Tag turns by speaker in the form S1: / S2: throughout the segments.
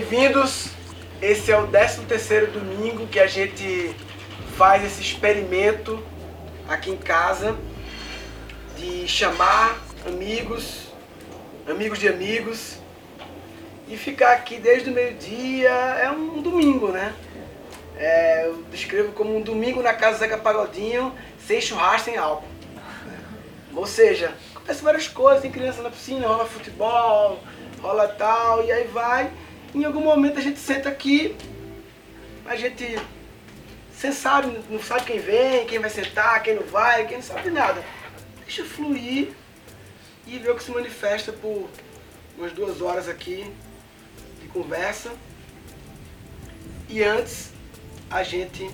S1: bem-vindos. Esse é o 13 terceiro domingo que a gente faz esse experimento aqui em casa de chamar amigos, amigos de amigos e ficar aqui desde o meio-dia. É um domingo, né? É, eu descrevo como um domingo na casa do Zeca Pagodinho, sem churrasco, sem álcool. Ou seja, acontece várias coisas, tem criança na piscina, rola futebol, rola tal, e aí vai. Em algum momento a gente senta aqui, a gente você sabe, não sabe quem vem, quem vai sentar, quem não vai, quem não sabe nada. Deixa fluir e ver o que se manifesta por umas duas horas aqui de conversa. E antes a gente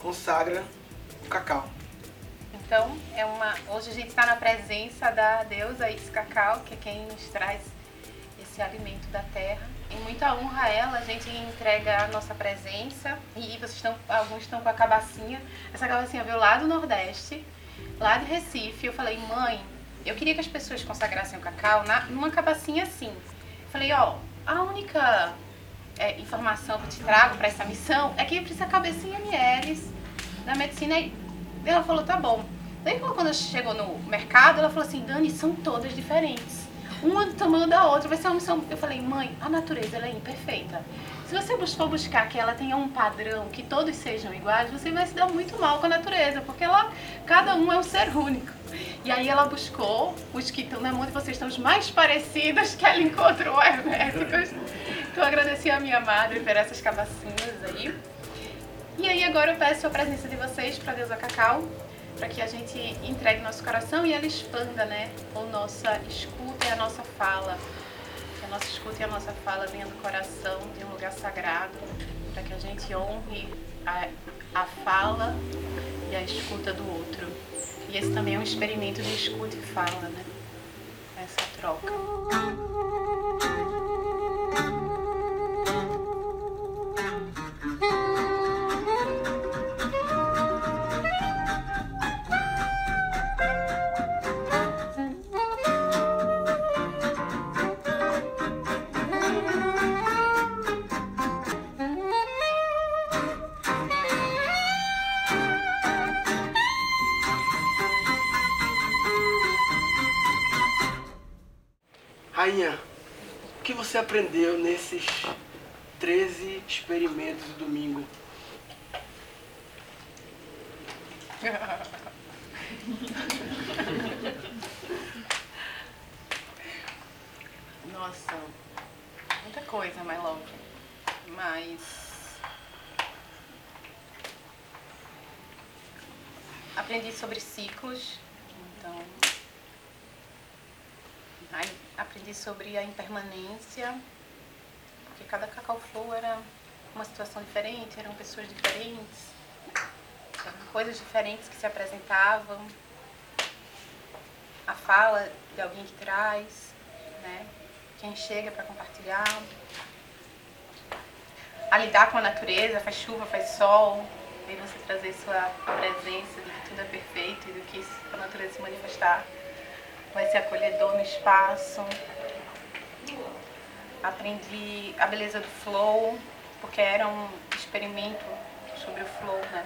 S1: consagra o cacau.
S2: Então, é uma, hoje a gente está na presença da deusa Is Cacau, que é quem nos traz esse alimento da terra. Em muita honra a ela, a gente entrega a nossa presença e vocês estão, alguns estão com a cabacinha. Essa cabacinha veio lá do Nordeste, lá de Recife. Eu falei, mãe, eu queria que as pessoas consagrassem o cacau na, numa cabacinha assim. Eu falei, ó, a única é, informação que eu te trago para essa missão é que precisa 100 ml na medicina. E ela falou, tá bom. Daí quando chegou no mercado, ela falou assim, Dani, são todas diferentes uma do tamanho da outra, vai ser uma missão. Eu falei, mãe, a natureza ela é imperfeita. Se você for buscar que ela tenha um padrão, que todos sejam iguais, você vai se dar muito mal com a natureza, porque ela, cada um é um ser único. E aí ela buscou os que estão na de vocês estão os mais parecidos que ela encontrou herméticos. Então eu agradeci a minha madre por essas cabacinhas aí. E aí agora eu peço a presença de vocês para Deus a Cacau, para que a gente entregue nosso coração e ela expanda, né, a nossa escuta e a nossa fala. Que a nossa escuta e a nossa fala venha do coração, de um lugar sagrado, para que a gente honre a, a fala e a escuta do outro. E esse também é um experimento de escuta e fala, né? Essa troca.
S1: Aprendeu nesses 13 experimentos do domingo?
S2: Nossa, muita coisa, my love. Mas. Aprendi sobre ciclos, então. Aí aprendi sobre a impermanência, porque cada cacau flow era uma situação diferente, eram pessoas diferentes, eram coisas diferentes que se apresentavam. A fala de alguém que traz, né? quem chega para compartilhar. A lidar com a natureza, faz chuva, faz sol, e você trazer sua presença de que tudo é perfeito e do que a natureza se manifestar vai ser acolhedor no espaço. Aprendi a beleza do flow, porque era um experimento sobre o flow, né?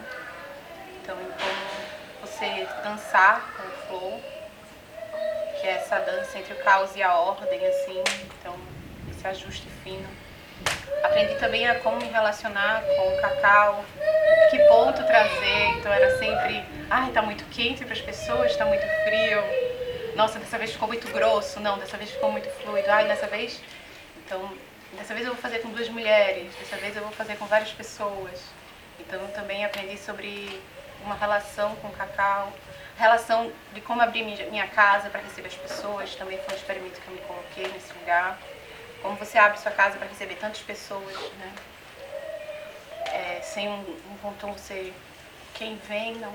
S2: Então, como você dançar com o flow, que é essa dança entre o caos e a ordem, assim, então, esse ajuste fino. Aprendi também a como me relacionar com o cacau, que ponto trazer, então era sempre, ai, tá muito quente para as pessoas, tá muito frio, nossa, dessa vez ficou muito grosso, não, dessa vez ficou muito fluido, ai, dessa vez, então, dessa vez eu vou fazer com duas mulheres, dessa vez eu vou fazer com várias pessoas. Então, também aprendi sobre uma relação com o cacau, relação de como abrir minha casa para receber as pessoas, também foi um experimento que eu me coloquei nesse lugar. Como você abre sua casa para receber tantas pessoas, né? É, sem um, um ponto você quem vem, não,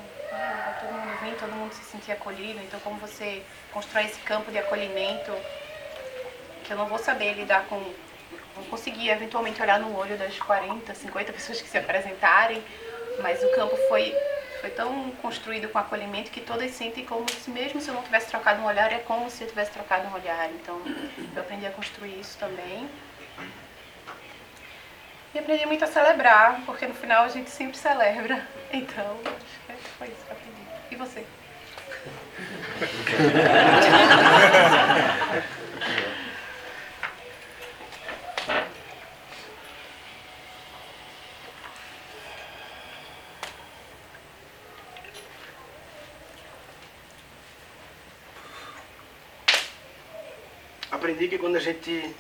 S2: todo mundo vir, todo mundo se sentir acolhido. Então, como você constrói esse campo de acolhimento, que eu não vou saber lidar com, não conseguir eventualmente olhar no olho das 40, 50 pessoas que se apresentarem, mas o campo foi foi tão construído com acolhimento que todas sentem como se mesmo se eu não tivesse trocado um olhar, é como se eu tivesse trocado um olhar. Então, eu aprendi a construir isso também. E aprendi muito a celebrar, porque no final a gente sempre celebra. Então, isso que eu aprendi. E você?
S1: Aprendi que quando a gente.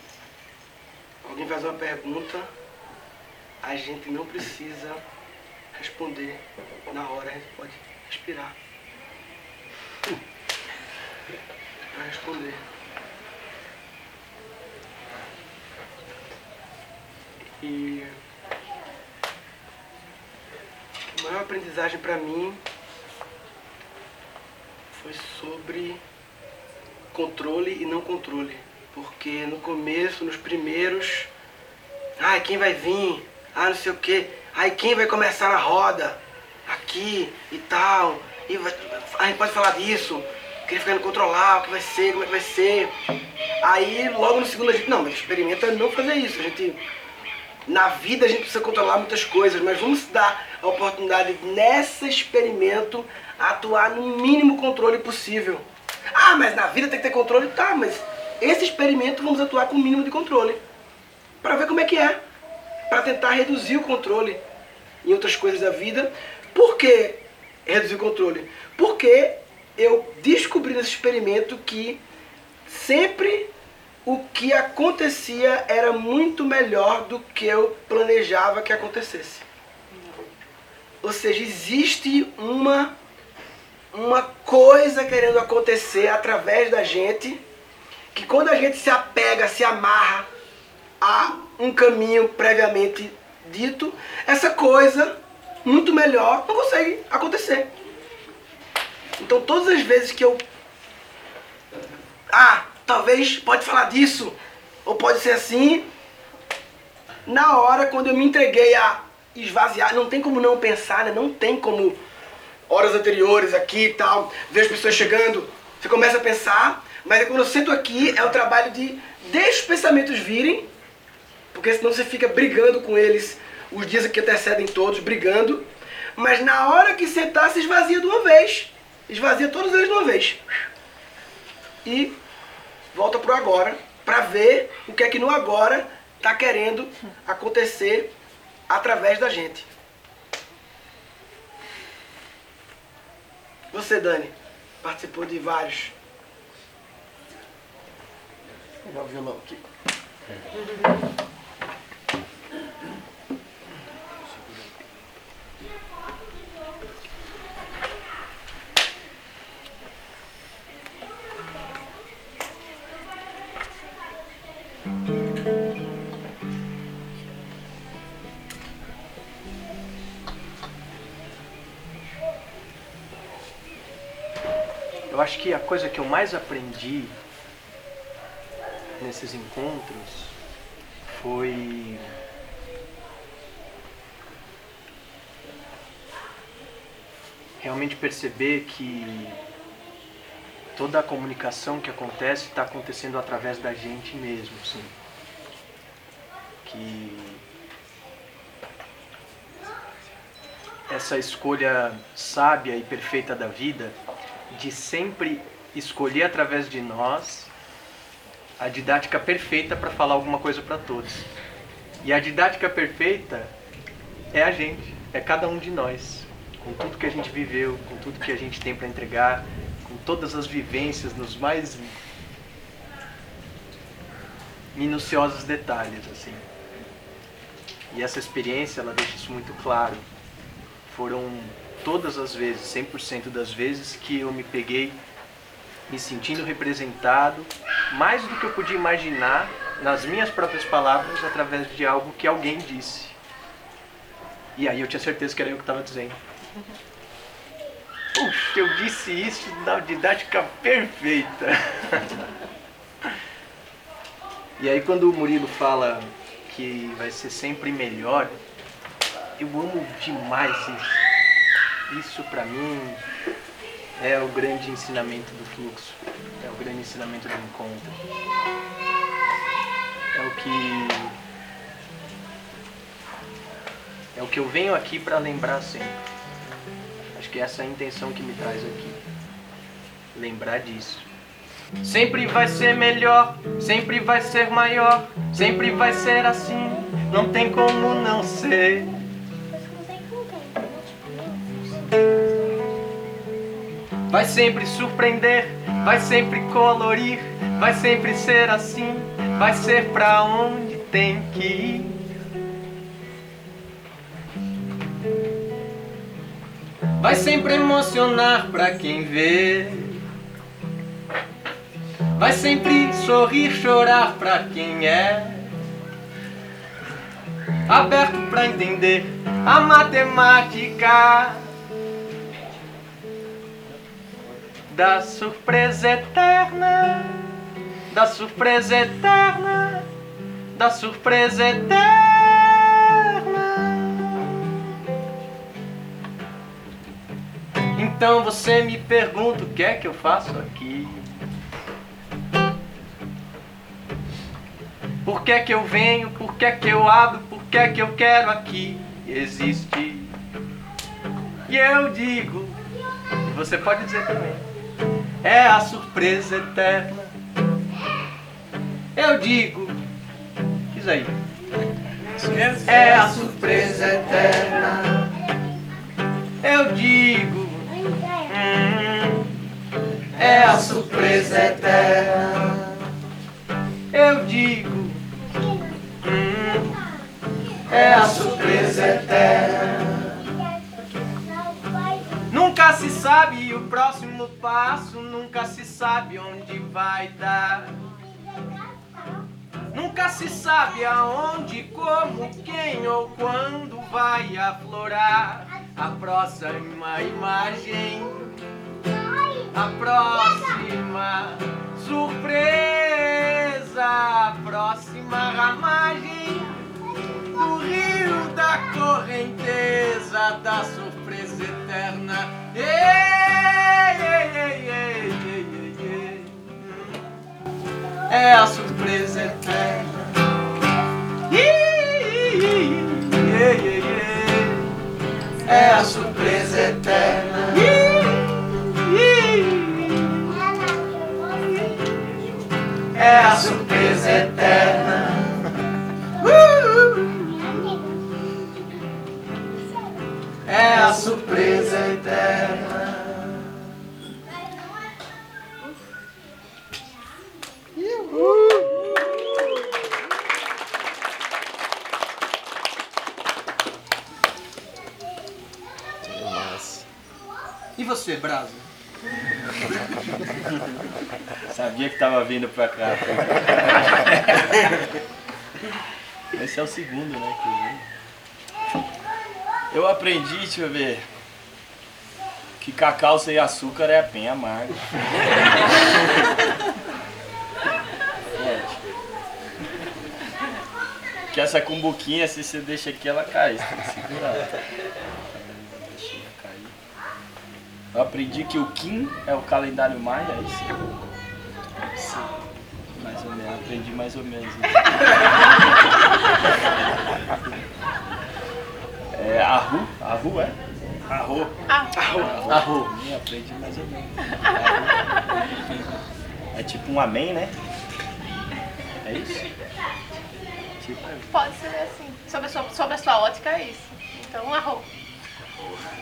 S1: Alguém faz uma pergunta, a gente não precisa responder na hora, a gente pode respirar. Para responder. E a maior aprendizagem para mim foi sobre controle e não controle. Porque no começo, nos primeiros, ai, quem vai vir? Ah, não sei o que. Ai, quem vai começar na roda? Aqui e tal. E vai, a gente pode falar disso. Querer ficar controlar o que vai ser, como é que vai ser. Aí, logo no segundo, a gente, não, mas experimenta não fazer isso. A gente, na vida, a gente precisa controlar muitas coisas, mas vamos dar a oportunidade nesse experimento atuar no mínimo controle possível. Ah, mas na vida tem que ter controle. Tá, mas esse experimento vamos atuar com o mínimo de controle. Para ver como é que é. Para tentar reduzir o controle em outras coisas da vida. Por que reduzir o controle? Porque eu descobri nesse experimento que sempre o que acontecia era muito melhor do que eu planejava que acontecesse. Ou seja, existe uma uma coisa querendo acontecer através da gente, que quando a gente se apega, se amarra a um caminho previamente dito, essa coisa muito melhor não consegue acontecer. Então todas as vezes que eu ah, talvez pode falar disso, ou pode ser assim, na hora quando eu me entreguei a esvaziar, não tem como não pensar, né? não tem como horas anteriores aqui e tal, vejo pessoas chegando, você começa a pensar, mas é quando eu sento aqui, é o trabalho de deixar os pensamentos virem, porque senão você fica brigando com eles os dias que antecedem todos, brigando, mas na hora que sentar, se esvazia de uma vez, esvazia todos eles de uma vez. E volta pro agora, para ver o que é que no agora está querendo acontecer através da gente. Você, Dani, participou de vários. Vou pegar o violão aqui.
S3: Eu acho que a coisa que eu mais aprendi nesses encontros foi realmente perceber que toda a comunicação que acontece está acontecendo através da gente mesmo, sim. Que essa escolha sábia e perfeita da vida de sempre escolher através de nós a didática perfeita para falar alguma coisa para todos. E a didática perfeita é a gente, é cada um de nós, com tudo que a gente viveu, com tudo que a gente tem para entregar, todas as vivências nos mais minuciosos detalhes, assim. E essa experiência, ela deixa isso muito claro. Foram todas as vezes, 100% das vezes que eu me peguei me sentindo representado, mais do que eu podia imaginar nas minhas próprias palavras através de algo que alguém disse. E aí eu tinha certeza que era eu que estava dizendo. Puxa, eu disse isso na didática perfeita. e aí quando o Murilo fala que vai ser sempre melhor, eu amo demais isso. Isso para mim é o grande ensinamento do fluxo, é o grande ensinamento do encontro. É o que
S4: É o que eu venho aqui para lembrar sempre. Acho que essa é a intenção que me traz aqui. Lembrar disso. Sempre vai ser melhor, sempre vai ser maior, sempre vai ser assim, não tem como não ser. Vai sempre surpreender, vai sempre colorir, vai sempre ser assim, vai ser pra onde tem que ir. Vai sempre emocionar pra quem vê. Vai sempre sorrir, chorar pra quem é. Aberto pra entender a matemática da surpresa eterna, da surpresa eterna, da surpresa eterna. Então você me pergunta o que é que eu faço aqui? Por que é que eu venho? Por que é que eu abro? Por que é que eu quero aqui existir? E eu digo, você pode dizer também, é a surpresa eterna. Eu digo, diz aí. É a surpresa eterna. Eu digo, é a surpresa eterna. Eu digo, hum, é a surpresa eterna. Nunca se sabe o próximo passo, nunca se sabe onde vai dar. Nunca se sabe aonde, como, quem ou quando vai aflorar a próxima imagem, a próxima surpresa, a próxima ramagem do rio da correnteza da surpresa eterna. Ei, ei, ei. É a surpresa eterna. É a surpresa eterna. É a surpresa eterna. É a surpresa eterna. E você, Brasa?
S5: Sabia que tava vindo pra cá. Esse é o segundo, né? Que eu, eu aprendi, deixa eu ver. Que cacau sem açúcar é bem amargo. Que essa cumbuquinha, se você deixa aqui, ela cai. Você tem que segurar. Eu aprendi que o Kim é o calendário maia, é isso? Sim. Mais ou menos, aprendi mais ou menos. É, Arru, Arru é? Arru. Arru. Arru. Sim, aprendi mais ou menos. É tipo um amém, né? É isso? Tipo,
S2: Pode ser assim. Sobre a sua, sobre a sua ótica é isso. Então, arroz.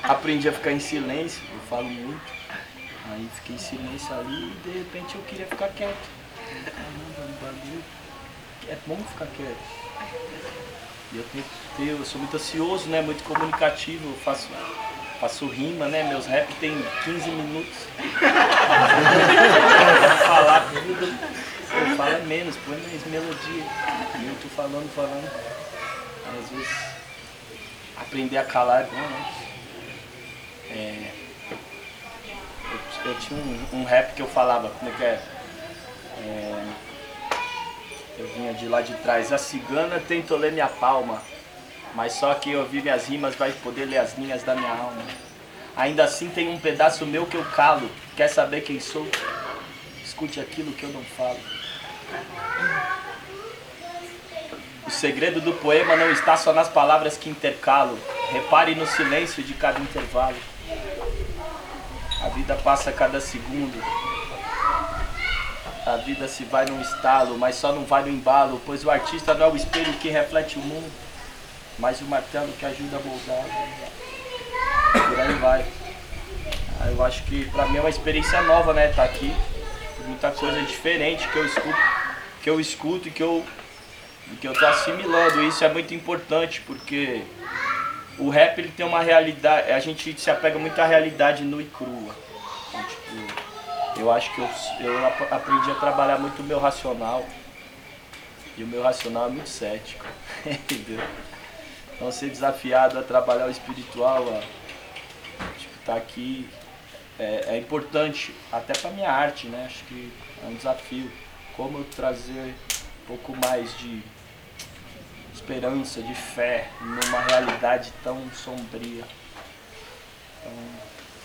S5: aprendi a ficar em silêncio, falo muito. Aí fiquei em silêncio ali e de repente eu queria ficar quieto. Caramba. É bom ficar quieto. E eu tenho ter, eu sou muito ansioso, né? Muito comunicativo, eu faço, faço rima, né? Meus rap tem 15 minutos. falar tudo. Eu falo é menos, põe mais melodia. E eu tô falando, falando. Às vezes aprender a calar é bom, né? É, eu, tinha um, um rap que eu falava, como é que é? É, Eu vinha de lá de trás. A cigana tentou ler minha palma, mas só quem ouvir minhas rimas vai poder ler as linhas da minha alma. Ainda assim tem um pedaço meu que eu calo. Quer saber quem sou? Escute aquilo que eu não falo. Os segredo do poema não está só nas palavras que intercalo. Repare no silêncio de cada intervalo. A vida passa a cada segundo. A vida se vai num estalo, mas só não vai no embalo, pois o artista não é o espelho que reflete o mundo, mas o martelo que ajuda a moldar. Por aí vai. Ah, Eu acho que pra mim é uma experiência nova, né? Tá aqui. Muita coisa diferente que eu escuto, que eu escuto e que eu, que eu tô assimilando. Isso é muito importante porque o rap ele tem uma realidade. A gente se apega muito à realidade nua e crua. Eu acho que eu, eu ap- aprendi a trabalhar muito o meu racional. E o meu racional é muito cético. Entendeu? Então ser desafiado a trabalhar o espiritual, a tipo, tá aqui é, é importante até para minha arte, né? Acho que é um desafio. Como eu trazer um pouco mais de esperança, de fé numa realidade tão sombria. Então,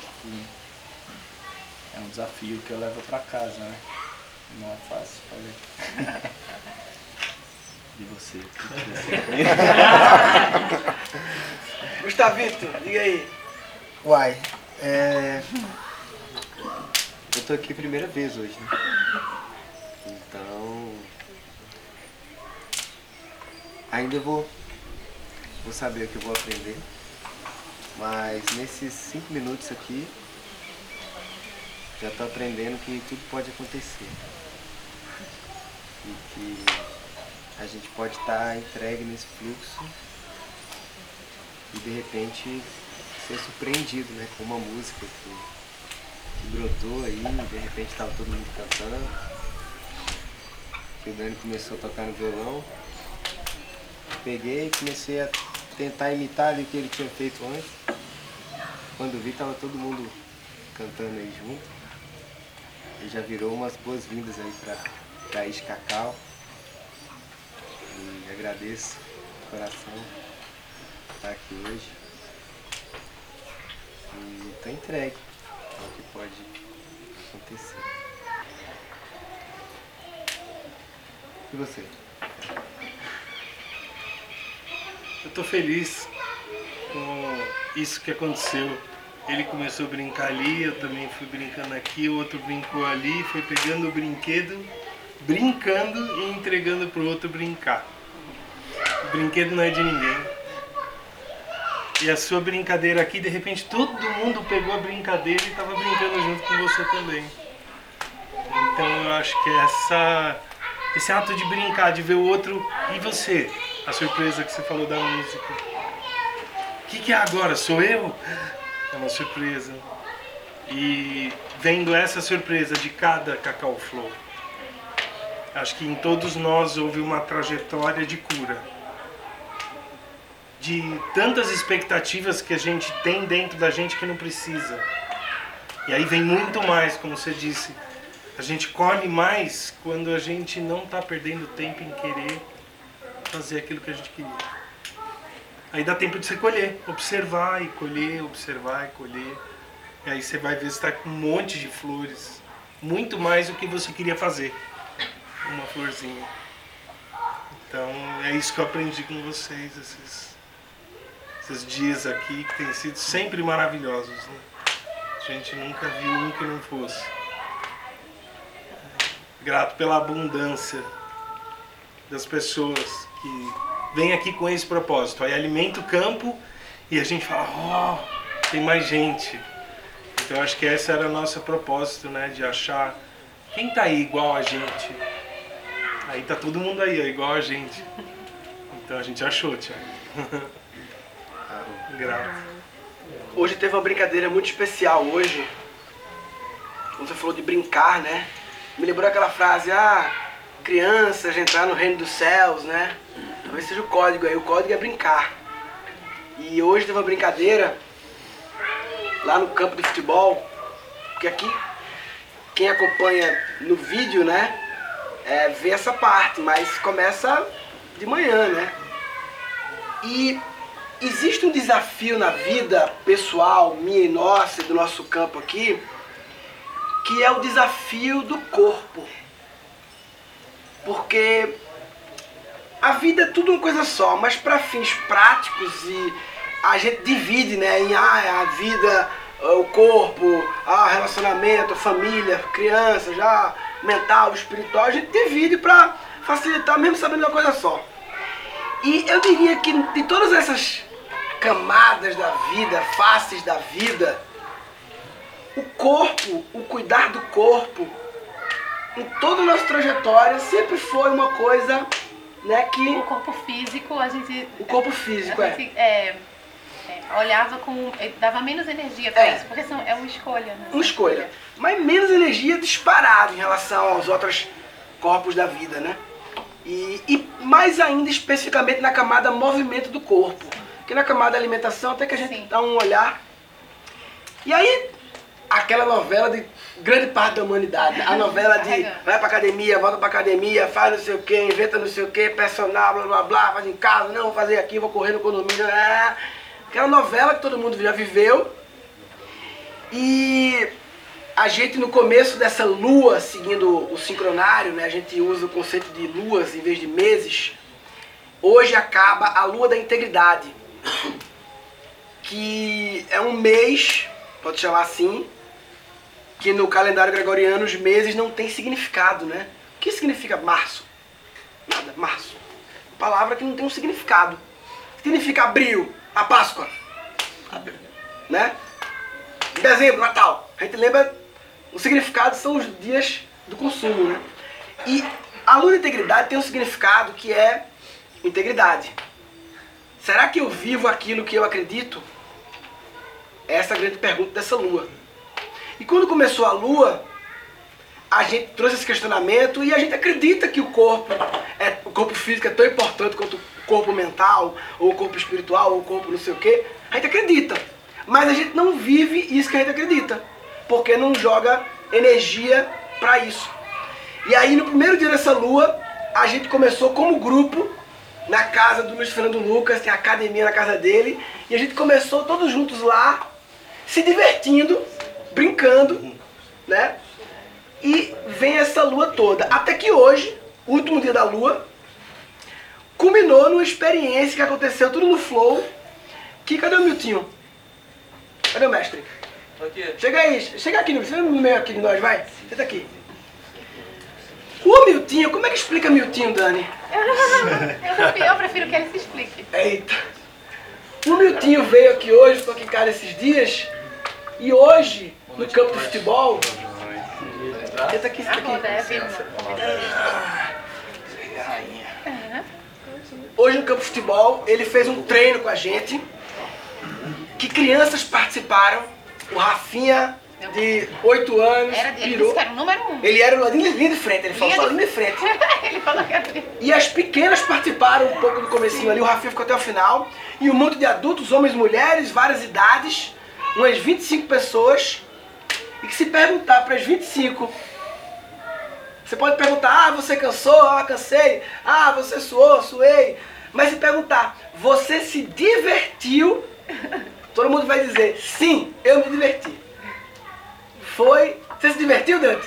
S5: tipo, é um desafio que eu levo para casa, né? Não é fácil fazer. E você?
S1: Gustavito, diga aí.
S6: Uai, é. Eu tô aqui a primeira vez hoje, né? Então. Ainda vou. Vou saber o que eu vou aprender. Mas nesses cinco minutos aqui. Já tô aprendendo que tudo pode acontecer. E que a gente pode estar entregue nesse fluxo e de repente ser surpreendido né, com uma música que, que brotou aí, de repente estava todo mundo cantando. Que o Dani começou a tocar no violão. Peguei e comecei a tentar imitar ali o que ele tinha feito antes. Quando vi tava todo mundo cantando aí junto. E já virou umas boas-vindas aí pra Is Cacau. E agradeço de coração estar aqui hoje. E tô entregue ao que pode acontecer. E você?
S7: Eu tô feliz com isso que aconteceu. Ele começou a brincar ali, eu também fui brincando aqui, o outro brincou ali, foi pegando o brinquedo, brincando e entregando pro outro brincar. O brinquedo não é de ninguém. E a sua brincadeira aqui, de repente todo mundo pegou a brincadeira e estava brincando junto com você também. Então eu acho que essa, esse ato de brincar, de ver o outro e você, a surpresa que você falou da música. O que, que é agora? Sou eu? É uma surpresa. E vendo essa surpresa de cada Cacau Flow, acho que em todos nós houve uma trajetória de cura. De tantas expectativas que a gente tem dentro da gente que não precisa. E aí vem muito mais, como você disse. A gente colhe mais quando a gente não está perdendo tempo em querer fazer aquilo que a gente queria. Aí dá tempo de você colher, observar e colher, observar e colher. E aí você vai ver se está com um monte de flores. Muito mais do que você queria fazer. Uma florzinha. Então é isso que eu aprendi com vocês, esses, esses dias aqui que têm sido sempre maravilhosos. Né? A gente nunca viu um que não fosse. Grato pela abundância das pessoas que vêm aqui com esse propósito. Aí alimenta o campo e a gente fala, ó, tem mais gente. Então acho que esse era o nosso propósito, né? De achar quem tá aí igual a gente. Aí tá todo mundo aí, ó, igual a gente. Então a gente achou, Thiago. Grato.
S1: Hoje teve uma brincadeira muito especial hoje. Quando você falou de brincar, né? Me lembrou aquela frase, ah, crianças entrar no reino dos céus, né? Talvez seja o código aí, o código é brincar. E hoje teve uma brincadeira lá no campo de futebol, porque aqui quem acompanha no vídeo, né, é, vê essa parte, mas começa de manhã, né? E existe um desafio na vida pessoal, minha e nossa, do nosso campo aqui, que é o desafio do corpo. Porque a vida é tudo uma coisa só, mas para fins práticos e a gente divide, né, em ah, a vida, o corpo, ah, relacionamento, família, criança, já mental, espiritual, a gente divide para facilitar, mesmo sabendo uma coisa só. E eu diria que de todas essas camadas da vida, faces da vida, o corpo, o cuidar do corpo, em toda a nossa trajetória sempre foi uma coisa né, que.
S2: O corpo físico, a gente.
S1: O corpo físico,
S2: a
S1: é.
S2: gente, é. é, olhava com. é, dava menos energia pra
S1: É.
S2: isso, porque são, é uma escolha, né?
S1: Uma escolha. Mas menos energia disparado em relação aos outros corpos da vida, né? E, e mais ainda especificamente na camada movimento do corpo. Que na camada alimentação até que a gente
S2: Sim.
S1: dá um olhar. E aí, aquela novela de grande parte da humanidade. A novela de vai pra academia, volta pra academia, faz não sei o que, inventa não sei o que, personal, blá blá blá, faz em casa, não, vou fazer aqui, vou correr no condomínio. É. Aquela novela que todo mundo já viveu. E a gente no começo dessa lua, seguindo o sincronário, né, a gente usa o conceito de luas em vez de meses. Hoje acaba a lua da integridade, que é um mês, pode chamar assim, que no calendário gregoriano os meses não têm significado, né? O que significa março? Nada, março. Palavra que não tem um significado. Significa abril, a Páscoa. Né? Dezembro, Natal. A gente lembra, o significado são os dias do consumo, né? E a lua da integridade tem um significado que é integridade. Será que eu vivo aquilo que eu acredito? Essa é a grande pergunta dessa lua. E quando começou a lua, a gente trouxe esse questionamento e a gente acredita que o corpo, é, o corpo físico é tão importante quanto o corpo mental, ou o corpo espiritual, ou o corpo não sei o quê. A gente acredita. Mas a gente não vive isso que a gente acredita. Porque não joga energia para isso. E aí no primeiro dia dessa lua, a gente começou como grupo na casa do Luiz Fernando Lucas, tem academia na casa dele, e a gente começou todos juntos lá, se divertindo, brincando, né? E vem essa lua toda. Até que hoje, o último dia da lua, culminou numa experiência que aconteceu tudo no flow. Que cadê o Miltinho? Cadê o mestre? Chega aí, chega aqui, chega no meio aqui de nós, vai. Senta aqui. O Miltinho, como é que explica Miltinho, Dani?
S2: Eu prefiro, eu prefiro que ele se explique.
S1: Eita! O Miltinho veio aqui hoje, ficou aqui em casa esses dias, e hoje, no campo de futebol. Senta aqui, senta
S2: Amor,
S1: aqui.
S2: deve, irmão.
S1: Hoje no campo de futebol, ele fez um treino com a gente, que crianças participaram. O Rafinha, de 8 anos,
S2: Era, ele
S1: pirou.
S2: era o número um.
S1: Ele era o linha linha de frente, ele falou só
S2: de-
S1: linha de frente.
S2: ele falou que era
S1: E as pequenas participaram um pouco do comecinho ali, o Rafinha ficou até o final. E um monte de adultos, homens, mulheres, várias idades, umas 25 pessoas. E que se perguntar para as 25, você pode perguntar, ah, você cansou? Ah, cansei. Ah, você suou? Suei. Mas se perguntar, você se divertiu? Todo mundo vai dizer, sim, eu me diverti. Foi. Você se divertiu, Dante?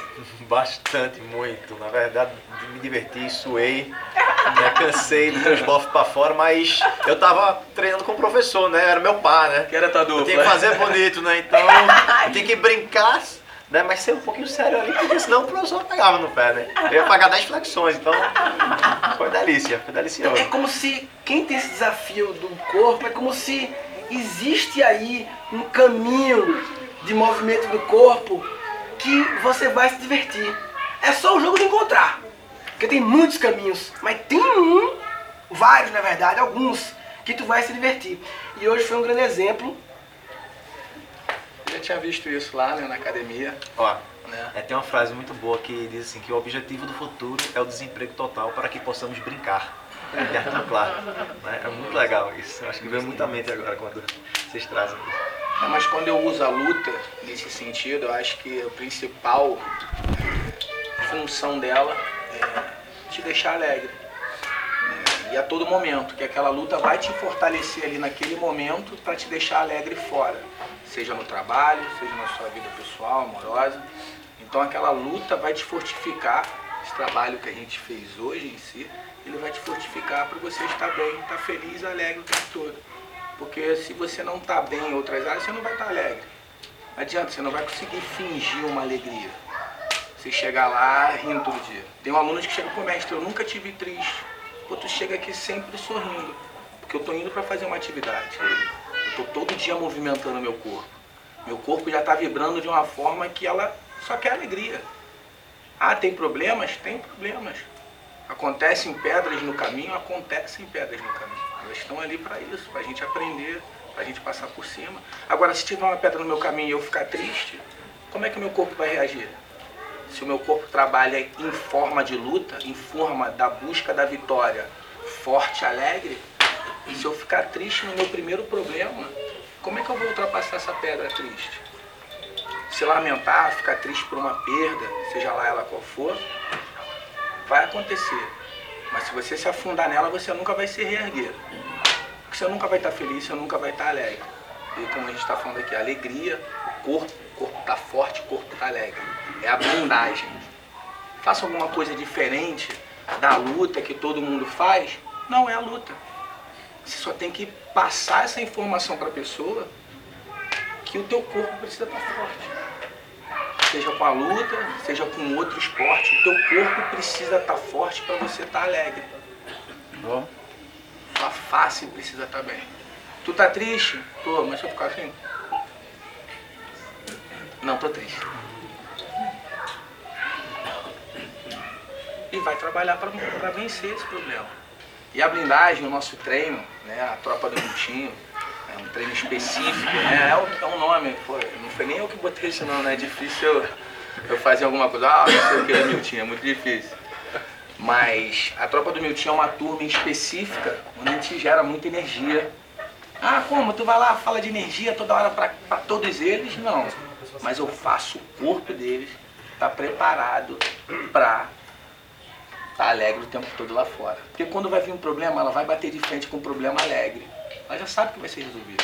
S8: Bastante, muito. Na verdade, me diverti, suei, né, cansei, botei os bofos pra fora, mas eu tava treinando com o professor, né? Era meu pai, né?
S4: Que era tua
S8: Eu
S4: dupla.
S8: tinha que fazer bonito, né? Então, eu tinha que brincar, né? Mas ser um pouquinho sério ali, porque senão o professor pegava no pé, né? Eu ia pagar 10 flexões, então foi delícia, foi delicioso.
S1: É como se quem tem esse desafio do corpo, é como se existe aí um caminho de movimento do corpo que você vai se divertir. É só o jogo de encontrar. Porque tem muitos caminhos, mas tem um, vários na verdade, alguns, que tu vai se divertir. E hoje foi um grande exemplo.
S9: Eu já tinha visto isso lá né, na academia.
S8: Ó,
S9: Né?
S8: é, tem uma frase muito boa que diz assim que o objetivo do futuro é o desemprego total para que possamos brincar. Arthur Clarke, né? É muito legal isso. Acho que veio muita mente agora quando vocês trazem isso.
S9: É, Mas quando eu uso a luta nesse sentido, eu acho que a principal eh, função dela é te deixar alegre. né? E a todo momento, que aquela luta vai te fortalecer ali naquele momento para te deixar alegre fora. Seja no trabalho, seja na sua vida pessoal, amorosa. Então aquela luta vai te fortificar esse trabalho que a gente fez hoje em si, ele vai te fortificar para você estar bem, estar feliz, alegre o tempo todo. Porque se você não está bem em outras áreas, você não vai estar alegre. Não adianta, você não vai conseguir fingir uma alegria. Você chegar lá rindo todo dia. Tem um aluno que chega pro mestre, eu nunca tive triste. Pô, tu chega aqui sempre sorrindo. Porque eu tô indo para fazer uma atividade. Eu tô todo dia movimentando meu corpo. Meu corpo já está vibrando de uma forma que ela só quer alegria. Ah, tem problemas? Tem problemas. Acontecem pedras no caminho? Acontecem pedras no caminho. Elas estão ali para isso, para a gente aprender, para a gente passar por cima. Agora, se tiver uma pedra no meu caminho e eu ficar triste, como é que o meu corpo vai reagir? Se o meu corpo trabalha em forma de luta, em forma da busca da vitória, forte, alegre, se eu ficar triste no meu primeiro problema, como é que eu vou ultrapassar essa pedra triste? Se lamentar, ficar triste por uma perda, seja lá ela qual for, vai acontecer. Mas se você se afundar nela, você nunca vai se reerguer. Porque você nunca vai estar feliz, você nunca vai estar alegre. E como a gente está falando aqui, alegria, o corpo, o corpo está forte, o corpo está alegre. É a blindagem. Faça alguma coisa diferente da luta que todo mundo faz, não é a luta. Você só tem que passar essa informação para a pessoa que o teu corpo precisa estar forte. Seja com a luta, seja com outro esporte, o teu corpo precisa estar forte para você estar alegre.
S5: Bom.
S9: Tua face precisa estar bem. Tu tá triste? Tô, mas se eu ficar assim? Não, tô triste. E vai trabalhar para vencer esse problema. E a blindagem, o nosso treino, né, a tropa do Miltinho, é um treino específico, né, é, um, é um nome, não foi nem eu que botei esse nome, né, é difícil eu, eu fazer alguma coisa, ah, não sei o que é Miltinho, é muito difícil. Mas a tropa do Miltinho é uma turma específica, onde a gente gera muita energia. Ah, como? Tu vai lá, fala de energia toda hora para todos eles? Não. Mas eu faço o corpo deles estar tá preparado para tá alegre o tempo todo lá fora. Porque quando vai vir um problema, ela vai bater de frente com um problema alegre. Ela já sabe que vai ser resolvido.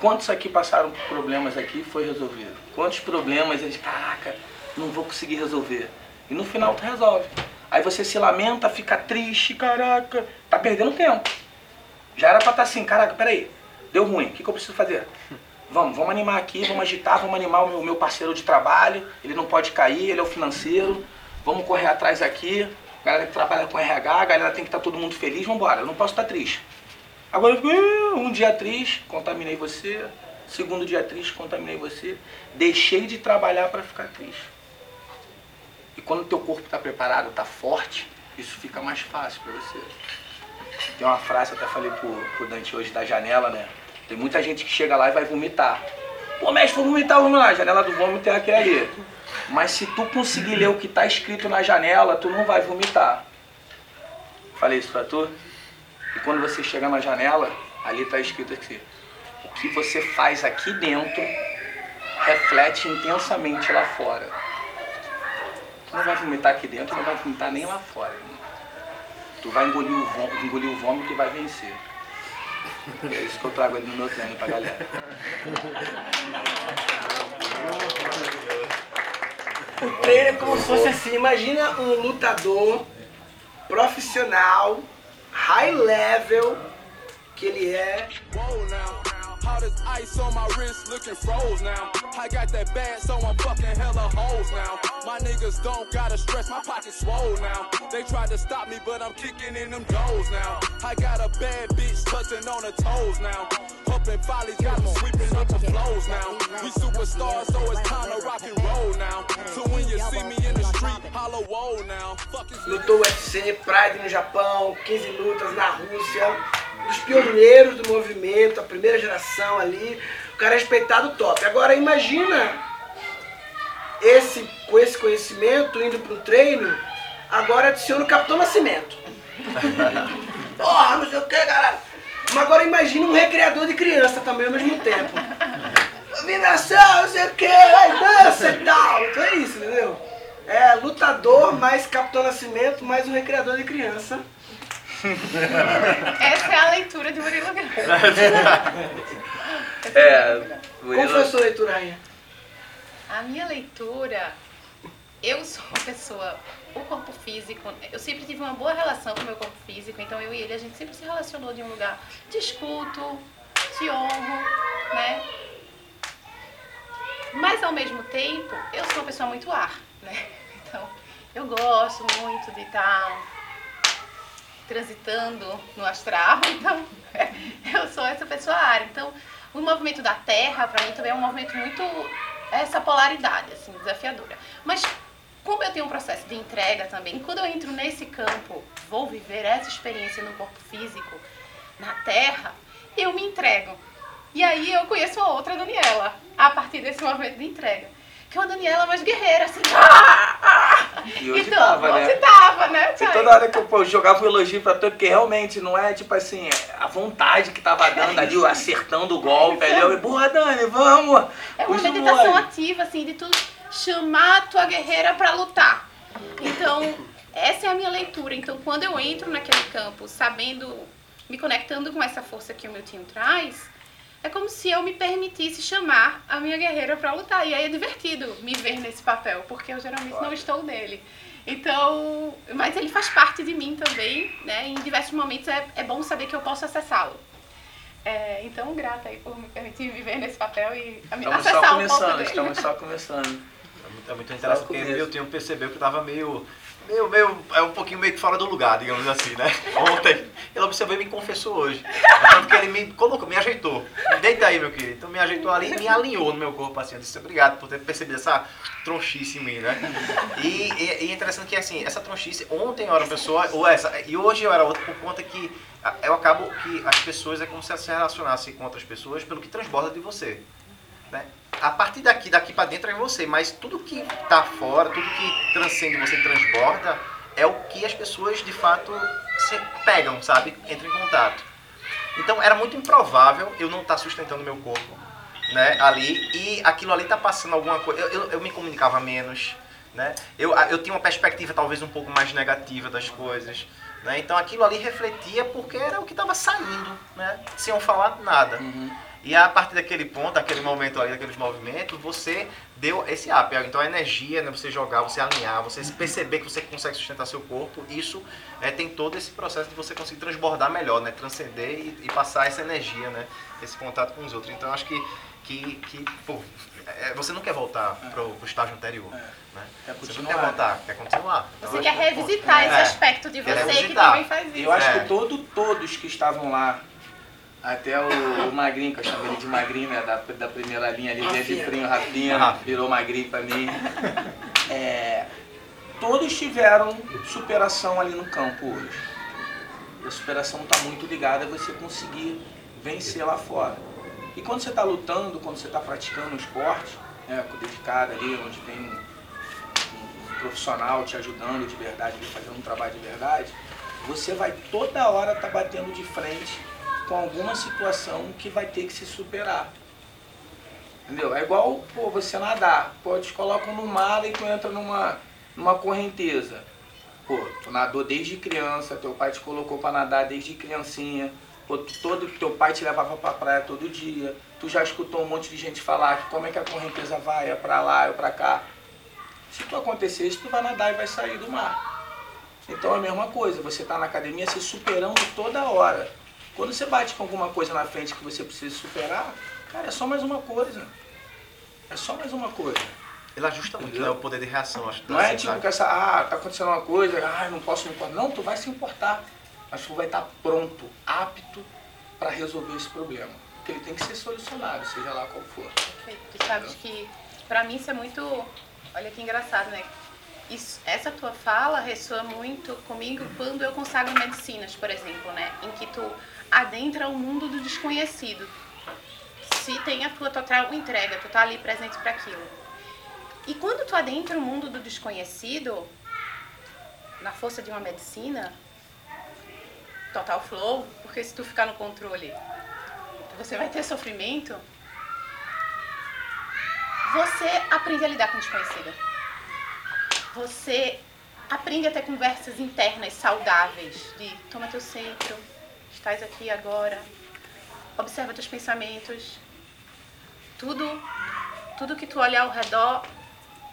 S9: Quantos aqui passaram por problemas aqui e foi resolvido? Quantos problemas eles, caraca, não vou conseguir resolver. E no final tu resolve. Aí você se lamenta, fica triste, caraca, tá perdendo tempo. Já era pra estar tá assim, caraca, peraí, deu ruim, o que, que eu preciso fazer? Vamos, vamos animar aqui, vamos agitar, vamos animar o meu, meu parceiro de trabalho, ele não pode cair, ele é o financeiro, vamos correr atrás aqui, galera que trabalha com RH, galera tem que estar tá todo mundo feliz, vamos embora, eu não posso estar tá triste. Agora eu fico, um dia triste, contaminei você, segundo dia triste, contaminei você, deixei de trabalhar para ficar triste. E quando o teu corpo está preparado, está forte, isso fica mais fácil para você. Tem uma frase, até falei pro, pro Dante hoje da janela, né? Tem muita gente que chega lá e vai vomitar. Pô, mestre, vou vomitar, vamos lá, a janela do vômito é aquela ali. Mas se tu conseguir ler o que está escrito na janela, tu não vai vomitar. Falei isso pra tu? E quando você chega na janela, ali está escrito assim: o que você faz aqui dentro reflete intensamente lá fora. Tu não vai vomitar aqui dentro, não vai vomitar nem lá fora. Irmão. Tu vai engolir o, vômito, engolir o vômito e vai vencer. É isso que eu trago ali no meu treino pra galera.
S1: O treino é como se fosse assim, imagina um lutador profissional, high level, que ele é. All this ice on my wrist looking froze now. I got that bad, so I'm fucking hella hoes now. My niggas don't gotta stress, my pockets swole now. They tried to stop me, but I'm kicking in them doors now. I got a bad bitch touching on her toes now. Follies, got them sweeping up the flows now. We superstars, so it's time to rock and roll now. So when you see me in the street, hollow whoa now. Lutou UFC, Pride no Japão, 15 lutas na Rússia. dos pioneiros do movimento, a primeira geração ali. O cara é respeitado top. Agora imagina esse com esse conhecimento indo para um treino, agora adiciona o Capitão Nascimento. Porra, não sei o que, caralho. Mas agora imagina um recreador de criança também ao mesmo tempo. Vinação, não sei o que, dança e tal. Então é isso, entendeu? É lutador mais Capitão Nascimento mais um recreador de criança.
S2: Essa é a leitura de Murilo Gun.
S1: é, Murilo... Como foi a sua leitura, Rainha?
S2: A minha leitura eu sou uma pessoa, o corpo físico, eu sempre tive uma boa relação com o meu corpo físico, então eu e ele, a gente sempre se relacionou de um lugar de escuto, te honro, né? Mas ao mesmo tempo, eu sou uma pessoa muito ar, né? Então, eu gosto muito de estar transitando no astral, então eu sou essa pessoa ar. Então, o movimento da Terra, para mim, também é um movimento muito essa polaridade, assim, desafiadora. Mas como eu tenho um processo de entrega também, quando eu entro nesse campo, vou viver essa experiência no corpo físico, na Terra, eu me entrego. E aí eu conheço a outra Daniela, a partir desse movimento de entrega. Que é uma Daniela mais guerreira, assim. Ah, ah.
S9: E hoje
S2: então,
S9: tava, né?
S2: tava, né?
S9: E toda hora que eu pô, jogava um elogio pra tu, porque realmente não é tipo assim, é a vontade que tava dando ali, acertando o golpe ali. Eu, boa Dani, vamos!
S2: É uma meditação
S9: mole.
S2: ativa, assim, de tu chamar a tua guerreira pra lutar. Então, essa é a minha leitura. Então, quando eu entro naquele campo, sabendo, me conectando com essa força que o meu tio traz, é como se eu me permitisse chamar a minha guerreira pra lutar. E aí é divertido me ver nesse papel, porque eu geralmente não estou nele. Então, mas ele faz parte de mim também, né? Em diversos momentos é, é bom saber que eu posso acessá-lo. É, então, grata aí por me permitir viver nesse papel e a-
S9: Estamos
S2: acessar
S9: só
S2: um pouco
S9: começando,
S2: dele.
S9: estamos só começando.
S8: É muito, é muito interessante porque
S9: começo.
S8: meu tio percebeu que eu tava meio, meio, meio, é um pouquinho meio que fora do lugar, digamos assim, né? Ontem, ele observou e me confessou hoje. É tanto que ele me colocou, me ajeitou. Deita aí, meu querido. Então me ajeitou ali e me alinhou no meu corpo, assim. Eu disse, obrigado por ter percebido essa tronchice em mim, né? E, e, e é interessante que, assim, essa tronchice, ontem eu era uma pessoa, ou essa, e hoje eu era outra, por conta que eu acabo que as pessoas, é como se elas se relacionassem com outras pessoas pelo que transborda de você né? A partir daqui, daqui para dentro é você, mas tudo que tá fora, tudo que transcende você transborda, é o que as pessoas de fato se pegam, sabe? Entram em contato. Então era muito improvável eu não estar sustentando meu corpo, né, ali, e aquilo ali tá passando alguma coisa. Eu, eu, eu me comunicava menos, né? Eu, eu tinha uma perspectiva talvez um pouco mais negativa das coisas. Né? Então aquilo ali refletia porque era o que estava saindo, né? sem eu falar nada. E a partir daquele ponto, daquele momento ali, daqueles movimentos, você deu esse up. Então a energia, né, você jogar, você alinhar, você perceber que você consegue sustentar seu corpo, isso é, tem todo esse processo de você conseguir transbordar melhor, né? Transcender e, e passar essa energia, né? Esse contato com os outros. Então acho que, que, que pô, é, você não quer voltar pro, pro estágio anterior. Né?
S9: Quer
S8: Você não quer
S9: né?
S8: voltar, quer continuar. Então,
S2: Você quer
S8: que-
S2: revisitar esse
S8: É.
S2: aspecto de você que também faz isso.
S9: Eu acho
S8: É.
S9: que todo, todos que estavam lá, até o, o Magrinho, que eu chamo ele de Magrinho, né, da, da primeira linha ali, desde frio, Rafinha, virou Magrinho pra mim. É, todos tiveram superação ali no campo hoje. E a superação está muito ligada a você conseguir vencer lá fora. E quando você está lutando, quando você está praticando um esporte, né, dedicado ali, onde tem um, um profissional te ajudando de verdade, fazendo um trabalho de verdade, você vai toda hora estar batendo de frente com alguma situação que vai ter que se superar. Entendeu? É igual pô, você nadar. Pô, te colocam no mar e tu entra numa, numa correnteza. Pô, tu nadou desde criança, teu pai te colocou pra nadar desde criancinha. Pô, tu- todo teu pai te levava pra praia todo dia. Tu já escutou um monte de gente falar que como é que a correnteza vai, é pra lá, é pra cá. Se tu acontecer isso, tu vai nadar e vai sair do mar. Então é a mesma coisa, você está na academia se superando toda hora. Quando você bate com alguma coisa na frente que você precisa superar, cara, é só mais uma coisa. É só mais uma coisa.
S8: Ele ajusta muito né, o poder de reação, acho.
S9: Não é
S8: assim,
S9: tipo
S8: sabe?
S9: que essa, ah, tá acontecendo uma coisa, ah, não posso me importar. Não, tu vai se importar. Mas tu vai estar pronto, apto para resolver esse problema. Porque ele tem que ser solucionado, seja lá qual for.
S2: Perfeito. Tu sabes que pra mim isso é muito. Olha que engraçado, né? Isso, essa tua fala ressoa muito comigo quando eu consagro medicinas, por exemplo, né? Em que tu adentra o mundo do desconhecido. Se tem a tua total entrega, tu tá ali presente para aquilo. E quando tu adentra o mundo do desconhecido, na força de uma medicina, total flow, porque se tu ficar no controle, você vai ter sofrimento, você aprende a lidar com o desconhecido. Você aprende a ter conversas internas saudáveis de toma teu centro, estás aqui agora, observa teus pensamentos. Tudo, tudo que tu olhar ao redor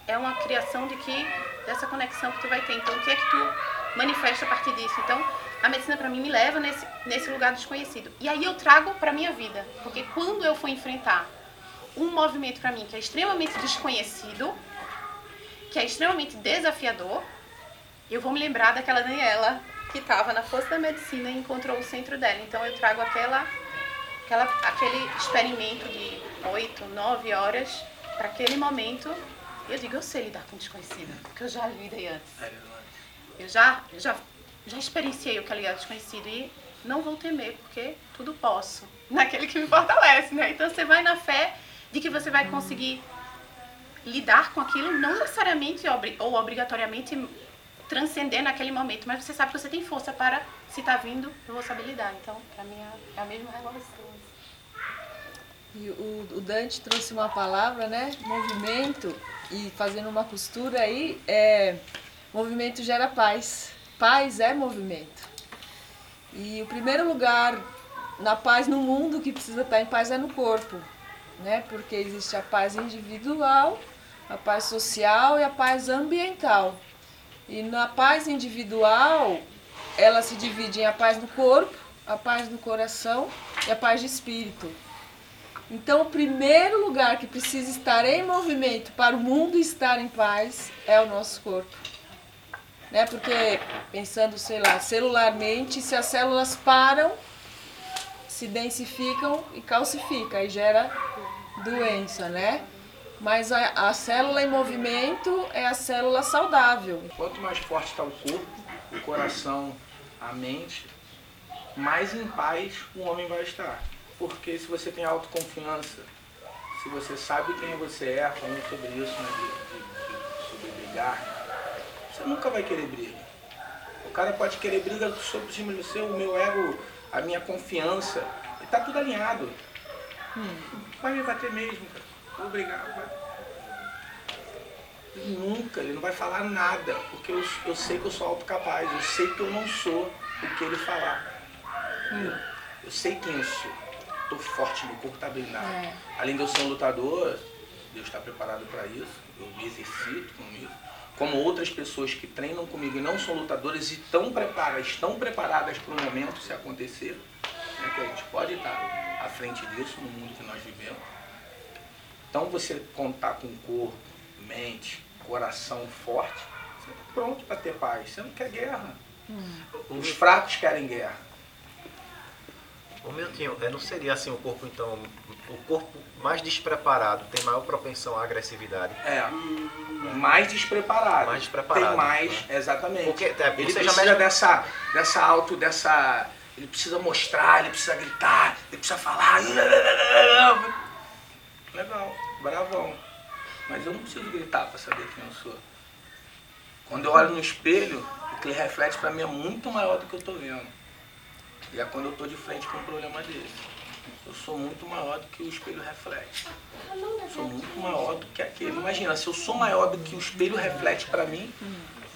S2: é uma criação de que dessa conexão que tu vai ter. Então, o que é que tu manifesta a partir disso? Então, a medicina para mim me leva nesse, nesse lugar desconhecido. E aí eu trago para minha vida, porque quando eu for enfrentar um movimento para mim que é extremamente desconhecido, que é extremamente desafiador, eu vou me lembrar daquela Daniela que estava na força da medicina e encontrou o centro dela. Então eu trago aquela, aquela aquele experimento de oito, nove horas para aquele momento. Eu digo, eu sei lidar com desconhecido, porque eu já lidei antes. Eu já, já, já experienciei o que é lidar desconhecido e não vou temer, porque tudo posso. Naquele que me fortalece, né? Então você vai na fé de que você vai conseguir lidar com aquilo, não necessariamente ou obrigatoriamente transcender naquele momento, mas você sabe que você tem força para, se está vindo, eu vou saber lidar. Então, para mim, é a mesma relação.
S10: E o, o Dante trouxe uma palavra, né? Movimento, e fazendo uma costura aí, é, movimento gera paz. Paz é movimento. E o primeiro lugar na paz no mundo que precisa estar em paz é no corpo, né? Porque existe a paz individual, a paz social e a paz ambiental. E na paz individual, ela se divide em a paz do corpo, a paz do coração e a paz de espírito. Então, o primeiro lugar que precisa estar em movimento para o mundo estar em paz é o nosso corpo. Né? Porque, pensando, sei lá, celularmente, se as células param, se densificam e calcificam, aí gera doença, né? Mas a, a célula em movimento é a célula saudável.
S9: Quanto mais forte está o corpo, o coração, a mente, mais em paz o homem vai estar. Porque se você tem autoconfiança, se você sabe quem você é, falando sobre isso, né, de, de, de, sobre brigar, você nunca vai querer briga. O cara pode querer briga sobre cima do seu, o meu ego, a minha confiança, e tá tudo alinhado. Hum, vai me bater mesmo, cara. Vou brigar, vai. Nunca, ele não vai falar nada, porque eu, eu sei que eu sou autocapaz, eu sei que eu não sou o que ele falar. Hum. Eu sei quem eu sou. Estou forte, meu corpo está blindado. É. Além de eu ser um lutador, Deus está preparado para isso, eu me exercito com isso. Como outras pessoas que treinam comigo e não são lutadoras e estão preparadas, estão preparadas para o momento se acontecer, né, que a gente pode estar à frente disso no mundo que nós vivemos. Então você contar com corpo, mente, coração forte, você está pronto para ter paz. Você não quer guerra. Hum. Os fracos querem guerra.
S8: Um minutinho, não seria assim o corpo então, o corpo mais despreparado tem maior propensão à agressividade?
S9: É, mais despreparado.
S8: Mais despreparado.
S9: Tem mais, né? exatamente.
S8: Porque, é,
S9: ele precisa mesmo... dessa, dessa auto, dessa, ele precisa mostrar, ele precisa gritar, ele precisa falar. Legal, bravão. Mas eu não preciso gritar para saber quem eu sou. Quando eu olho no espelho, o que ele reflete para mim é muito maior do que eu estou vendo. E é quando eu estou de frente com um problema desse. Eu sou muito maior do que o espelho reflete. Sou muito maior do que aquele. Imagina, se eu sou maior do que o espelho reflete para mim,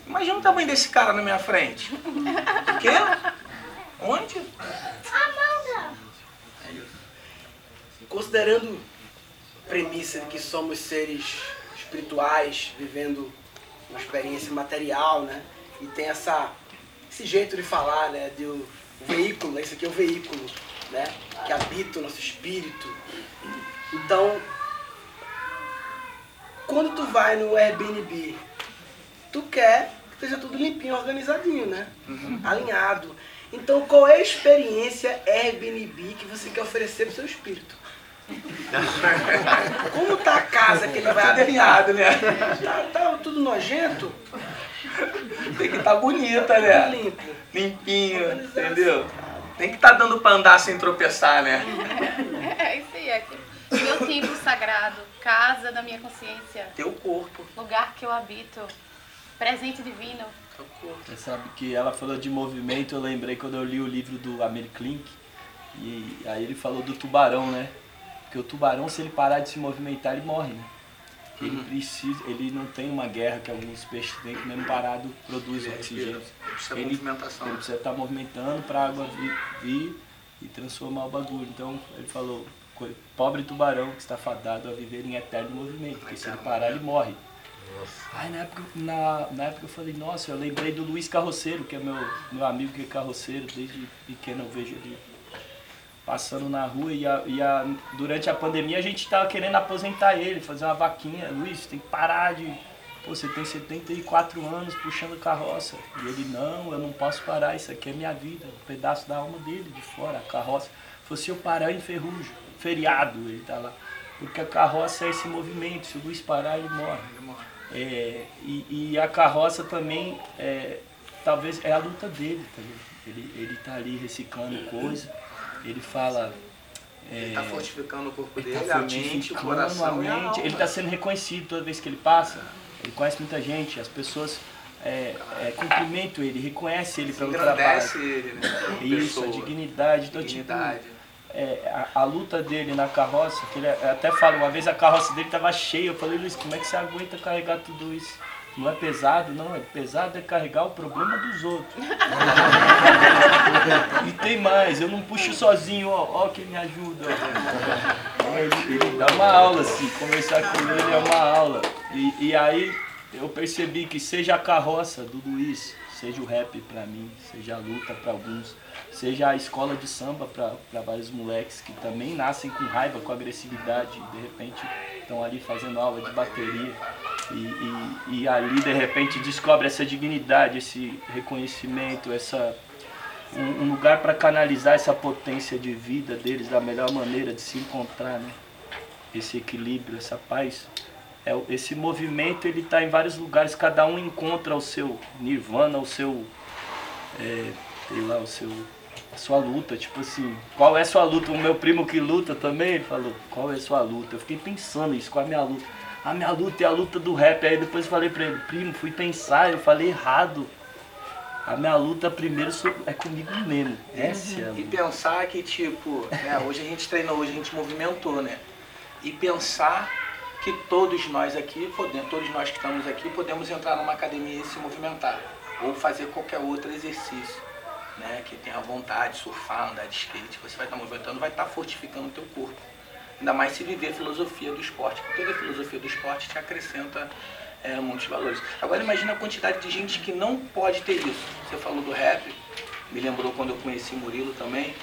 S9: imagina o tamanho desse cara na minha frente. O quê? Onde?
S1: É isso. Considerando premissa de que somos seres espirituais, vivendo uma experiência material, né? E tem essa, esse jeito de falar, né? De o, veículo? Isso aqui é o veículo, né? Que habita o nosso espírito. Então, quando tu vai no Airbnb, tu quer que esteja tudo limpinho, organizadinho, né? Uhum. Alinhado. Então, qual é a experiência Airbnb que você quer oferecer para o seu espírito? Como tá a casa que ele vai
S9: alinhado, né?
S1: Tá, tá, tudo nojento?
S9: Tem que estar tá bonita, né?
S1: Limpo.
S9: Limpinho, entendeu? Tem que estar tá dando pra andar sem tropeçar, né?
S2: É isso aí, é meu templo sagrado, casa da minha consciência.
S9: Teu corpo.
S2: Lugar que eu habito, presente divino.
S9: Teu corpo.
S5: Você sabe que ela falou de movimento, eu lembrei quando eu li o livro do Amir Klink, e aí ele falou do tubarão, né? Porque o tubarão, se ele parar de se movimentar, ele morre, né? Ele uhum. precisa, ele não tem uma guerra que alguns peixes têm que mesmo parado produz
S9: ele
S5: oxigênio.
S9: Ele precisa ele, movimentação.
S5: Ele precisa estar tá movimentando para a água vir, vir, e transformar o bagulho. Então ele falou, pobre tubarão que está fadado a viver em eterno movimento, porque se ele parar ele morre. Aí na época, na, na época eu falei, nossa, eu lembrei do Luiz Carroceiro, que é meu, meu amigo que é carroceiro, desde pequeno eu vejo ele passando na rua e, a, e a, durante a pandemia a gente estava querendo aposentar ele, fazer uma vaquinha. Luiz, tem que parar de. Pô, você tem 74 anos puxando carroça. E ele, não, eu não posso parar, isso aqui é minha vida, um pedaço da alma dele de fora, a carroça. Falei, se eu parar, eu enferrujo. Feriado, ele tá lá. Porque a carroça é esse movimento, se o Luiz parar, ele morre. É, e, e a carroça também, é, talvez, é a luta dele, tá ligado? Ele, ele tá ali reciclando coisa, ele fala.
S9: Ele tá fortificando o corpo
S5: ele
S9: dele,
S5: tá
S9: a mente, o coração
S5: a mente. Ele está sendo reconhecido toda vez que ele passa. Ele conhece muita gente, as pessoas é, é, cumprimentam ele, reconhecem ele pelo trabalho.
S9: ele, né?
S5: Isso, a dignidade. Então,
S9: Dignidade.
S5: tipo, é, a, a luta dele na carroça, que ele até falo, uma vez a carroça dele estava cheia, eu falei, Luiz, como é que você aguenta carregar tudo isso? Não é pesado, não, é pesado é carregar o problema dos outros. e tem mais, eu não puxo sozinho, ó, ó quem me ajuda. Ele, dá uma aula, assim, conversar com ele é uma aula. E, e aí eu percebi que seja a carroça do Luiz, seja o rap pra mim, seja a luta pra alguns, seja a escola de samba para vários moleques que também nascem com raiva, com agressividade, de repente estão ali fazendo aula de bateria e, e, e ali de repente descobre essa dignidade, esse reconhecimento, essa um, um lugar para canalizar essa potência de vida deles da melhor maneira de se encontrar, né? Esse equilíbrio, essa paz. É, esse movimento ele está em vários lugares, cada um encontra o seu nirvana, o seu é, sei lá, o seu, a sua luta, tipo assim, qual é a sua luta? O meu primo que luta também, ele falou, qual é a sua luta? Eu fiquei pensando isso, qual é a minha luta? A minha luta é a luta do rap, aí depois eu falei pra ele, primo, fui pensar, eu falei errado. A minha luta primeiro é comigo mesmo. Essa é a
S9: E pensar que, tipo, né, hoje a gente treinou, hoje a gente movimentou, né? E pensar que todos nós aqui, podemos, todos nós que estamos aqui, podemos entrar numa academia e se movimentar. Ou fazer qualquer outro exercício, né? Que tenha vontade, surfar, andar de skate, você vai estar movimentando, vai estar fortificando o teu corpo. Ainda mais se viver a filosofia do esporte, porque toda a filosofia do esporte te acrescenta é, muitos valores. Agora imagina a quantidade de gente que não pode ter isso. Você falou do rap, me lembrou quando eu conheci Murilo também,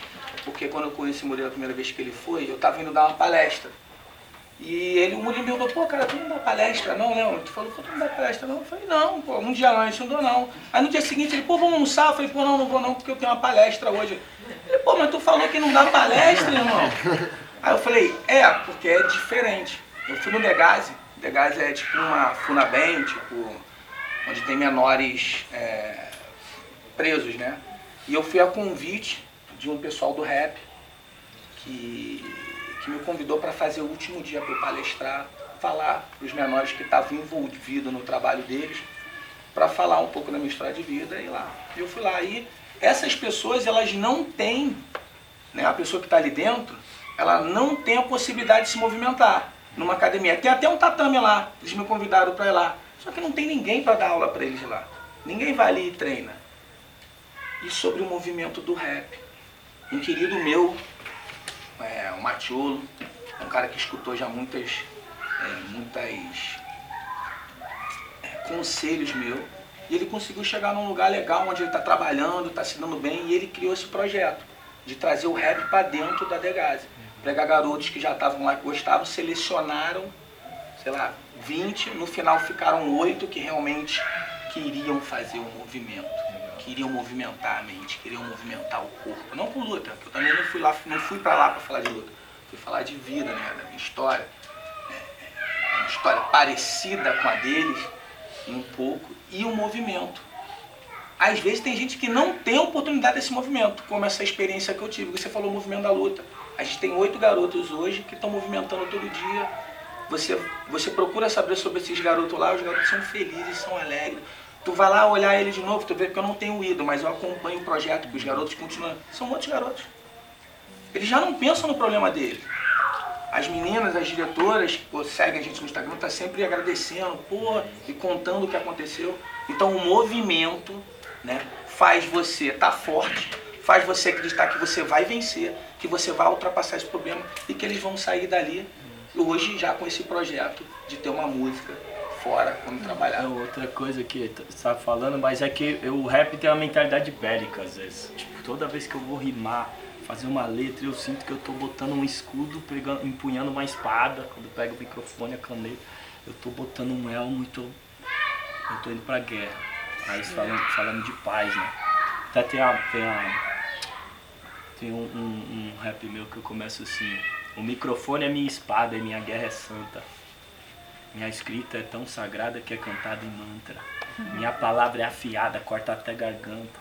S9: porque quando eu conheci Murilo a primeira vez que ele foi, eu estava indo dar uma palestra. E ele, o Murilo me perguntou, pô, cara, tu não dá palestra não, Leandro? Tu falou, pô, tu não dá palestra não? Eu falei, não, pô, um dia antes não dou não. Aí no dia seguinte ele, pô, vamos almoçar? Eu falei, pô, não, não vou não, porque eu tenho uma palestra hoje. Ele, pô, mas tu falou que não dá palestra, irmão. Aí eu falei, é, porque é diferente. Eu fui no Degase, Degase é tipo uma Funabem, tipo, onde tem menores é, presos, né? E eu fui a convite de um pessoal do rap que, que me convidou para fazer o último dia para eu palestrar, falar para os menores que estavam envolvidos no trabalho deles, para falar um pouco da minha história de vida e lá. Eu fui lá e essas pessoas elas não têm, né, a pessoa que está ali dentro, ela não tem a possibilidade de se movimentar numa academia. Tem até um tatame lá, eles me convidaram para ir lá. Só que não tem ninguém para dar aula para eles lá. Ninguém vai ali e treina. E sobre o movimento do rap. Um querido meu, é, o Matiolo, um cara que escutou já muitas, é, muitas é, conselhos meu. E ele conseguiu chegar num lugar legal onde ele está trabalhando, está se dando bem, e ele criou esse projeto de trazer o rap para dentro da Degase. Pegar garotos que já estavam lá, que gostavam, selecionaram, sei lá, 20, no final ficaram oito que realmente queriam fazer o movimento, queriam movimentar a mente, queriam movimentar o corpo. Não por luta, que eu também não fui lá, não fui para lá para falar de luta, fui falar de vida, né, da minha história. É, uma história parecida com a deles, um pouco, e o movimento. Às vezes tem gente que não tem oportunidade desse movimento, como essa experiência que eu tive. Você falou movimento da luta. A gente tem oito garotos hoje que estão movimentando todo dia. Você, você procura saber sobre esses garotos lá, os garotos são felizes, são alegres. Tu vai lá olhar ele de novo, tu vê que eu não tenho ido, mas eu acompanho o projeto, que os garotos continuam. São outros garotos. Eles já não pensam no problema dele. As meninas, as diretoras pô, seguem a gente no Instagram, tá sempre agradecendo, pô, e contando o que aconteceu. Então o movimento né, faz você estar forte, faz você acreditar que você vai vencer, que você vai ultrapassar esse problema e que eles vão sair dali hoje já com esse projeto de ter uma música fora, trabalhar.
S5: É outra coisa que você estava falando, mas é que eu- o rap tem uma mentalidade bélica às vezes. Tipo, toda vez que eu vou rimar, fazer uma letra, eu sinto que eu tô botando um escudo, pegando, empunhando uma espada, quando pego o microfone, a caneta, eu tô botando um elmo e tô, eu tô indo pra guerra. Aí falando, falando de paz, né? Até tem a, tem a, tem um, um, um rap meu que eu começo assim, o microfone é minha espada e minha guerra é santa. Minha escrita é tão sagrada que é cantada em mantra. Minha palavra é afiada, corta até garganta.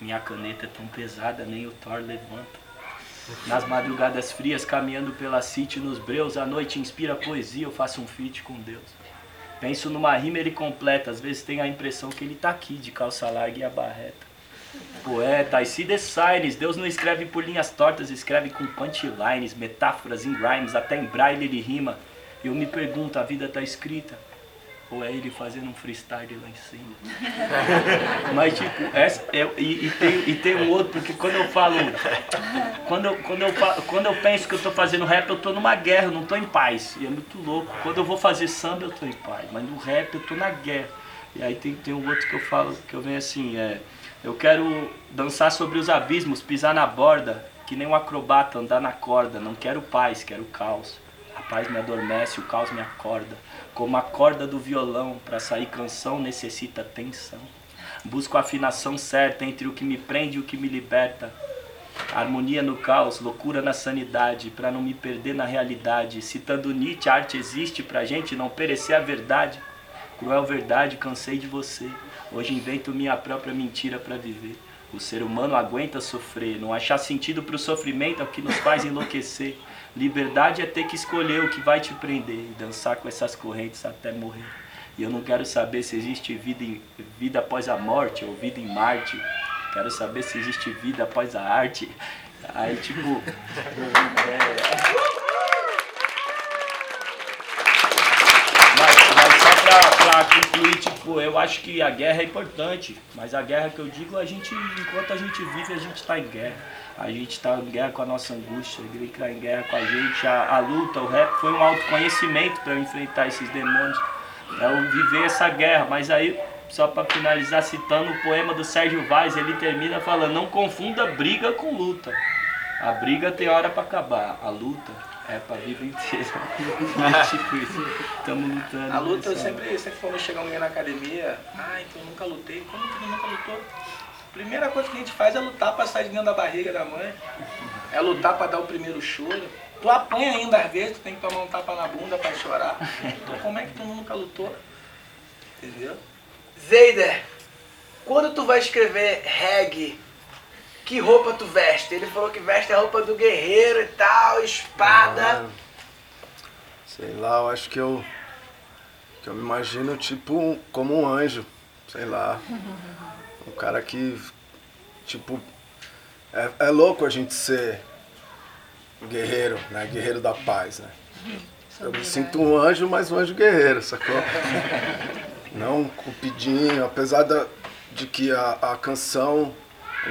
S5: Minha caneta é tão pesada, nem o Thor levanta. Nas madrugadas frias, caminhando pela city nos breus, a noite inspira poesia, eu faço um feat com Deus. Penso numa rima, ele completa, às vezes tenho a impressão que ele tá aqui, de calça larga e a barreta. Poeta, I see the signs, Deus não escreve por linhas tortas, escreve com punchlines, metáforas em rhymes, até em braille ele rima. E eu me pergunto, a vida tá escrita? Ou é ele fazendo um freestyle lá em cima? Mas tipo, essa, eu, e, e, tem, e tem um outro, porque quando eu falo. Quando eu, quando, eu, quando eu penso que eu tô fazendo rap, eu tô numa guerra, eu não tô em paz. E é muito louco. Quando eu vou fazer samba, eu tô em paz. Mas no rap eu tô na guerra. E aí tem, tem um outro que eu falo, que eu venho assim, é. Eu quero dançar sobre os abismos, pisar na borda, que nem um acrobata andar na corda. Não quero paz, quero caos. Paz me adormece, o caos me acorda. Como a corda do violão, para sair canção necessita tensão. Busco a afinação certa entre o que me prende e o que me liberta. Harmonia no caos, loucura na sanidade, para não me perder na realidade. Citando Nietzsche, a arte existe pra gente não perecer a verdade. Cruel verdade, cansei de você. Hoje invento minha própria mentira pra viver. O ser humano aguenta sofrer, não achar sentido pro sofrimento é o que nos faz enlouquecer. Liberdade é ter que escolher o que vai te prender e dançar com essas correntes até morrer. E eu não quero saber se existe vida, em- vida após a morte ou vida em Marte. Quero saber se existe vida após a arte. Aí, tipo. Mas, só pra, pra concluir, tipo, eu acho que a guerra é importante, mas a guerra que eu digo, a gente, enquanto a gente vive, a gente tá em guerra. A gente tá em guerra com a nossa angústia, ele tá em guerra com a gente. A, a luta, o rap foi um autoconhecimento para eu enfrentar esses demônios, pra eu viver essa guerra. Mas aí, só para finalizar, citando o poema do Sérgio Vaz, ele termina falando: Não confunda briga com luta. A briga tem hora para acabar, a luta é pra vida inteira. tipo isso, estamos lutando.
S9: A luta, eu sempre, sempre quando chega alguém na academia, ah, então eu nunca lutei. Como que nunca lutou? Primeira coisa que a gente faz é lutar pra sair de dentro da barriga da mãe. É lutar pra dar o primeiro choro. Tu apanha ainda às vezes, tu tem que tomar um tapa na bunda pra chorar. Então como é que tu nunca lutou? Entendeu?
S1: Zeider, quando tu vai escrever reggae, que roupa tu veste? Ele falou que veste a roupa do guerreiro e tal, espada.
S11: Ah, sei lá, eu acho que eu. Que eu me imagino tipo um- como um anjo. Sei lá. Um cara que. Tipo. É, é louco a gente ser guerreiro, né? Guerreiro da paz, né? Eu me sinto um anjo, mas um anjo guerreiro, sacou? Não um cupidinho, apesar da, de que a, a canção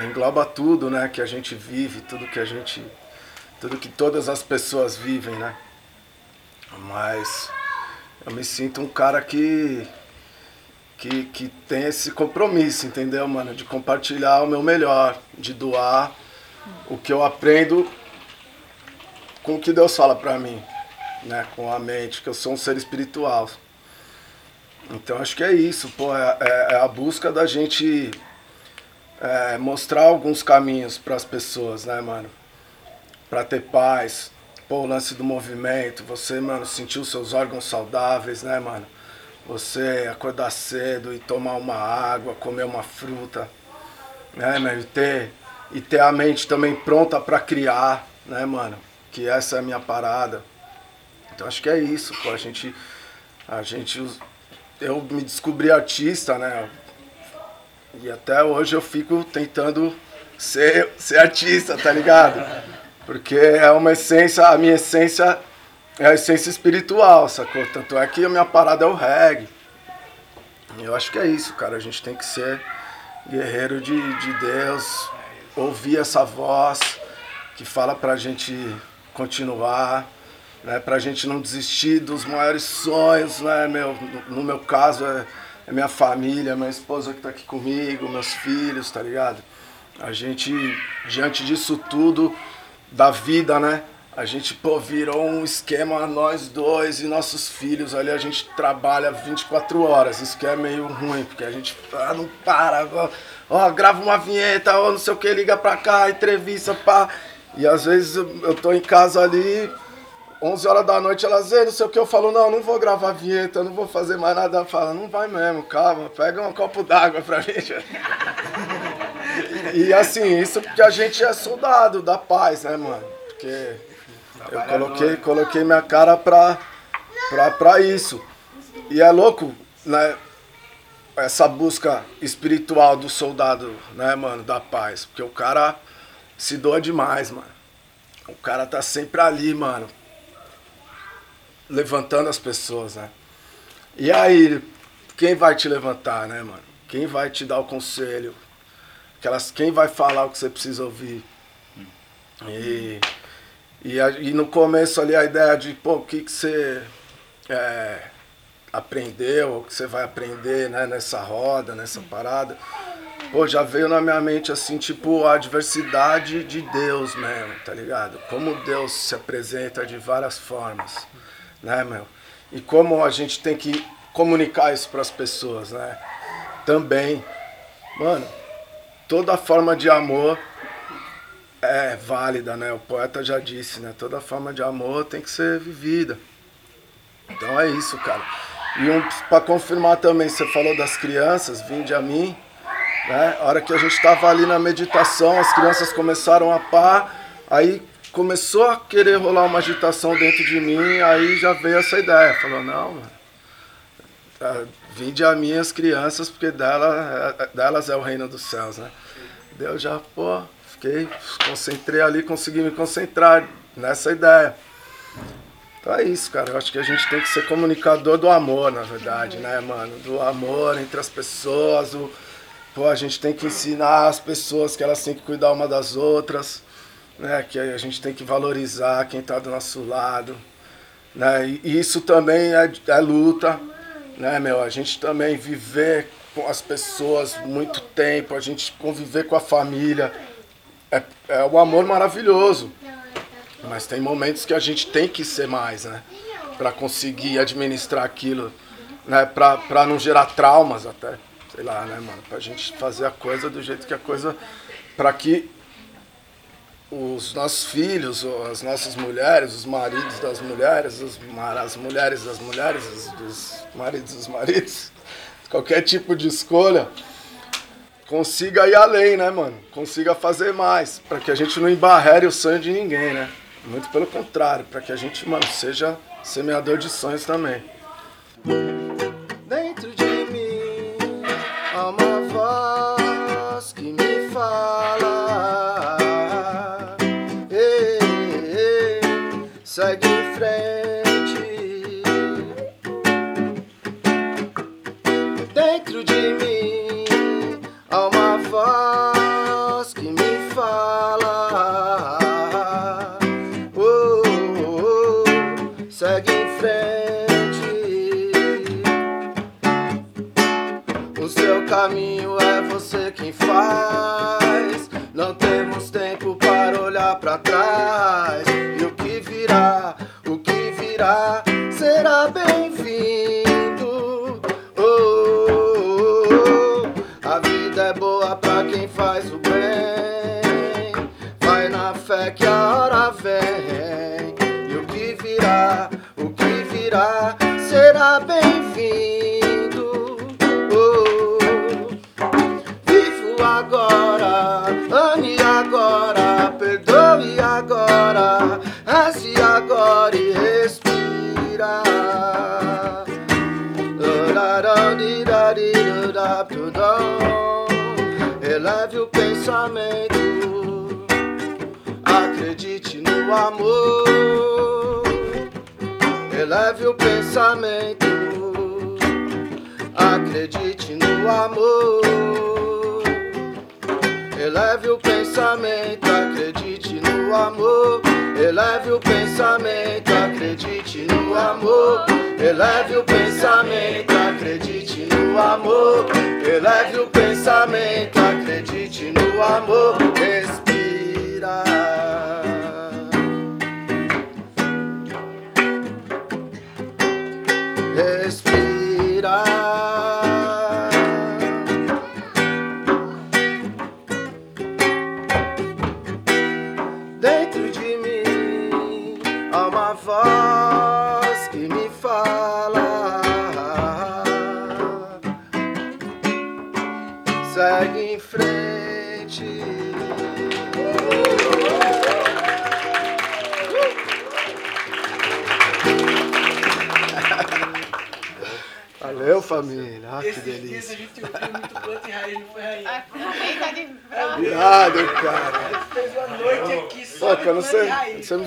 S11: engloba tudo, né? Que a gente vive, tudo que a gente. Tudo que todas as pessoas vivem, né? Mas eu me sinto um cara que. Que, que tem esse compromisso, entendeu, mano? De compartilhar o meu melhor, de doar o que eu aprendo com o que Deus fala pra mim, né? Com a mente, que eu sou um ser espiritual. Então acho que é isso, pô, é, é- é a busca da gente é, mostrar alguns caminhos para as pessoas, né, mano? Pra ter paz. Pô, o lance do movimento, você, mano, sentir os seus órgãos saudáveis, né, mano? Você acordar cedo e tomar uma água, comer uma fruta, né, mano? E ter, e ter a mente também pronta para criar, né, mano? Que essa é a minha parada. Então acho que é isso, pô. A gente. A gente. Eu me descobri artista, né? E até hoje eu fico tentando ser, ser artista, tá ligado? Porque é uma essência, a minha essência é a essência espiritual, sacou? Tanto é que a minha parada é o reggae. Eu acho que é isso, cara. A gente tem que ser guerreiro de, de Deus, ouvir essa voz que fala pra gente continuar, né? Pra gente não desistir dos maiores sonhos, né, meu? No, meu caso é, é minha família, minha esposa que tá aqui comigo, meus filhos, tá ligado? A gente, diante disso tudo, da vida, né? A gente, pô, virou um esquema nós dois e nossos filhos ali, a gente trabalha 24 horas. Isso que é meio ruim, porque a gente ah, não para, ó, ó, grava uma vinheta, ó, não sei o que, liga pra cá, entrevista, pá. E às vezes eu, tô em casa ali, 11 horas da noite, elas, ei, não sei o que, eu falo, não, não vou gravar vinheta, não vou fazer mais nada. Ela fala, não vai mesmo, calma, pega um copo d'água pra mim. e assim, isso porque a gente é soldado da paz, né, mano? Porque eu coloquei, coloquei minha cara pra, pra, pra isso. E é louco, né? Essa busca espiritual do soldado, né, mano, da paz. Porque o cara se doa demais, mano. O cara tá sempre ali, mano. Levantando as pessoas, né? E aí, quem vai te levantar, né, mano? Quem vai te dar o conselho? Aquelas, quem vai falar o que você precisa ouvir? E e, e no começo ali a ideia de, pô, o que, que você é, aprendeu, o que você vai aprender né, nessa roda, nessa parada. Pô, já veio na minha mente assim, tipo, a diversidade de Deus mesmo, tá ligado? Como Deus se apresenta de várias formas, né, meu? E como a gente tem que comunicar isso para as pessoas, né? Também, mano, toda forma de amor é válida, né? O poeta já disse, né? Toda forma de amor tem que ser vivida. Então é isso, cara. E um, para confirmar também, você falou das crianças, vinde a mim. Né? A hora que a gente estava ali na meditação, as crianças começaram a pá, aí começou a querer rolar uma agitação dentro de mim, aí já veio essa ideia. Falou, não, mano, tá, vinde a mim as crianças, porque dela, é, delas é o reino dos céus, né? Deus já, pô, fiquei, concentrei ali, consegui me concentrar nessa ideia. Então é isso, cara. Eu acho que a gente tem que ser comunicador do amor, na verdade, né, mano? Do amor entre as pessoas. O, pô, a gente tem que ensinar as pessoas que elas têm que cuidar uma das outras, né? Que a gente tem que valorizar quem está do nosso lado. Né? E isso também é, é luta, né, meu? A gente também viver com as pessoas muito tempo, a gente conviver com a família, é, um amor maravilhoso. Mas tem momentos que a gente tem que ser mais, né? Pra conseguir administrar aquilo, né? Pra não gerar traumas até. Sei lá, né, mano? Pra gente fazer a coisa do jeito que a coisa. Pra que os nossos filhos, as nossas mulheres, os maridos das mulheres, os, as mulheres das mulheres, os, os maridos dos maridos, qualquer tipo de escolha, consiga ir além, né, mano? Consiga fazer mais, para que a gente não embarrere o sonho de ninguém, né? Muito pelo contrário, para que a gente, mano, seja semeador de sonhos também.
S12: Dentro de mim há uma voz que me fala. Ei, ei, segue em frente. Dentro de mim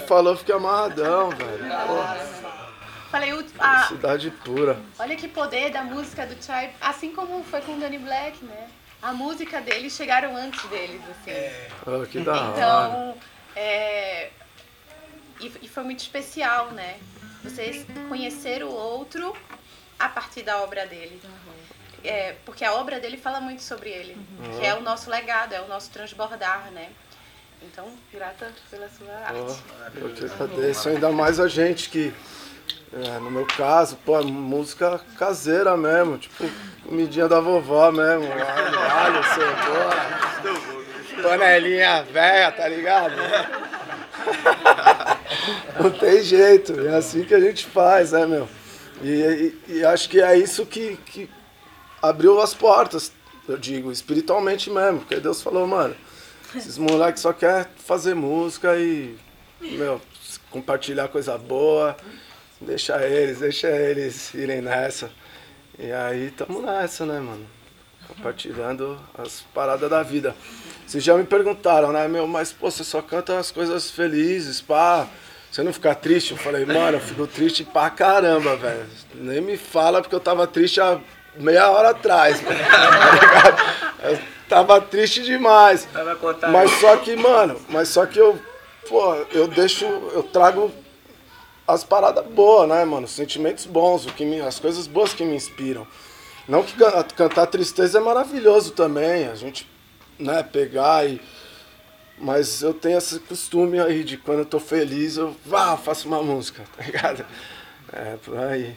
S11: falou, fiquei amarradão, velho. Pô,
S2: Falei, o- a-
S11: cidade pura.
S2: olha que poder da música do Tribe, assim como foi com o Danny Black, né? A música deles chegaram antes deles, assim.
S11: Oh, que da hora.
S2: Então, é, e, e foi muito especial, né? Vocês conhecer o outro a partir da obra dele. É, porque a obra dele fala muito sobre ele, que é o nosso legado, é o nosso transbordar, né? Então, grata pela sua arte.
S11: Eu que agradeço, ainda mais a gente que, é, no meu caso, pô, é música caseira mesmo, tipo, comidinha da vovó mesmo, alho, alho, cebola, panelinha velha, tá ligado? Não tem jeito, é assim que a gente faz, né, meu? E, e- e acho que é isso que, que abriu as portas, eu digo, espiritualmente mesmo, porque Deus falou, mano, esses moleques só querem fazer música e, meu, compartilhar coisa boa, deixa eles, deixa eles irem nessa. E aí tamo nessa, né, mano? Compartilhando as paradas da vida. Vocês já me perguntaram, né, meu, mas pô, você só canta as coisas felizes, pá. Você não fica triste? Eu falei, mano, eu fico triste pra caramba, velho. Nem me fala porque eu tava triste há meia hora atrás. Tá ligado? Eu tava triste demais. Mas só que, mano, mas só que eu, pô, eu deixo, eu trago as paradas boas, né, mano? Os sentimentos bons, o que me, as coisas boas que me inspiram. Não que can- cantar tristeza é maravilhoso também, a gente, né, pegar e. Mas eu tenho esse costume aí de quando eu tô feliz, eu vá, faço uma música, tá ligado? É, por aí.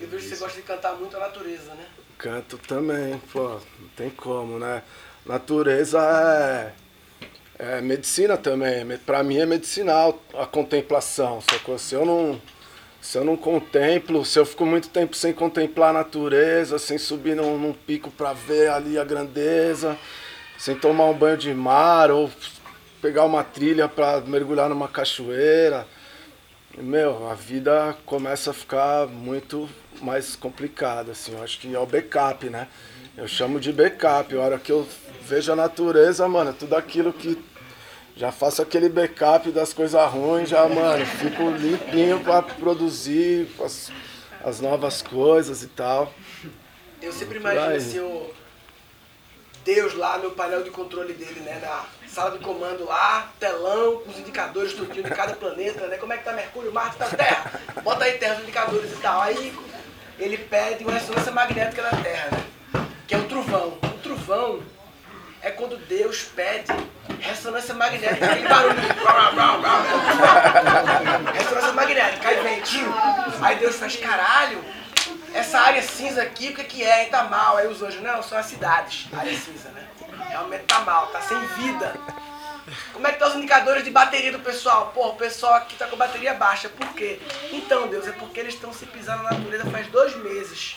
S1: Eu vejo que você gosta de cantar muito a natureza, né?
S11: Canto também, pô, não tem como, né? Natureza é, é medicina também. Me- Pra mim é medicinal a contemplação. Sacou? Se eu não. Se eu não contemplo, se eu fico muito tempo sem contemplar a natureza, sem subir num, num pico pra ver ali a grandeza, sem tomar um banho de mar ou pegar uma trilha pra mergulhar numa cachoeira, meu, a vida começa a ficar muito mais complicada, assim. Eu acho que é o backup, né? Eu chamo de backup. A hora que eu vejo a natureza, mano, tudo aquilo que. Já faço aquele backup das coisas ruins, já, mano, fico limpinho pra produzir as, as novas coisas e tal.
S1: Eu sempre imagino assim, o Deus lá no painel de controle dele, né? Na sala de comando lá, telão, com os indicadores tudinho de cada planeta, né? Como é que tá Mercúrio, Marte, tá Terra? Bota aí Terra os indicadores e tal. Aí ele pede uma ressonância magnética da Terra, né? Que é o trovão. O trovão é quando Deus pede ressonância magnética, aquele barulho. Ressonância magnética, aí vem. Aí Deus faz, caralho, essa área cinza aqui, o que, que é? Hein? Tá mal. Aí os anjos, não, são as cidades, área cinza, né? Realmente tá mal, tá sem vida. Como é que tá os indicadores de bateria do pessoal? Pô, o pessoal aqui tá com bateria baixa. Por quê? Então, Deus, é porque eles estão se pisando na natureza faz dois meses.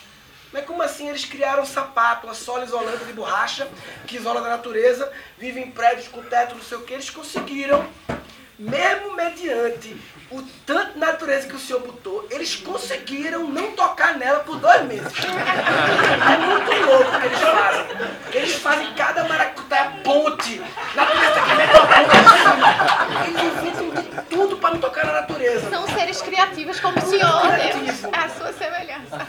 S1: Mas como assim eles criaram um sapato, uma sola isolante de borracha, que isola da natureza, vivem em prédios com teto, não sei o que, eles conseguiram, mesmo mediante o tanto de natureza que o Senhor botou, eles conseguiram não tocar nela por dois meses. É muito louco o que eles fazem. Eles fazem cada maracutaia ponte. Natureza que mete uma ponte. Eles inventam de tudo para não tocar na natureza.
S2: São seres criativos como o senhor. Deus. É a sua semelhança.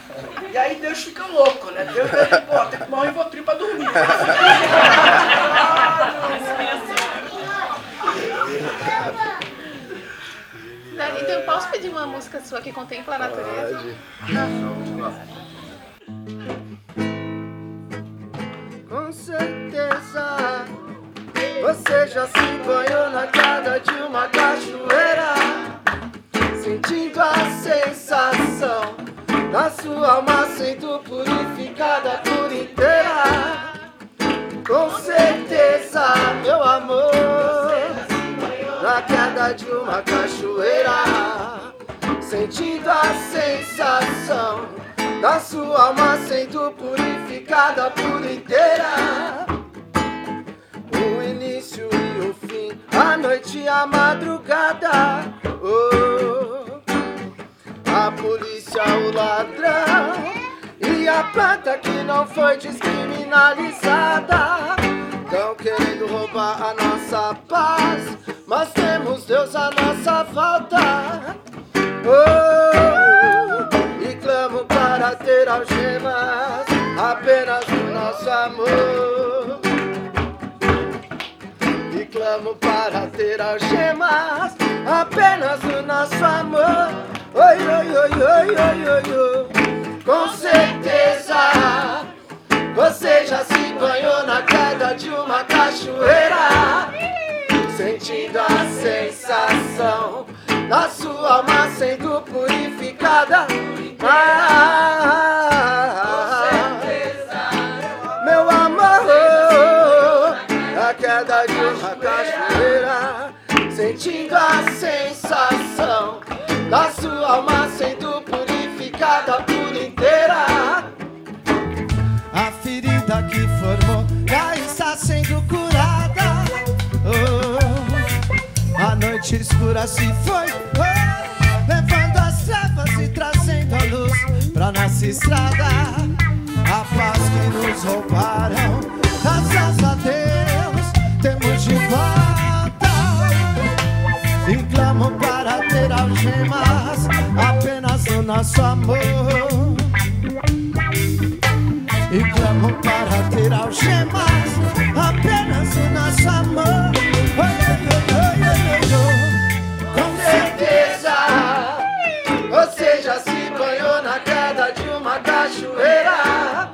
S1: E aí Deus fica louco, né? Deus, Deus pô, tem que tomar um Rivotril pra dormir.
S2: tenho, posso pedir uma música sua que contempla a natureza?
S12: Com certeza você já se banhou na queda de uma cachoeira, sentindo a sensação da sua alma sendo purificada por inteira. Com certeza, meu amor, na queda de uma cachoeira, sentindo a sensação da sua alma sendo purificada por inteira. O início e o fim, a noite e a madrugada. Oh, a polícia, o ladrão e a planta que não foi descriminalizada. Tão querendo roubar a nossa paz, mas temos Deus à nossa volta. Oh, e clamo para ter algemas apenas no nosso amor. E clamo para ter algemas apenas no nosso amor. Oi, oi, oi, oi, oi, oi, oi. Com certeza você já se banhou na queda de uma cachoeira, sentindo a sensação da sua alma sendo purificada. Ah, meu amor, a queda de uma cachoeira, sentindo a sensação da sua alma sendo purificada noite escura se foi, oh, levando as trevas e trazendo a luz pra nossa estrada. A paz que nos roubaram, graças a Deus, temos de volta. E clamo para ter algemas apenas no nosso amor. E clamo para ter algemas apenas no nosso amor. Oi, oi, oi, cachoeira,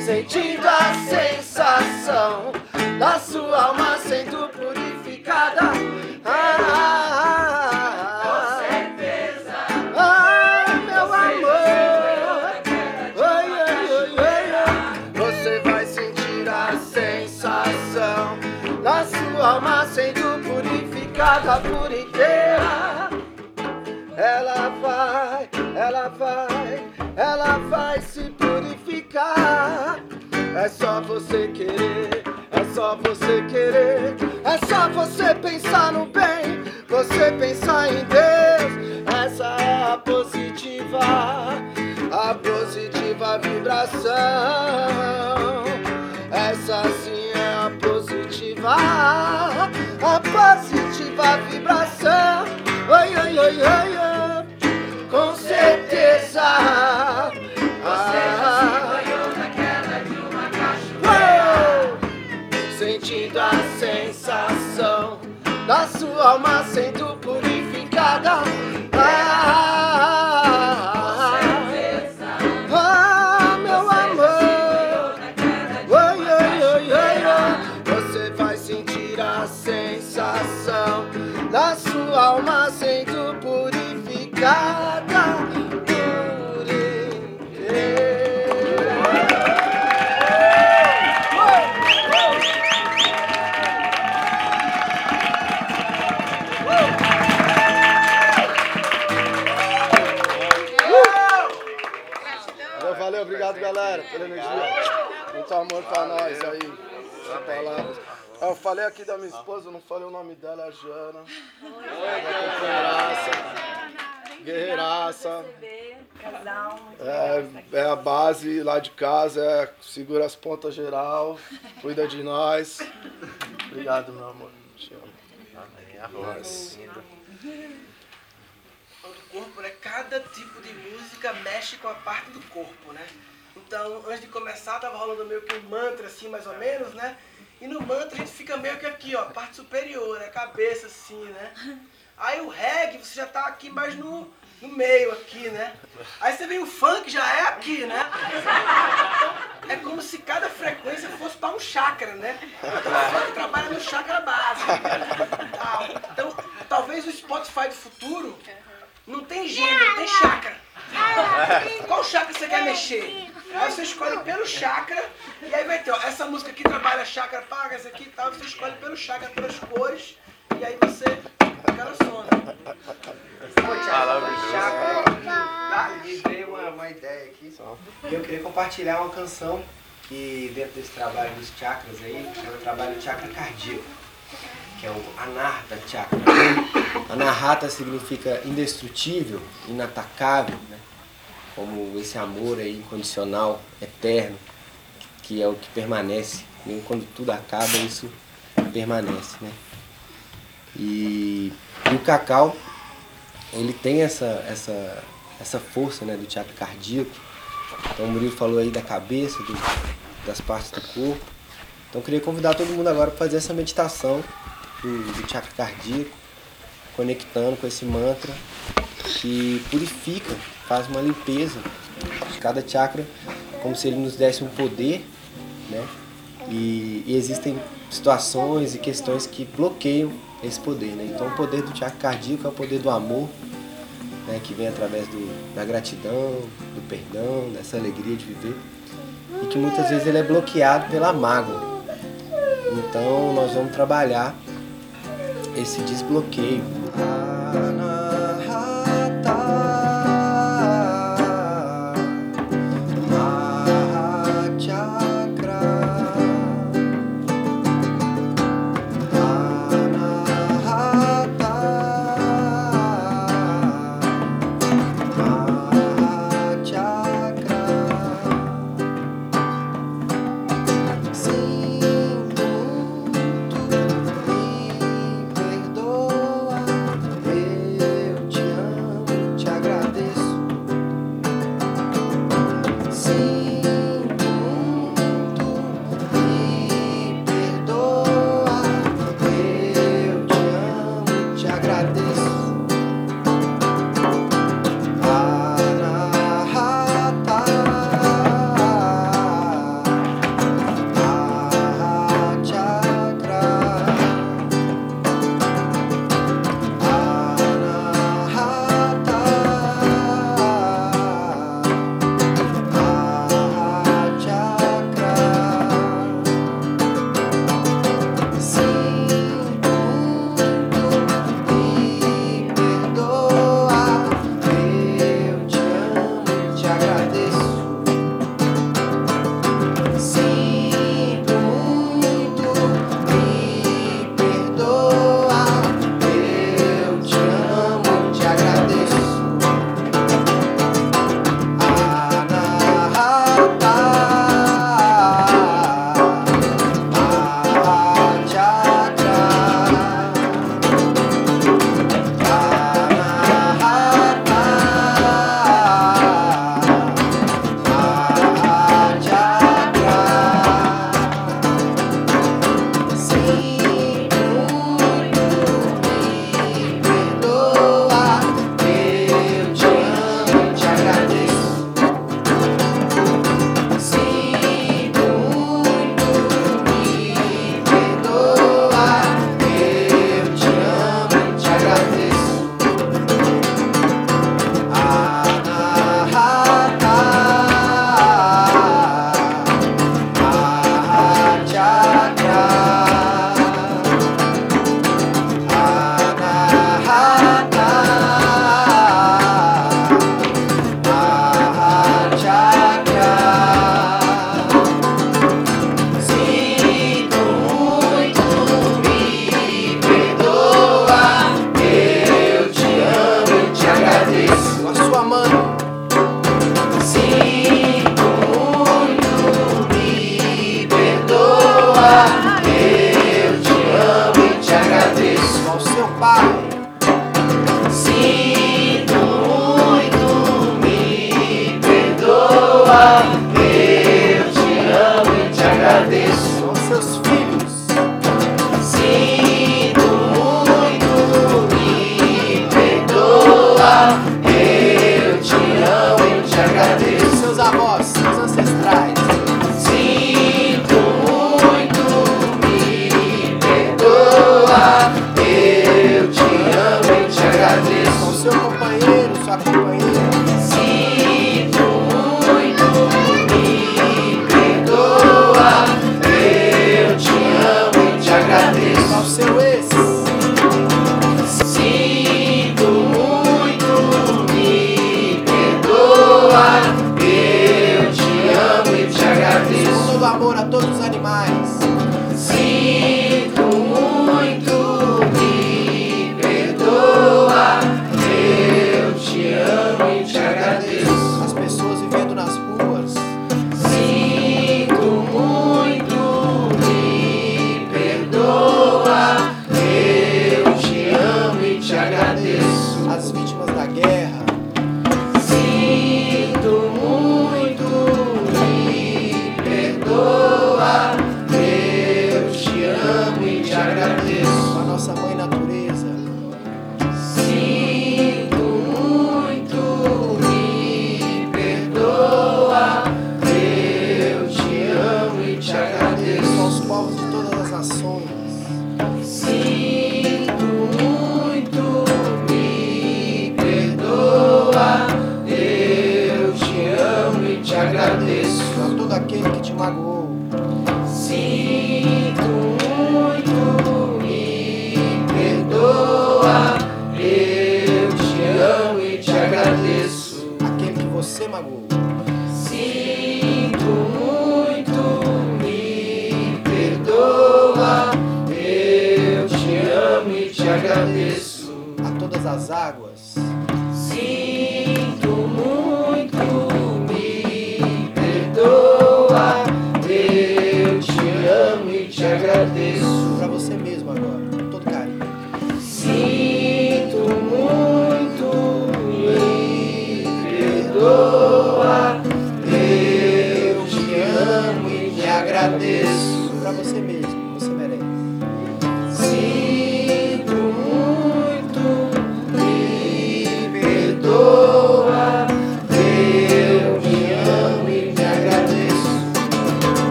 S12: sentindo a sensação da sua alma sendo purificada. Ah, com certeza. Ah, meu amor. Oi, oi, oi, oi, oi. Você vai sentir a sensação da sua alma sendo purificada por inteira. Ela vai, ela vai, ela vai se purificar. É só você querer, é só você querer, é só você pensar no bem, você pensar em Deus. Essa é a positiva, a positiva vibração. Essa sim é a positiva, a positiva vibração. Oi, oi, oi, oi. Eu falei aqui da minha esposa, não falei o nome dela, é a Jana. Guerreiraça. Guerreiraça. É, é a base lá de casa, é, segura as pontas geral, cuida de nós. Obrigado, meu amor. Te amo. Nós.
S1: do corpo, né? Cada tipo de música mexe com a parte do corpo, né? Então, antes de começar, tava rolando meio que um mantra, assim, mais ou menos, né? E no mantra a gente fica meio que aqui, ó, parte superior, né? Cabeça, assim, né? Aí o reggae, você já tá aqui mais no, no meio aqui, né? Aí você vem o funk, já é aqui, né? Então, é como se cada frequência fosse para um chakra, né? Então o funk trabalha no chakra básico. Tal. Então, talvez o Spotify do futuro não tem gênero, tem chakra. Qual chakra você quer mexer? Aí você escolhe pelo chakra e aí vai ter, ó, essa música aqui trabalha chakra paga, essa aqui e tal, você escolhe pelo chakra, pelas cores, e aí você. Pô, Thiago, chakra, tá?
S6: Me veio uma, uma ideia aqui. E eu queria compartilhar uma canção que dentro desse trabalho dos chakras aí, é o trabalho chakra cardíaco, que é o Anahata Chakra. Anahata significa indestrutível, inatacável, né? Como esse amor aí incondicional, eterno, que é o que permanece. Mesmo quando tudo acaba, isso permanece. Né? E, e o cacau, ele tem essa, essa, essa força né, do chakra cardíaco. Então o Murilo falou aí da cabeça, do, das partes do corpo. Então eu queria convidar todo mundo agora para fazer essa meditação do, do chakra cardíaco, conectando com esse mantra que purifica, faz uma limpeza de cada chakra, como se ele nos desse um poder, né? E, e existem situações e questões que bloqueiam esse poder, né? Então o poder do chakra cardíaco é o poder do amor, né? Que vem através do, da gratidão, do perdão, dessa alegria de viver e que muitas vezes ele é bloqueado pela mágoa. Então nós vamos trabalhar esse desbloqueio. Sinto muito,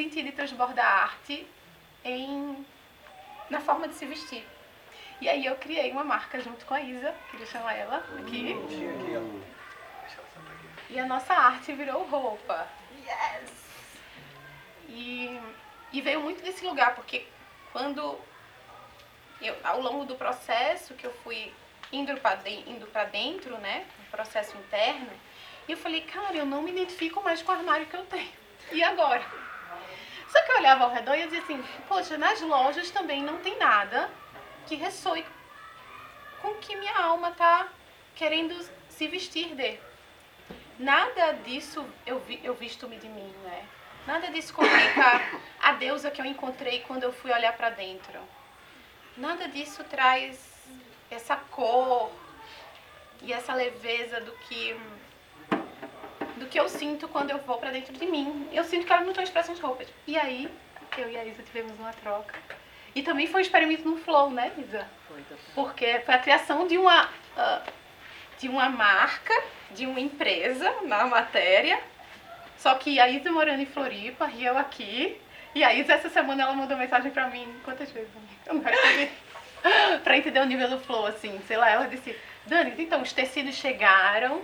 S12: sentir e
S1: transbordar a
S2: arte em, na forma de se vestir. E aí eu criei uma marca junto com a Isa, queria chamar ela aqui. E a nossa arte virou roupa. Yes! E, e veio muito desse lugar, porque quando eu, ao longo do processo que eu fui indo para indo pra dentro, né? Um processo interno, eu falei, cara, eu não me identifico mais com o armário que eu tenho. E agora? Só que eu olhava ao redor e dizia assim, poxa, nas lojas também não tem nada que ressoe com o que minha alma tá querendo se vestir de. Nada disso eu, vi, eu visto-me de mim, né? Nada disso comunica a deusa que eu encontrei quando eu fui olhar para dentro. Nada disso traz essa cor e essa leveza do que do que eu sinto quando eu vou para dentro de mim. Eu sinto que elas não estão expressas roupas. E aí, eu e a Isa tivemos uma troca. E também foi um experimento no flow, né, Isa?
S13: Foi,
S2: Porque foi a criação de uma uh, de uma marca, de uma empresa na matéria. Só que a Isa morando em Floripa e eu aqui. E a Isa essa semana ela mandou mensagem pra mim. Quantas vezes? Eu não recebi. pra entender o nível do flow, assim. Sei lá, ela disse, Dani, então, os tecidos chegaram.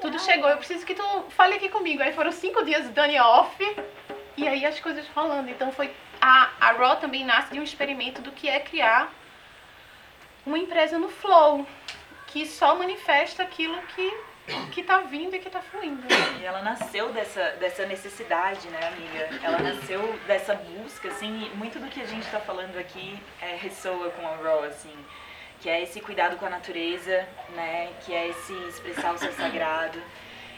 S2: Tudo chegou, eu preciso que tu fale aqui comigo. Aí foram cinco dias Dani off. E aí as coisas rolando. Então foi. A, a Raw também nasce de um experimento do que é criar uma empresa no flow que só manifesta aquilo que que tá vindo e que tá fluindo.
S13: E ela nasceu dessa, dessa necessidade, né, amiga? Ela nasceu dessa busca, assim, e muito do que a gente tá falando aqui é, ressoa com a Raw, assim, que é esse cuidado com a natureza, né, que é esse expressar o seu sagrado.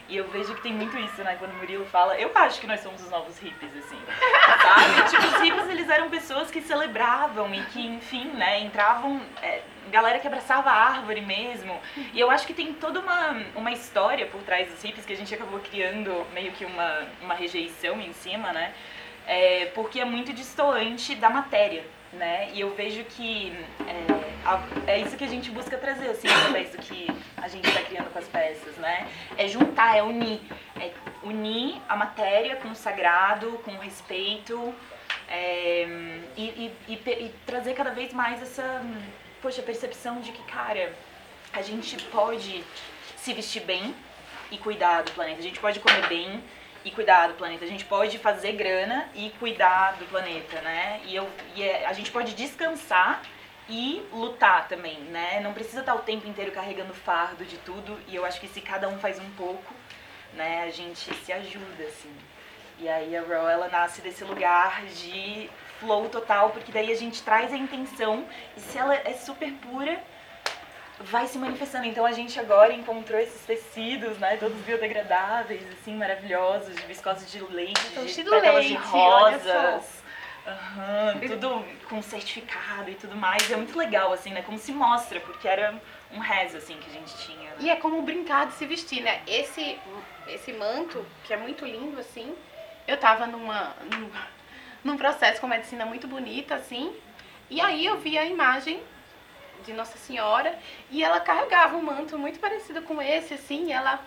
S13: E eu vejo que tem muito isso, né? Quando o Murilo fala, eu acho que nós somos os novos hippies, assim. Sabe? tipo, os hippies, eles eram pessoas que celebravam e que, enfim, né, entravam. É, galera que abraçava a árvore mesmo. E eu acho que tem toda uma, uma história por trás dos hippies que a gente acabou criando meio que uma, uma rejeição em cima, né? É, porque é muito distoante da matéria, né? E eu vejo que é, a, é isso que a gente busca trazer, assim, através do que a gente está criando com as peças, né? É juntar, é unir. É unir a matéria com o sagrado, com o respeito, é, e, e, e, e trazer cada vez mais essa poxa, percepção de que, cara, a gente pode se vestir bem e cuidar do planeta. A gente pode comer bem e cuidar do planeta. A gente pode fazer grana e cuidar do planeta, né? E, eu, e é, a gente pode descansar e lutar também, né? Não precisa estar o tempo inteiro carregando fardo de tudo. E eu acho que se cada um faz um pouco, né, a gente se ajuda, assim. E aí a Raw, ela nasce desse lugar de flow total, porque daí a gente traz a intenção e se ela é super pura, vai se manifestando. Então a gente agora encontrou esses tecidos, né, todos biodegradáveis, assim, maravilhosos, de viscose de leite, de
S2: de
S13: pétalas
S2: leite,
S13: de rosas. Aham, tudo com certificado e tudo mais. É muito legal, assim, né? Como se mostra, porque era um rezo, assim, que a gente tinha. Né?
S2: E é como brincar de se vestir, né? Esse, esse manto, que é muito lindo, assim, eu tava numa, num, num processo com medicina muito bonita, assim, e aí eu vi a imagem de Nossa Senhora e ela carregava um manto muito parecido com esse, assim, e ela...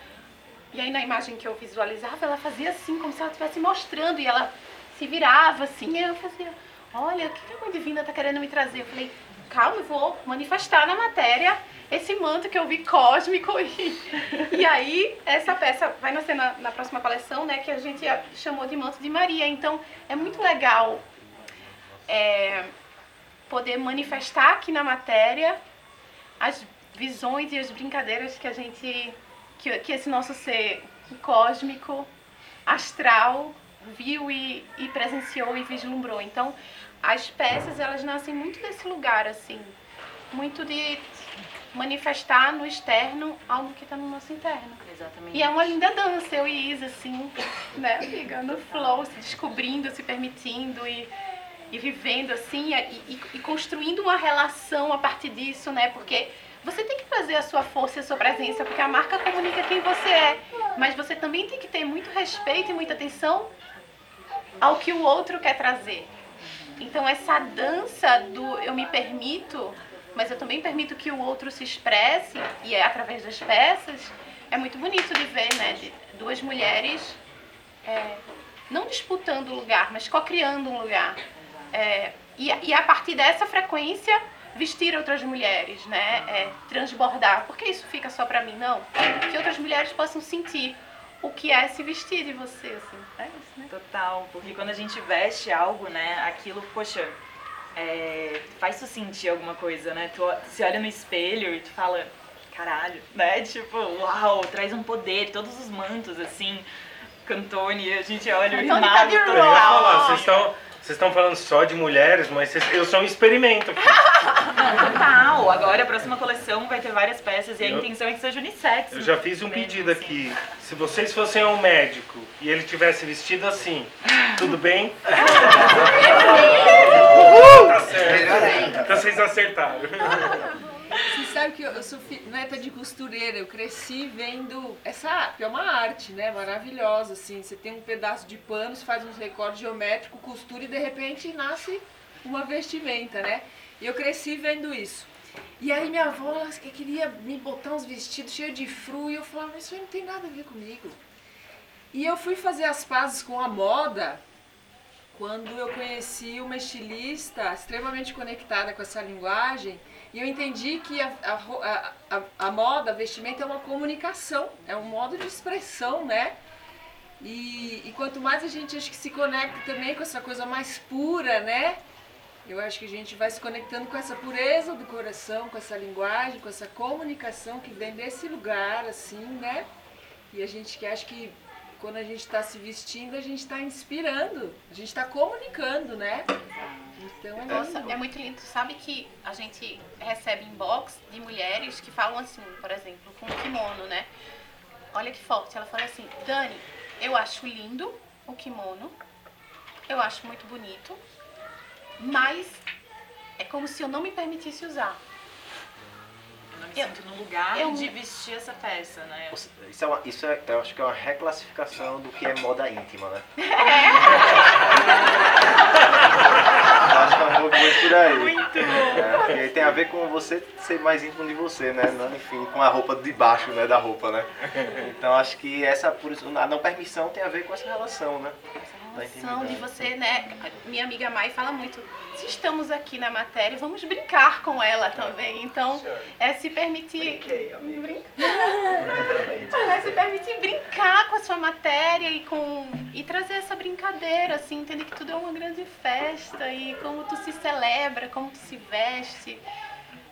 S2: E aí na imagem que eu visualizava, ela fazia assim, como se ela estivesse mostrando, e ela se virava assim, e eu fazia, olha, o que a Mãe Divina tá querendo me trazer? Eu falei, calma, eu vou manifestar na matéria esse manto que eu vi cósmico. E, e aí, essa peça vai nascer na, na próxima coleção, né, que a gente chamou de Manto de Maria. Então, é muito legal é, poder manifestar aqui na matéria as visões e as brincadeiras que a gente, que, que esse nosso ser cósmico, astral, viu e, e presenciou e vislumbrou. Então, as peças, elas nascem muito desse lugar, assim, muito de manifestar no externo algo que está no nosso interno.
S13: Exatamente.
S2: E é uma linda dança, eu e Isa, assim, né, amiga, no flow, se descobrindo, se permitindo e, e vivendo, assim, e, e, e construindo uma relação a partir disso, né, porque você tem que trazer a sua força e a sua presença, porque a marca comunica quem você é, mas você também tem que ter muito respeito e muita atenção ao que o outro quer trazer. Então essa dança do eu me permito, mas eu também permito que o outro se expresse, e é através das peças, é muito bonito de ver, né? De duas mulheres é, não disputando lugar, mas co-criando um lugar. É, e, e a partir dessa frequência vestir outras mulheres, né? É, transbordar. Porque isso fica só pra mim, não. Que outras mulheres possam sentir o que é se vestir de você, assim. É isso, né?
S13: Total, porque quando a gente veste algo, né, aquilo, poxa, é, faz tu sentir alguma coisa, né? Tu, tu se olha no espelho e tu fala, caralho, né? Tipo, uau, traz um poder, todos os mantos, assim, Cantone, a gente olha o
S2: Cantone tá
S13: Renato
S2: de
S7: Eu ia
S13: total.
S7: falar, vocês estão. Vocês estão falando só de mulheres, mas vocês- eu sou um experimento. aqui.
S13: Total. Agora a próxima coleção vai ter várias peças e a
S7: Eu-
S13: intenção é que seja unissex.
S7: Eu já fiz um pedido aqui. Se vocês fossem ao médico e ele tivesse vestido assim, tudo bem? Tá certo. Então vocês acertaram.
S10: Você sabe que eu, eu sou neta de costureira, eu cresci vendo essa arte, que é uma arte, né? Maravilhosa, assim. Você tem um pedaço de pano, você faz uns recortes geométricos, costura e de repente nasce uma vestimenta, né? E eu cresci vendo isso. E aí minha avó ela queria me botar uns vestidos cheios de fru e eu falava, isso não tem nada a ver comigo. E eu fui fazer as pazes com a moda quando eu conheci uma estilista extremamente conectada com essa linguagem e eu entendi que a, a a, a moda, a vestimenta é uma comunicação, é um modo de expressão, né? E, e quanto mais a gente acho que se conecta também com essa coisa mais pura, né? Eu acho que a gente vai se conectando com essa pureza do coração, com essa linguagem, com essa comunicação que vem desse lugar, assim, né? E a gente que acha que quando a gente está se vestindo, a gente está inspirando, a gente está comunicando, né? Então é
S2: Nossa,
S10: lindo.
S2: é muito lindo. Sabe que a gente recebe inbox de mulheres que falam assim, por exemplo, com kimono, né? Olha que forte. Ela fala assim, Dani, eu acho lindo o kimono, eu acho muito bonito, mas é como se eu não me permitisse usar.
S13: Eu não me sinto no lugar
S2: eu-
S13: de vestir essa peça, né?
S8: Isso, é uma, isso é, eu acho que é uma reclassificação do que é moda íntima, né? Eu mais por aí.
S13: Muito
S8: É, porque aí tem a ver com você ser mais íntimo de você, né? Não, enfim, com a roupa de baixo, né? Da roupa, né? Então acho que essa a não permissão tem a ver com essa relação, né? Da
S2: Relação de você, né? Minha amiga Mai fala muito. Se estamos aqui na matéria, vamos brincar com ela também. Então, é se permitir. É se permitir brincar com a sua matéria e com e trazer essa brincadeira, assim, entender que tudo é uma grande festa e como tu se celebra, como tu se veste,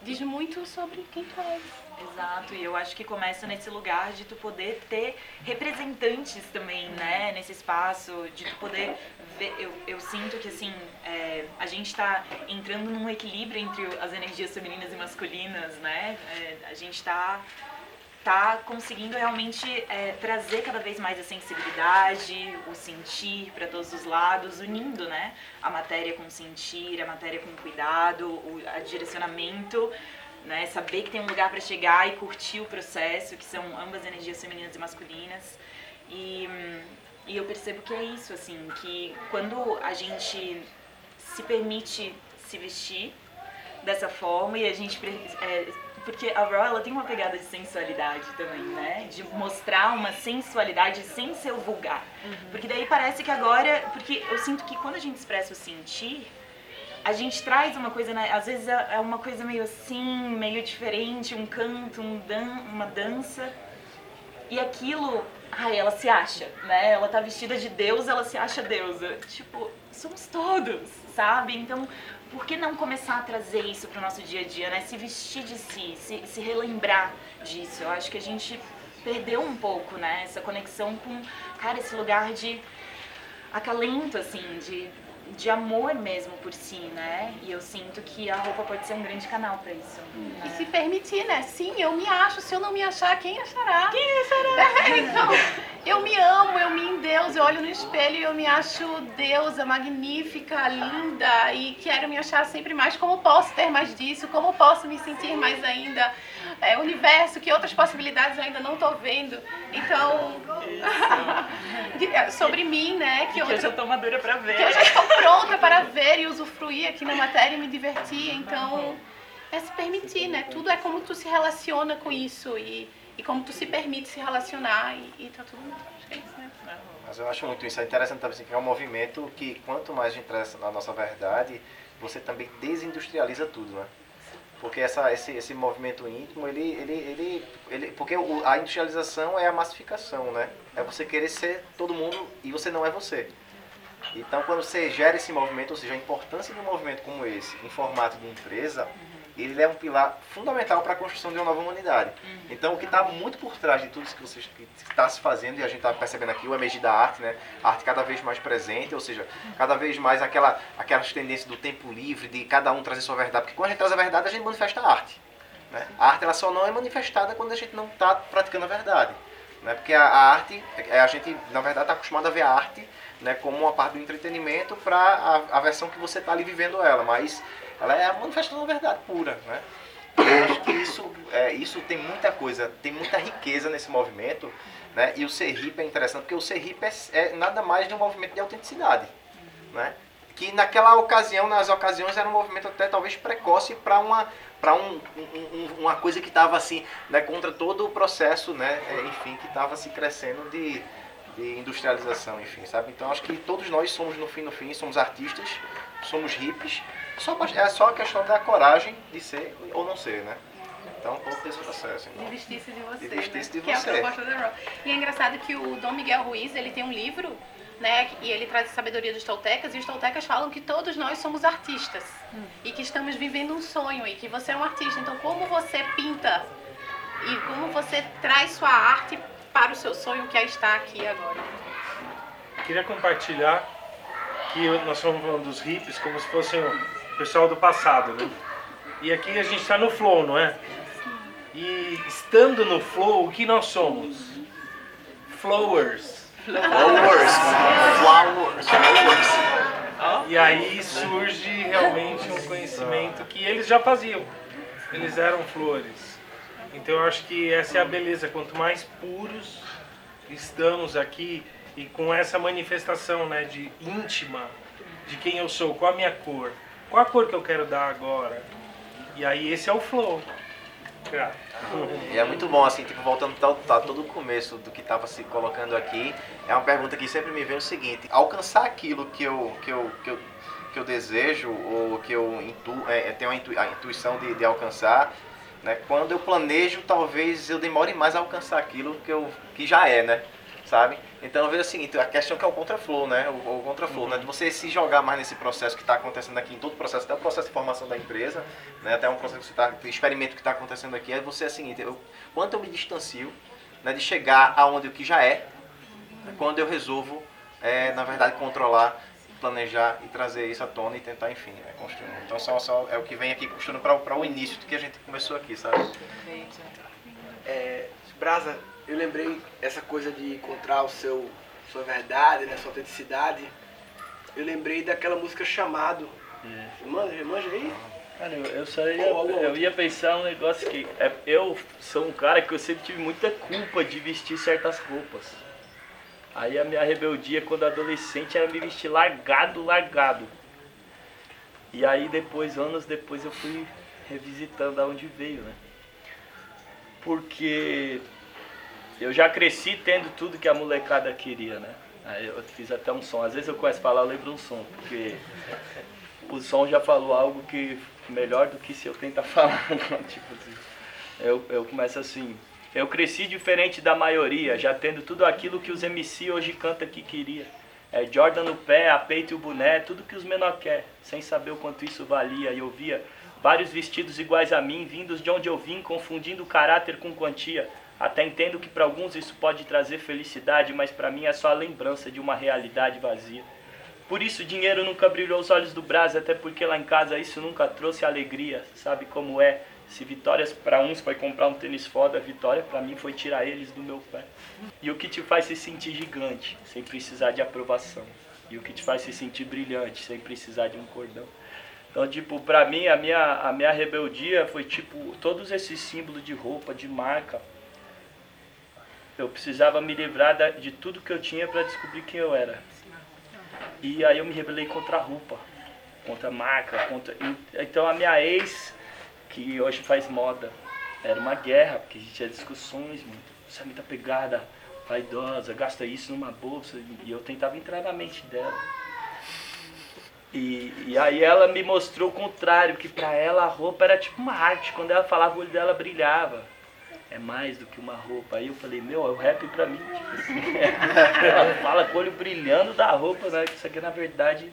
S2: diz muito sobre quem tu és.
S13: Exato, e eu acho que começa nesse lugar de tu poder ter representantes também, né, nesse espaço, de tu poder ver, eu, eu sinto que assim, é, a gente tá entrando num equilíbrio entre as energias femininas e masculinas, né, É, a gente tá tá conseguindo realmente é, trazer cada vez mais a sensibilidade, o sentir para todos os lados, unindo, né, a matéria com o sentir, a matéria com o cuidado, o a direcionamento, né, saber que tem um lugar para chegar e curtir o processo, que são ambas energias femininas e masculinas. E, e eu percebo que é isso, assim, que quando a gente se permite se vestir dessa forma e a gente é, porque a Raw ela tem uma pegada de sensualidade também, né? De mostrar uma sensualidade sem ser vulgar. Porque daí parece que agora, porque eu sinto que quando a gente expressa o sentir, a gente traz uma coisa, né? às vezes é é uma coisa meio assim, meio diferente, um canto, um dan uma dança. E aquilo, ai, ela se acha, né? Ela tá vestida de Deus, ela se acha deusa. Tipo, somos todos, sabe? Então, por que não começar a trazer isso pro nosso dia a dia, né? Se vestir de si, se, se relembrar disso. Eu acho que a gente perdeu um pouco, né? Essa conexão com, cara, esse lugar de acalento, assim, de, de amor mesmo por si, né? E eu sinto que a roupa pode ser um grande canal pra isso. né?
S2: E se permitir, né? Sim, eu me acho. Se eu não me achar, quem achará? Quem achará? então, eu me amo, eu me em Deus. Eu olho no espelho e eu me acho deusa, magnífica, linda. E quero me achar sempre mais. Como posso ter mais disso? Como posso me sentir mais ainda? É, universo, que outras possibilidades eu ainda não tô vendo. Então, sobre mim, né?
S13: Que eu já tô madura pra ver.
S2: Que eu já estou pronta para ver e usufruir aqui na matéria e me divertir. Então, é se permitir, né? Tudo é como tu se relaciona com isso e, e como tu se permite se relacionar e, e tá tudo acho que é isso, né?
S8: Mas eu acho muito isso. É interessante também assim, que é um movimento que quanto mais a gente traz na nossa verdade, você também desindustrializa tudo, né? Porque essa, esse, esse movimento íntimo, ele, ele, ele, ele porque a industrialização é a massificação, né? É você querer ser todo mundo e você não é você. Então, quando você gera esse movimento, ou seja, a importância de um movimento como esse, em formato de empresa, ele é um pilar fundamental para a construção de uma nova humanidade. Então, o que está muito por trás de tudo isso que você está se fazendo, e a gente está percebendo aqui, o emergir da arte, né? A arte cada vez mais presente, ou seja, cada vez mais aquela, aquelas tendências do tempo livre, de cada um trazer sua verdade. Porque quando a gente traz a verdade, a gente manifesta a arte. Né? A arte ela só não é manifestada quando a gente não está praticando a verdade. Né? Porque a, a arte, é, a gente, na verdade, está acostumado a ver a arte né, como uma parte do entretenimento para a, a versão que você está ali vivendo ela. Mas ela é a manifestação da verdade pura, né? Eu acho que isso, é, isso tem muita coisa, tem muita riqueza nesse movimento, né? E o Serrip é interessante porque o Serrip é, é nada mais de um movimento de autenticidade, né? Que naquela ocasião, nas ocasiões, era um movimento até talvez precoce para uma para um, um, uma coisa que estava assim, né, contra todo o processo, né, é, enfim, que estava se crescendo de, de industrialização, enfim, sabe? Então acho que todos nós somos no fim no fim, somos artistas, somos hippies, só, é só a questão da coragem de ser ou não ser, né? Então, todo esse processo. Então.
S2: De vestir-se de você.
S8: De vestir-se de
S2: né?
S8: você.
S2: Que é a proposta da Raw. E é engraçado que o Dom Miguel Ruiz, ele tem um livro, né? E ele traz a sabedoria dos toltecas, e os toltecas falam que todos nós somos artistas. E que estamos vivendo um sonho, e que você é um artista. Então, como você pinta e como você traz sua arte para o seu sonho que é estar aqui agora.
S7: Queria compartilhar que nós estamos falando dos hippies como se fossem o pessoal do passado, né? E aqui a gente está no flow, não é? E estando no flow, o que nós somos? Flowers.
S8: Flowers. Flowers. Flowers.
S7: E aí surge realmente um conhecimento que eles já faziam. Eles eram flores. Então eu acho que essa é a beleza. Quanto mais puros estamos aqui e com essa manifestação né, de íntima de quem eu sou, qual a minha cor, qual a cor que eu quero dar agora. E aí esse é o flow.
S8: E é muito bom, assim, tipo, voltando tá, tá, todo o começo do que estava se colocando aqui, é uma pergunta que sempre me vem o seguinte, alcançar aquilo que eu, que eu, que eu, que eu desejo, ou que eu intu, é, tenho a, intu, a intuição de, de alcançar, né? quando eu planejo, talvez eu demore mais a alcançar aquilo que, eu, que já é, né? Sabe? Então eu vejo o seguinte, a questão que é o contraflow, né? O, o contraflow, uhum. né? De você se jogar mais nesse processo que está acontecendo aqui, em todo o processo, até o processo de formação da empresa, né? Até um processo que você tá, experimento que está acontecendo aqui, é você é o seguinte, eu, quanto eu me distancio né, de chegar aonde o que já é, né, quando eu resolvo, é, na verdade, controlar, planejar e trazer isso à tona e tentar, enfim, né, construir. Então só, só é o que vem aqui construindo para o início do que a gente começou aqui, sabe?
S13: Perfeito.
S1: É, Brasa, eu lembrei essa coisa de encontrar o seu sua verdade, né, sua autenticidade. Eu lembrei daquela música chamado.
S5: É.
S1: Manja, manja aí?
S5: Cara, eu, eu só ia, eu ia pensar um negócio que é, eu sou um cara que eu sempre tive muita culpa de vestir certas roupas. Aí a minha rebeldia quando adolescente era me vestir largado, largado. E aí depois, anos depois, eu fui revisitando aonde veio, né? Porque eu já cresci tendo tudo que a molecada queria, né? Aí eu fiz até um som. Às vezes eu começo a falar, eu lembro um som, porque o som já falou algo que melhor do que se eu tentar falar. tipo assim. Eu, eu começo assim. Eu cresci diferente da maioria, já tendo tudo aquilo que os MC hoje canta que queria. É Jordan no pé, a peito e o boné, tudo que os menor quer, sem saber o quanto isso valia. E eu via vários vestidos iguais a mim, vindos de onde eu vim, confundindo caráter com quantia. Até entendo que para alguns isso pode trazer felicidade, mas para mim é só a lembrança de uma realidade vazia. Por isso dinheiro nunca brilhou os olhos do Brás, até porque lá em casa isso nunca trouxe alegria. Sabe como é? Se vitórias para uns foi comprar um tênis foda, vitória para mim foi tirar eles do meu pé. E o que te faz se sentir gigante, sem precisar de aprovação. E o que te faz se sentir brilhante, sem precisar de um cordão. Então, tipo, pra mim, a minha, a minha rebeldia foi, tipo, todos esses símbolos de roupa, de marca, eu precisava me livrar de tudo que eu tinha para descobrir quem eu era. E aí eu me rebelei contra a roupa, contra a marca, contra. Então a minha ex, que hoje faz moda, era uma guerra, porque a gente tinha discussões, você é muita pegada, vaidosa, gasta isso numa bolsa, e eu tentava entrar na mente dela. E, e aí ela me mostrou o contrário, que pra ela a roupa era tipo uma arte, quando ela falava o olho dela brilhava é mais do que uma roupa. Aí eu falei, meu, é o rap pra mim. Ela fala com o olho brilhando da roupa, né? Isso aqui na verdade.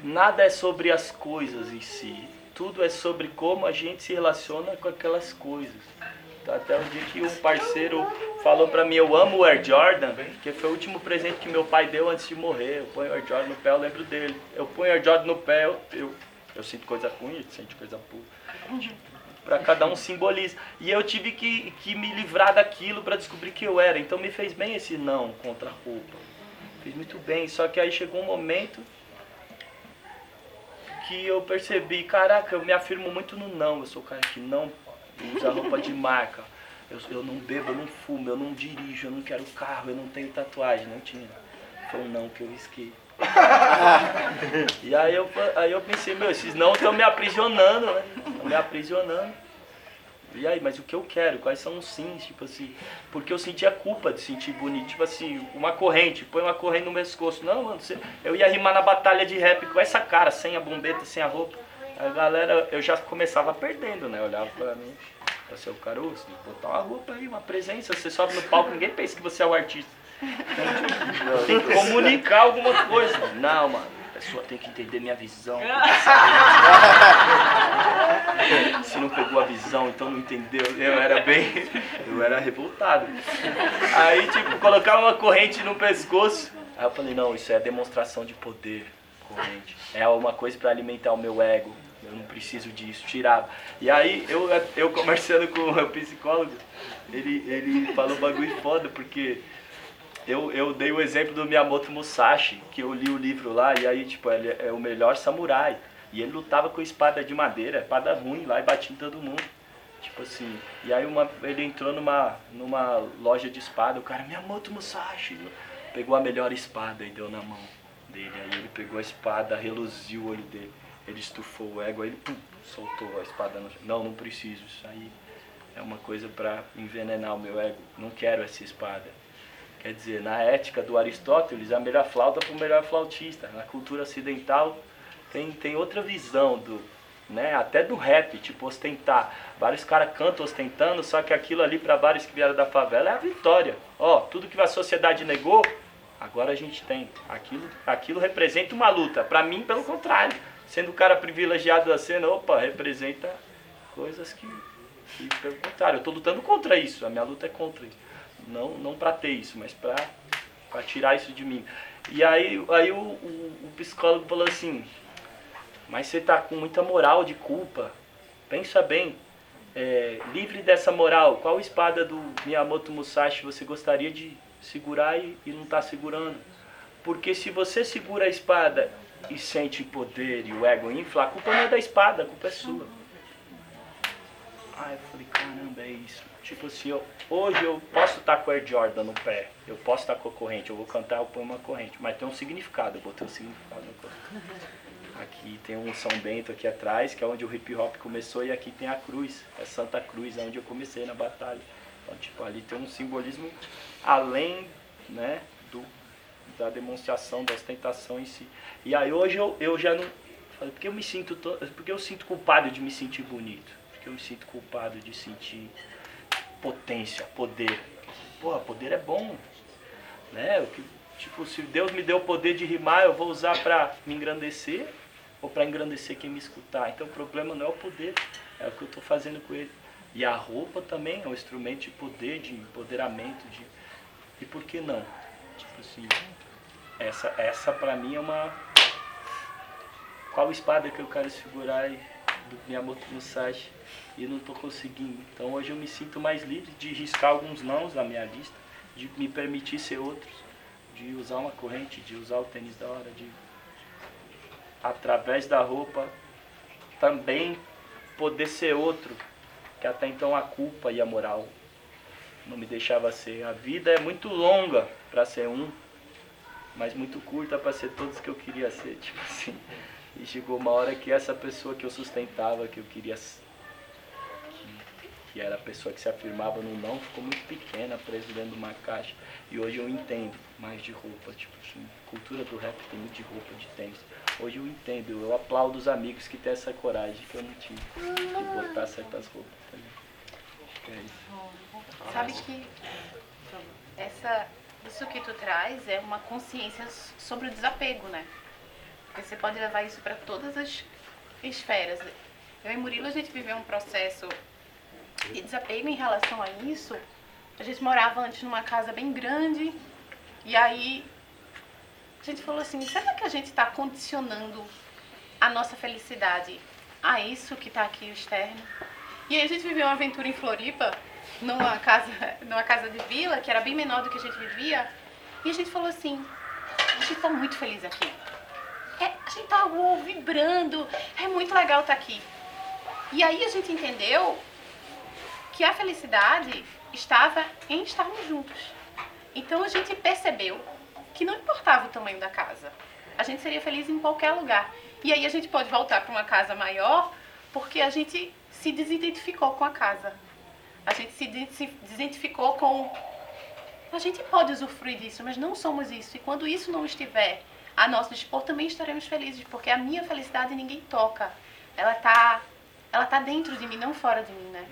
S5: nada é sobre as coisas em si. Tudo é sobre como a gente se relaciona com aquelas coisas. Até o dia que um parceiro falou pra mim, eu amo o Air Jordan, que foi o último presente que meu pai deu antes de morrer. Eu ponho o Air Jordan no pé, eu lembro dele. Eu ponho o Air Jordan no pé, eu, eu, eu sinto coisa ruim, ele sente coisa boa. Pra cada um simboliza. E eu tive que, que me livrar daquilo pra descobrir que eu era. Então me fez bem esse não contra a roupa. Fez muito bem. Só que aí chegou um momento que eu percebi, caraca, eu me afirmo muito no não. Eu sou o cara que não usa roupa de marca. Eu, eu não bebo, eu não fumo, eu não dirijo, eu não quero carro, eu não tenho tatuagem, não tinha. Foi um não que eu risquei. e aí eu, aí eu pensei, meu, esses não estão me aprisionando, né? Estão me aprisionando. E aí, mas o que eu quero? Quais são os sims? Tipo assim, porque eu sentia culpa de sentir bonito. Tipo assim, uma corrente, põe uma corrente no pescoço. Não, mano, você, eu ia rimar na batalha de rap com essa cara, sem a bombeta, sem a roupa. A galera, eu já começava perdendo, né? Olhava pra mim, pra ser o você tem que botar uma roupa aí, uma presença. Você sobe no palco, ninguém pensa que você é o artista. Tem que comunicar alguma coisa. Não, mano, a pessoa tem que entender minha visão. Se não pegou a visão, então não entendeu. Eu era bem. Eu era revoltado. Aí, tipo, colocar uma corrente no pescoço. Aí eu falei, não, isso é demonstração de poder. Corrente. É uma coisa para alimentar o meu ego. Eu não preciso disso. Tirava. E aí, eu, eu conversando com o psicólogo, ele, ele falou bagulho foda, porque eu, eu dei o exemplo do Miyamoto Musashi, que eu li o livro lá, e aí, tipo, ele é o melhor samurai. E ele lutava com espada de madeira, espada ruim lá e batia em todo mundo. Tipo assim, e aí uma, ele entrou numa, numa loja de espada, o cara, Miyamoto Musashi, pegou a melhor espada e deu na mão dele. Aí ele pegou a espada, reluziu o olho dele, ele estufou o ego, aí ele pum, soltou a espada no Não, não preciso, isso aí é uma coisa para envenenar o meu ego. Não quero essa espada. Quer dizer, na ética do Aristóteles, a melhor flauta para o melhor flautista. Na cultura ocidental, tem, tem outra visão do, né, até do rap, tipo, ostentar. Vários caras cantam ostentando, só que aquilo ali para vários que vieram da favela é a vitória. Ó, tudo que a sociedade negou, agora a gente tem. Aquilo, aquilo representa uma luta. Para mim, pelo contrário, sendo o cara privilegiado da cena, opa, representa coisas que, que pelo contrário, eu tô lutando contra isso. A minha luta é contra isso. Não, não para ter isso, mas para tirar isso de mim. E aí, aí o, o, o psicólogo falou assim, mas você está com muita moral de culpa. Pensa bem, é, livre dessa moral, qual espada do Miyamoto Musashi você gostaria de segurar e, e não está segurando? Porque se você segura a espada e sente poder e o ego infla, a culpa não é da espada, a culpa é sua. Aí eu falei, caramba, é isso. Tipo assim, eu, hoje eu posso estar com o Air Jordan no pé, eu posso estar com a corrente, eu vou cantar, eu ponho uma corrente, mas tem um significado, eu botei um significado na corrente. Aqui tem um São Bento aqui atrás, que é onde o hip hop começou, e aqui tem a cruz, é Santa Cruz, é onde eu comecei na batalha. Então, tipo, ali tem um simbolismo além, né, da demonstração, da ostentação em si. E aí hoje eu, eu já não. Porque eu me sinto. To, porque eu sinto culpado de me sentir bonito. Porque eu me sinto culpado de sentir potência, poder. Pô, poder é bom. Né? O que, tipo, se Deus me deu o poder de rimar, eu vou usar para me engrandecer ou para engrandecer quem me escutar. Então o problema não é o poder, é o que eu estou fazendo com ele. E a roupa também é um instrumento de poder, de empoderamento, de e por que não? Tipo assim, essa essa para mim é uma qual espada que eu quero segurar e do Miyamoto Musashi e não estou conseguindo. Então hoje eu me sinto mais livre de riscar alguns nãos na minha lista, de me permitir ser outros, de usar uma corrente, de usar o tênis da hora, de através da roupa, também poder ser outro, que até então a culpa e a moral não me deixava ser. A vida é muito longa para ser um, mas muito curta para ser todos que eu queria ser, tipo assim. E chegou uma hora que essa pessoa que eu sustentava, que eu queria que, era a pessoa que se afirmava no não, ficou muito pequena, presa dentro de uma caixa. E hoje eu entendo mais de roupa, tipo assim, cultura do rap tem muito de roupa, de tênis. Hoje eu entendo, eu aplaudo os amigos que têm essa coragem que eu não tive, de botar certas roupas também. Acho que é isso.
S2: Sabe que essa, isso que tu traz é uma consciência sobre o desapego, né? Porque você pode levar isso para todas as esferas. Eu e Murilo, a gente viveu um processo de desapego em relação a isso. A gente morava antes numa casa bem grande e aí a gente falou assim, será que a gente está condicionando a nossa felicidade a isso que está aqui externo? E aí a gente viveu uma aventura em Floripa, numa casa, numa casa de vila, que era bem menor do que a gente vivia, e a gente falou assim, a gente está muito feliz aqui. É, a gente tá uou, vibrando, é muito legal estar aqui. E aí a gente entendeu que a felicidade estava em estarmos juntos. Então a gente percebeu que não importava o tamanho da casa. A gente seria feliz em qualquer lugar. E aí a gente pode voltar para uma casa maior porque a gente se desidentificou com a casa. A gente se desidentificou com. A gente pode usufruir disso, mas não somos isso. E quando isso não estiver a nosso dispor, também estaremos felizes, porque a minha felicidade ninguém toca. Ela está ela tá dentro de mim, não fora de mim, né?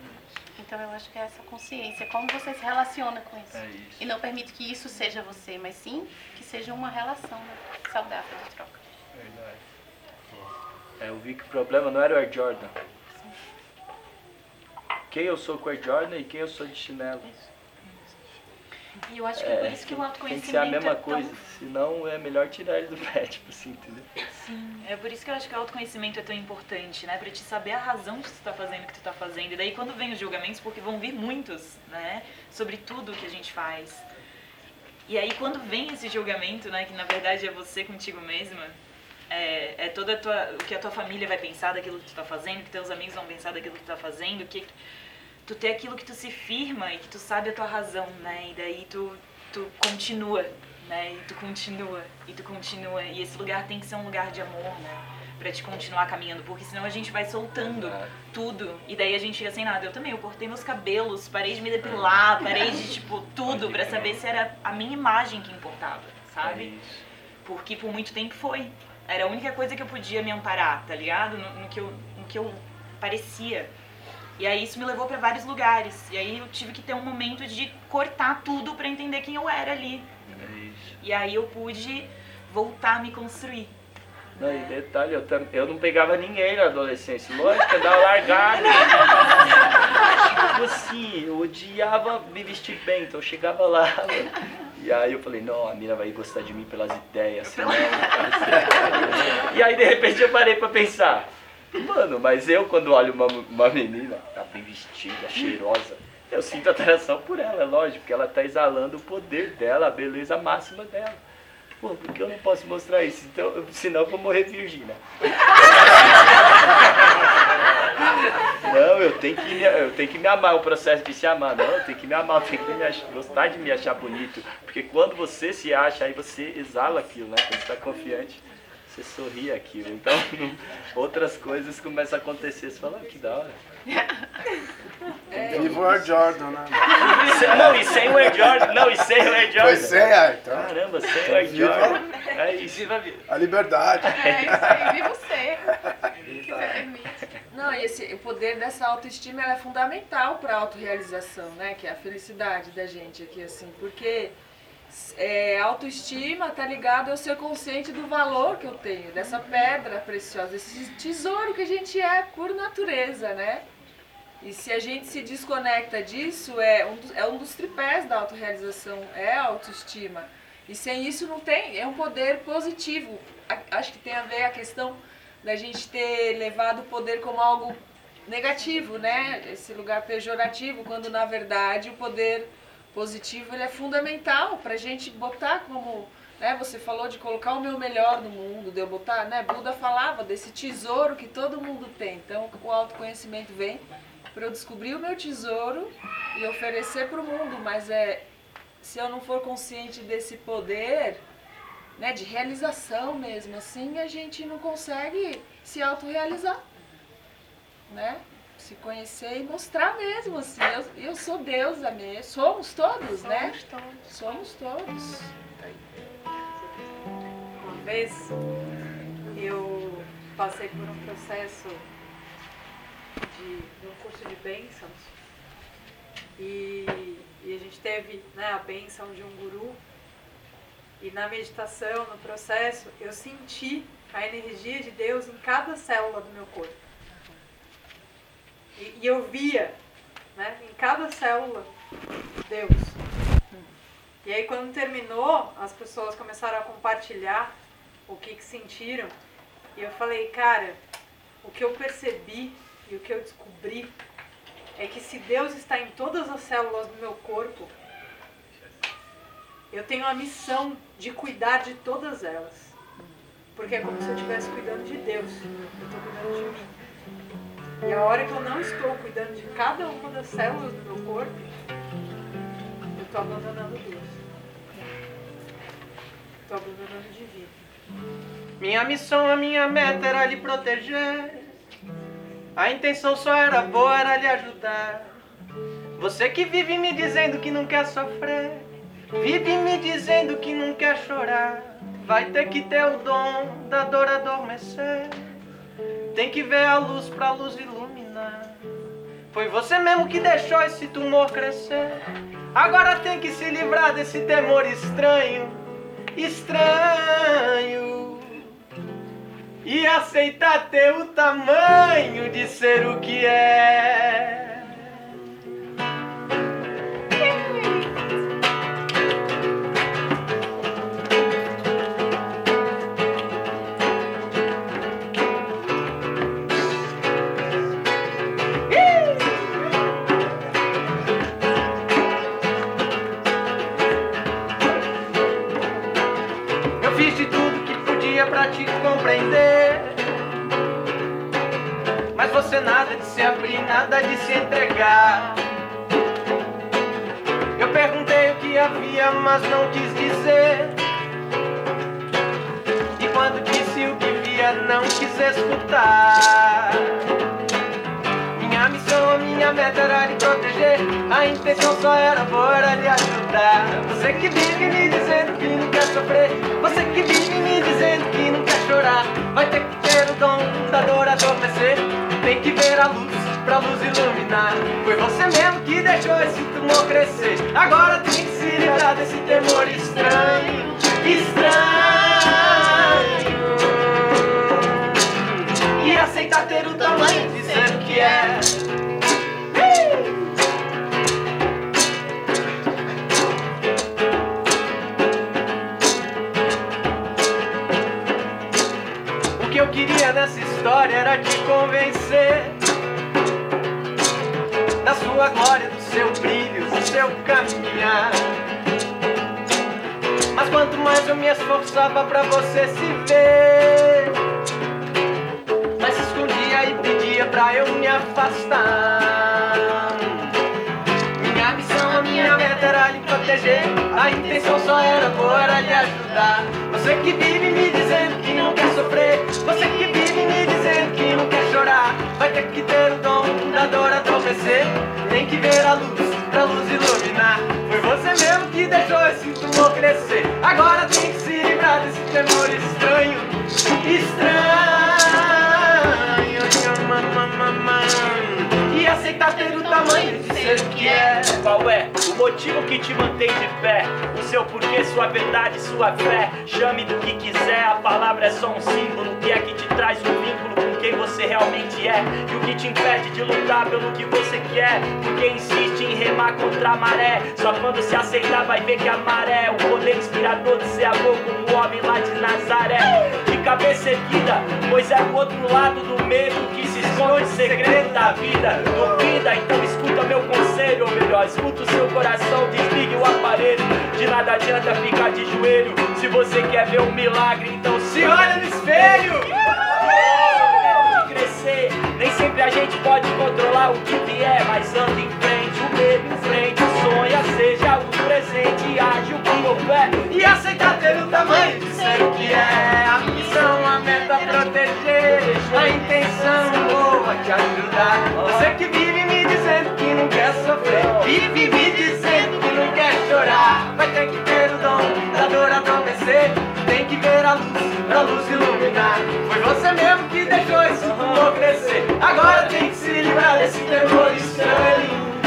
S2: Então eu acho que é essa consciência, como você se relaciona com isso.
S4: É isso.
S2: E não permite que isso seja você, mas sim que seja uma relação né, saudável de troca.
S5: Verdade. É, eu vi que o problema não era o Air Jordan. Quem eu sou com Air Jordan e quem eu sou de chinelo.
S13: E eu acho que é por isso que o
S5: Tem
S13: autoconhecimento
S5: que ser a mesma
S13: é tão
S5: coisa, senão é melhor tirar ele do pé, tipo assim, entendeu?
S13: Sim, é por isso que eu acho que o autoconhecimento é tão importante, né? Pra te saber a razão de tu tá fazendo o que tu tá fazendo. E daí quando vem os julgamentos, porque vão vir muitos, né? Sobre tudo que a gente faz. E aí quando vem esse julgamento, né? Que na verdade é você contigo mesma, é, é toda a tua, o que a tua família vai pensar daquilo que tu tá fazendo, o que teus amigos vão pensar daquilo que tu tá fazendo, que tu ter aquilo que tu se firma e que tu sabe a tua razão, né? E daí tu, tu continua, né? E tu continua, e tu continua. E esse lugar tem que ser um lugar de amor, né? Pra te continuar caminhando, porque senão a gente vai soltando tudo. E daí a gente fica sem nada. Eu também, eu cortei meus cabelos, parei de me depilar, parei de, tipo, tudo pra saber se era a minha imagem que importava, sabe? Porque por muito tempo foi. Era a única coisa que eu podia me amparar, tá ligado? No, no que, eu, no que eu parecia. E aí isso me levou pra vários lugares. E aí eu tive que ter um momento de cortar tudo pra entender quem eu era ali.
S5: É.
S13: E aí eu pude voltar a me construir.
S5: Não, e detalhe, eu, tam- eu não pegava ninguém na adolescência. Lógico, eu dava largada. tipo assim, eu odiava me vestir bem, então eu chegava lá. E aí eu falei, não, a mina vai gostar de mim pelas ideias, senão... E aí de repente eu parei pra pensar, mano, mas eu quando olho uma, uma menina, tá bem vestida, cheirosa, eu sinto atração por ela, é lógico, porque ela tá exalando o poder dela, a beleza máxima dela. Pô, por que eu não posso mostrar isso? Então, senão eu vou morrer virgem, né? Não, eu tenho, que me, eu tenho que me amar, o processo de se amar. Não, eu tenho que me amar, eu tenho que me gostar de me achar bonito. Porque quando você se acha, aí você exala aquilo, né? Quando você está confiante, você sorri aquilo. Então, outras coisas começam a acontecer. Você fala, ah, que da hora.
S11: Viva o Air Jordan, né?
S5: Se- Não, e sem o Air Jordan. Não, e sem o Air Jordan.
S11: Foi sem, ah, então.
S5: Caramba, sem o Air
S11: Viva-
S5: Jordan. É isso.
S11: A liberdade.
S2: É isso aí, viva. Que você permite.
S10: Não, e esse, o poder dessa autoestima ela é fundamental para a autorrealização, né? Que é a felicidade da gente aqui, assim. Porque é, autoestima tá ligado ao ser consciente do valor que eu tenho, dessa pedra preciosa, desse tesouro que a gente é por natureza, né? E se a gente se desconecta disso, é um dos, é um dos tripés da autorrealização, é a autoestima. E sem isso não tem, é um poder positivo. Acho que tem a ver a questão da gente ter levado o poder como algo negativo, né? Esse lugar pejorativo, quando na verdade o poder positivo ele é fundamental para a gente botar como, né? Você falou de colocar o meu melhor no mundo, de eu botar, né? Buda falava desse tesouro que todo mundo tem. Então o autoconhecimento vem para eu descobrir o meu tesouro e oferecer para o mundo, mas é se eu não for consciente desse poder, né, de realização mesmo, assim, a gente não consegue se autorrealizar, né? Se conhecer e mostrar mesmo, assim, eu, eu sou deusa mesmo, somos todos, né?
S2: Somos todos.
S10: Somos todos.
S14: Uma vez eu passei por um processo de, de um curso de bênçãos e, e a gente teve né, a bênção de um guru e na meditação, no processo, eu senti a energia de Deus em cada célula do meu corpo. E, e eu via, né, em cada célula, Deus. E aí quando terminou, as pessoas começaram a compartilhar o que, que sentiram. E eu falei, cara, o que eu percebi e o que eu descobri é que se Deus está em todas as células do meu corpo, eu tenho a missão de cuidar de todas elas. Porque é como se eu estivesse cuidando de Deus. Eu estou cuidando de mim. E a hora que eu não estou cuidando de cada uma das células do meu corpo, eu estou abandonando Deus. Estou abandonando de vida.
S4: Minha missão, a minha meta era lhe proteger. A intenção só era boa, era lhe ajudar. Você que vive me dizendo que não quer sofrer, vive me dizendo que não quer chorar. Vai ter que ter o dom da dor adormecer. Tem que ver a luz pra luz iluminar. Foi você mesmo que deixou esse tumor crescer. Agora tem que se livrar desse temor estranho, estranho. E aceitar ter o tamanho de ser o que é. Nada de se entregar. Eu perguntei o que havia, mas não quis dizer. E quando disse o que via, não quis escutar. Minha missão, a minha meta era lhe proteger. A intenção só era boa, era lhe ajudar. Você que vive me dizendo que não quer sofrer. Você que vive me dizendo que não quer chorar. Vai ter que ter o dom da dor adormecer. Tem que ver a luz pra luz iluminar. Foi você mesmo que deixou esse tumor crescer. Agora tem que se livrar desse temor estranho. Estranho. E aceitar ter o tamanho de que é. O que eu queria nessa história era te convencer da sua glória, do seu brilho, do seu caminhar. Mas quanto mais eu me esforçava pra você se ver, mas se escondia e pedia pra eu me afastar. Minha missão, a minha meta era lhe proteger. A intenção só era era lhe ajudar. Você que vive me dizendo que não quer sofrer. Você que vive dizendo que não quer chorar. Vai ter que ter o dom da dor adormecer. Tem que ver a luz pra luz iluminar. Foi você mesmo que deixou esse tumor crescer. Agora tem que se livrar desse temor estranho. Estranho. E aceitar ter o tamanho de ser o que é.
S5: Qual é o motivo que te mantém de pé? O seu porquê, sua verdade, sua fé. Chame do que quiser, a palavra é só um símbolo. O que é que te traz um vínculo quem você realmente é? E o que te impede de lutar pelo que você quer? Porque insiste em remar contra a maré. Só quando se aceitar vai ver que a maré é o poder inspirador de ser amor como o homem lá de Nazaré. De cabeça erguida, pois é o outro lado do medo que se esconde segredo da vida. Duvida, então escuta meu conselho, ou melhor, escuta o seu coração, desligue o aparelho. De nada adianta ficar de joelho. Se você quer ver um milagre, então se olha no espelho. Nem sempre a gente pode controlar o que vier, mas anda em frente, o medo em frente, sonha, seja o presente, age com fé
S4: E aceitar ter o tamanho de ser o que é. A missão, a meta proteger. A intenção boa te ajudar. Você que vive me dizendo que não quer sofrer. Vive me dizendo que não quer chorar. Vai ter que ter o dom da dor adormecer. Tem pra luz iluminar. Foi você mesmo que deixou esse tumor crescer. Agora tem que se livrar desse temor estranho.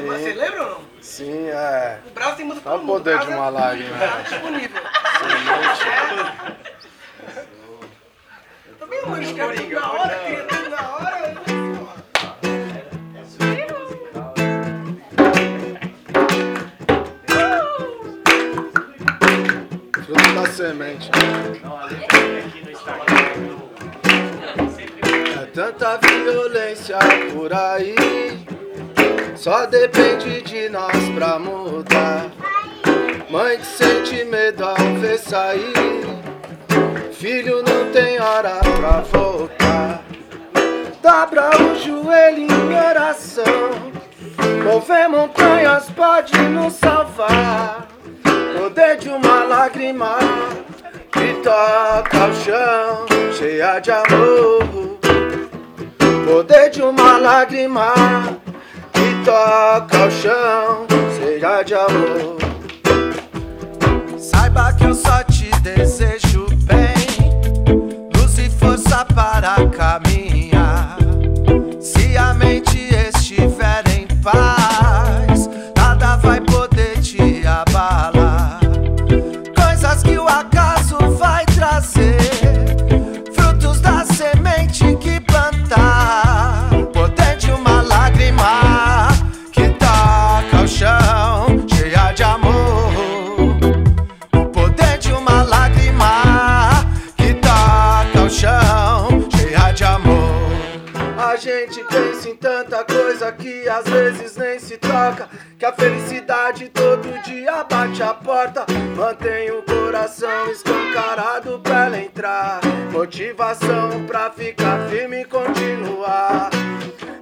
S1: você lembra ou não?
S11: Sim, é.
S1: O braço tem música Olha
S11: o poder de
S1: né?
S11: uma lágrima.
S1: É disponível. É. Também não lembro de Coringa. Na hora, criando na hora. Né?
S11: Fruto da semente. Não, aqui no Instagram. É tanta violência por aí. Só depende de nós pra mudar. Mãe que sente medo ao ver sair. Filho não tem hora pra voltar. Dobra o joelho em oração. Mover montanhas pode nos salvar. Poder de uma lágrima que toca o chão, cheia de amor. Poder de uma lágrima toca o chão, cheia de amor. Saiba que eu só te desejo bem, luz e força para caminhar. Se a mente vezes nem se toca. Que a felicidade todo dia bate a porta. Mantém o coração escancarado pra ela entrar. Motivação pra ficar firme e continuar.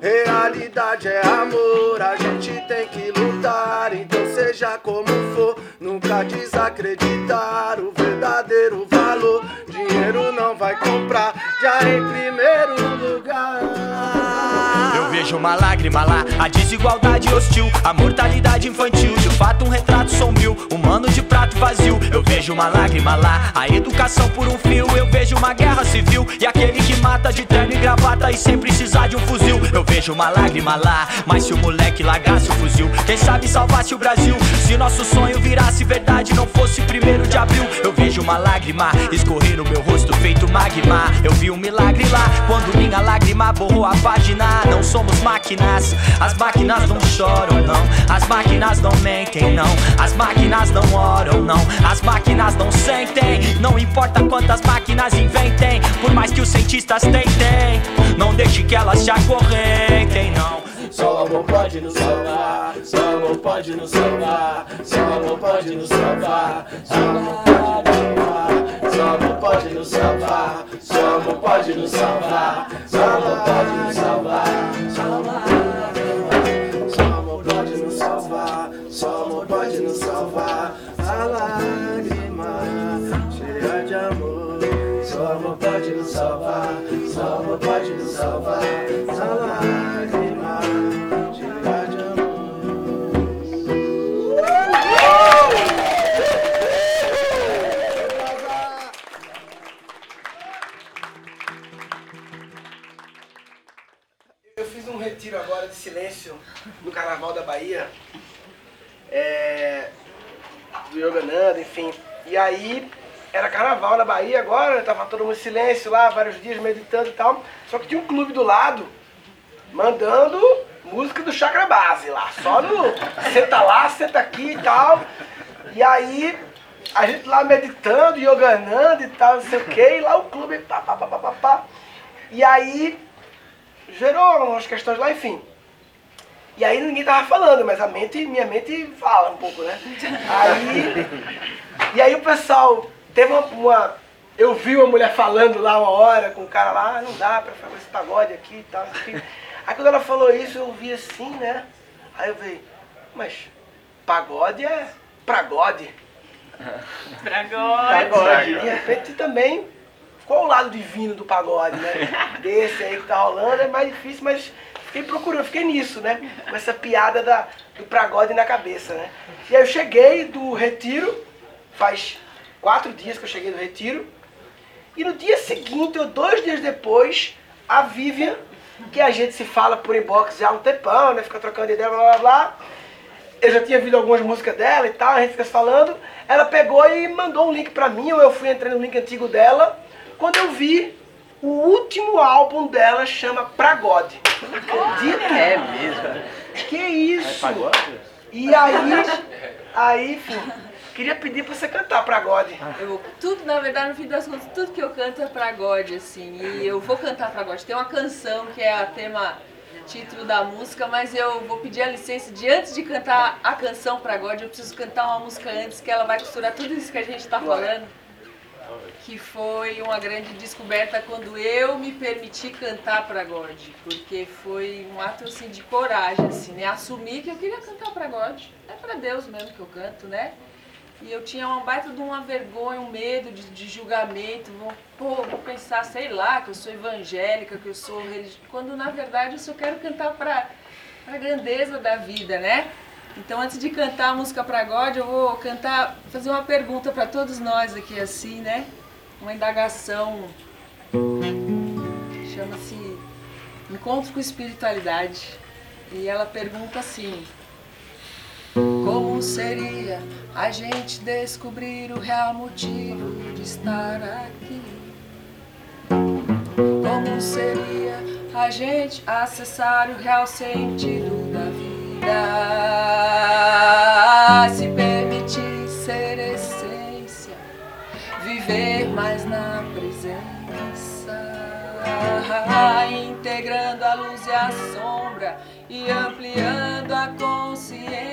S11: Realidade é amor, a gente tem que lutar. Então, seja como for, nunca desacreditar o verdadeiro valor. Dinheiro não vai comprar, já em primeiro lugar.
S5: Vejo uma lágrima lá, a desigualdade hostil, a mortalidade infantil, de fato um retrato sombrio, humano de prato vazio. Eu vejo uma lágrima lá, a educação por um fio. Eu vejo uma guerra civil e aquele que mata de terno e gravata e sem precisar de um fuzil. Eu vejo uma lágrima lá, mas se o moleque largasse o fuzil, quem sabe salvasse o Brasil? Se nosso sonho virasse verdade, não fosse primeiro de abril. Eu vejo uma lágrima escorrer no meu rosto feito magma. Eu vi um milagre lá quando minha lágrima borrou a página. Não somos máquinas, as máquinas não choram, não. As máquinas não mentem, não. As máquinas não oram, não. As máquinas não sentem. Não importa quantas máquinas inventem, por mais que os cientistas tentem, não deixe que elas te acorrentem, não.
S15: Só amor pode nos salvar, só amor pode nos salvar, só amor pode nos salvar, só amor pode nos salvar, só amor pode nos salvar, só amor pode nos salvar, só amor pode nos salvar, só amor pode nos salvar, a lágrima cheia de
S1: Eu fiz um retiro agora de silêncio no Carnaval da Bahia, é, do Yogananda, enfim. E aí era carnaval na Bahia agora, tava todo mundo em silêncio lá, vários dias meditando e tal. Só que tinha um clube do lado mandando música do Chakra Base lá, só no senta lá, senta aqui e tal. E aí a gente lá meditando, yoganando e tal, não sei o que, e lá o clube, pá, pá, pá, pá, pá, pá. E aí gerou umas questões lá, enfim. E aí ninguém tava falando, mas a mente, minha mente fala um pouco, né? Aí. E aí o pessoal teve uma. uma- eu vi uma mulher falando lá uma hora com o cara lá, ah, não dá pra fazer esse pagode aqui e tal. Assim. Aí quando ela falou isso, eu vi assim, né? Aí eu falei, mas pagode é pragode. Pagode. De repente também qual o lado divino do pagode, né? Desse aí que tá rolando é mais difícil, mas fiquei procurando, fiquei nisso, né? Com essa piada da, do pagode na cabeça, né? E aí eu cheguei do retiro, faz quatro dias que eu cheguei do retiro, e no dia seguinte, ou dois dias depois, a Vivian que a gente se fala por inbox já há um tempão, né? Fica trocando ideia, blá blá blá. Eu já tinha ouvido algumas músicas dela e tal, a gente fica se falando. Ela pegou e mandou um link pra mim, ou eu fui entrei no link antigo dela. Quando eu vi, o último álbum dela chama Pragode. Acredita?
S4: É mesmo.
S1: Que isso?
S4: É pagode?
S1: E aí, aí, enfim, queria pedir pra você cantar Pragode.
S10: Eu, tudo, na verdade, no fim das contas, tudo que eu canto é pagode, assim. E eu vou cantar pagode. Tem uma canção que é a tema título da música, mas eu vou pedir a licença de antes de cantar a canção pagode, eu preciso cantar uma música antes que ela vai costurar tudo isso que a gente tá falando. Que foi uma grande descoberta quando eu me permiti cantar pagode, porque foi um ato assim de coragem, assim, né? Assumir que eu queria cantar pagode. É pra Deus mesmo que eu canto, né? E eu tinha uma baita de uma vergonha, um medo de, de julgamento. Vou, pô, vou pensar, sei lá, que eu sou evangélica, que eu sou religiosa. Quando na verdade eu só quero cantar para a grandeza da vida, né? Então antes de cantar a música para God, eu vou cantar, fazer uma pergunta para todos nós aqui assim, né? Uma indagação. Chama-se Encontro com Espiritualidade. E ela pergunta assim: como seria a gente descobrir o real motivo de estar aqui? Como seria a gente acessar o real sentido da vida? Se permitir ser essência, viver mais na presença, integrando a luz e a sombra e ampliando a consciência.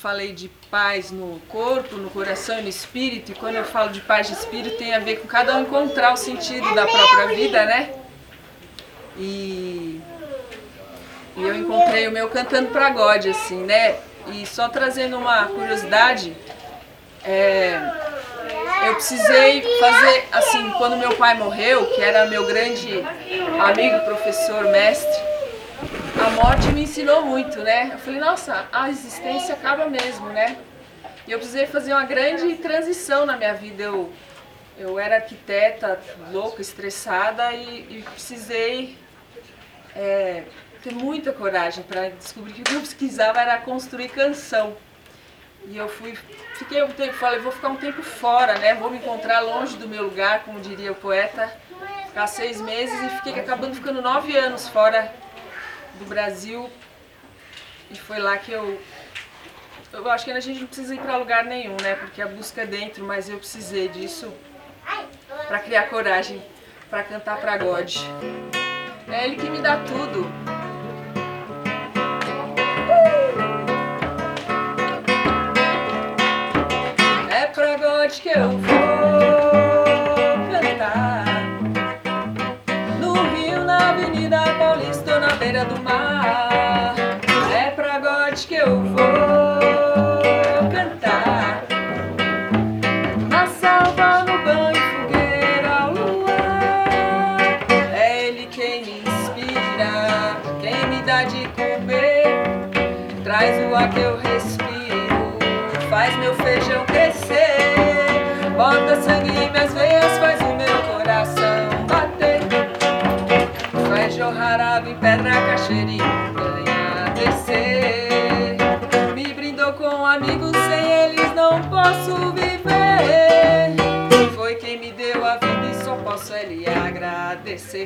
S10: Falei de paz no corpo, no coração e no espírito, e quando eu falo de paz de espírito tem a ver com cada um encontrar o sentido da própria vida, né? E, e eu encontrei o meu cantando pra God, assim, né? E só trazendo uma curiosidade, é, eu precisei fazer, assim, quando meu pai morreu, que era meu grande amigo, professor, mestre, morte me ensinou muito, né? Eu falei, nossa, a existência acaba mesmo, né? E eu precisei fazer uma grande transição na minha vida. Eu, eu era arquiteta, louca, estressada e, e precisei é, ter muita coragem para descobrir que o que eu pesquisava era construir canção. E eu fui, fiquei um tempo, falei, vou ficar um tempo fora, né? Vou me encontrar longe do meu lugar, como diria o poeta. Ficar seis meses e fiquei acabando ficando nove anos fora do Brasil. E foi lá que eu. Eu acho que a gente não precisa ir para lugar nenhum, né? Porque a busca é dentro, mas eu precisei disso para criar coragem para cantar para God. É Ele que me dá tudo. É pra God que eu vou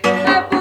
S5: Happy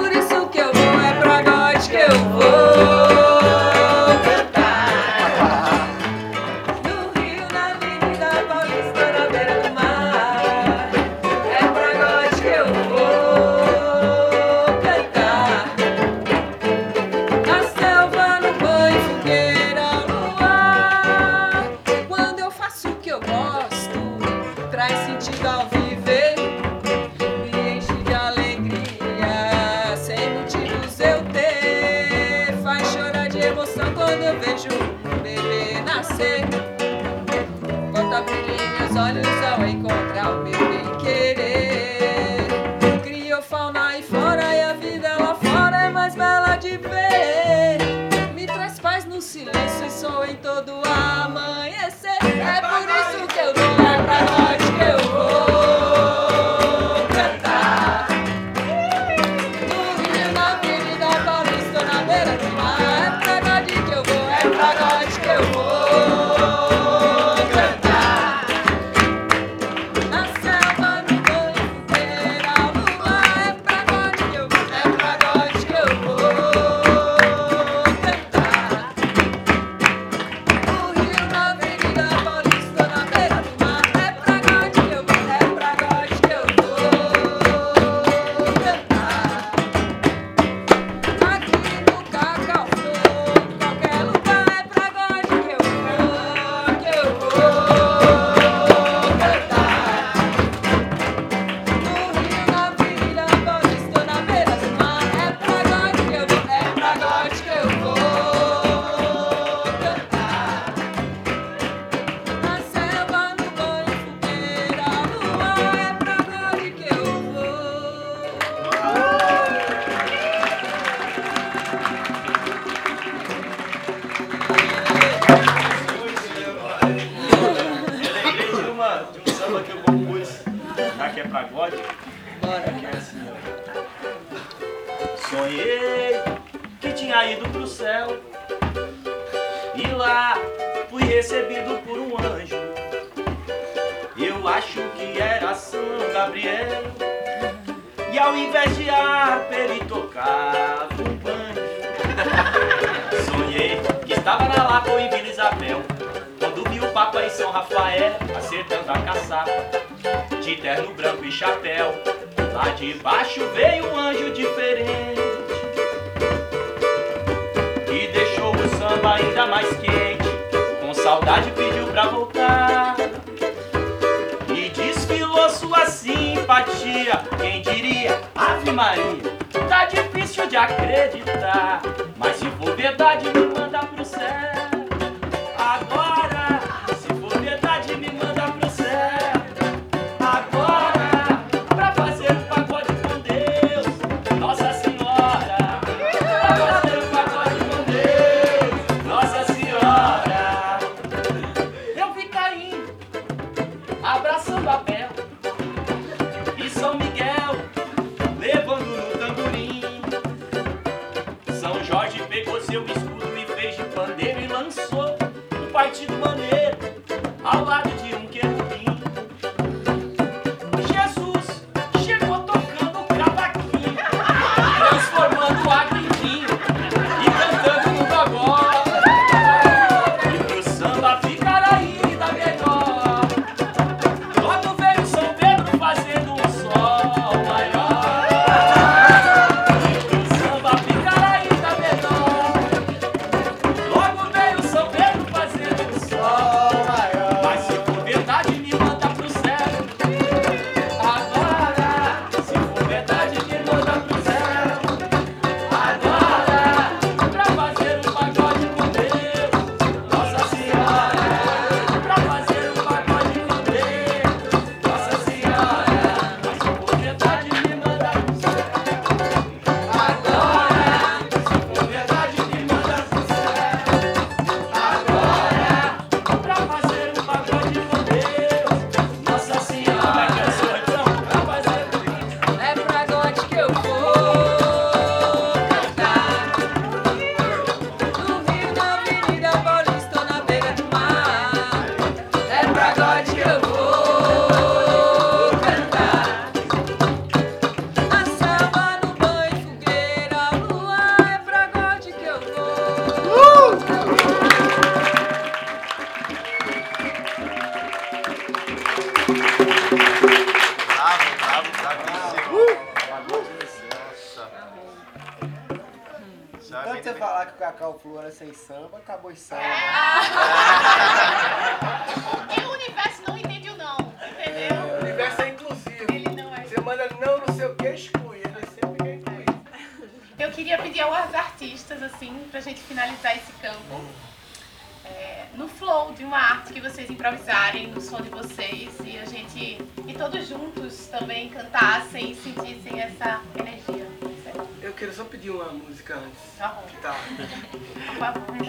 S5: Tá
S16: Marrons. Que
S2: tá.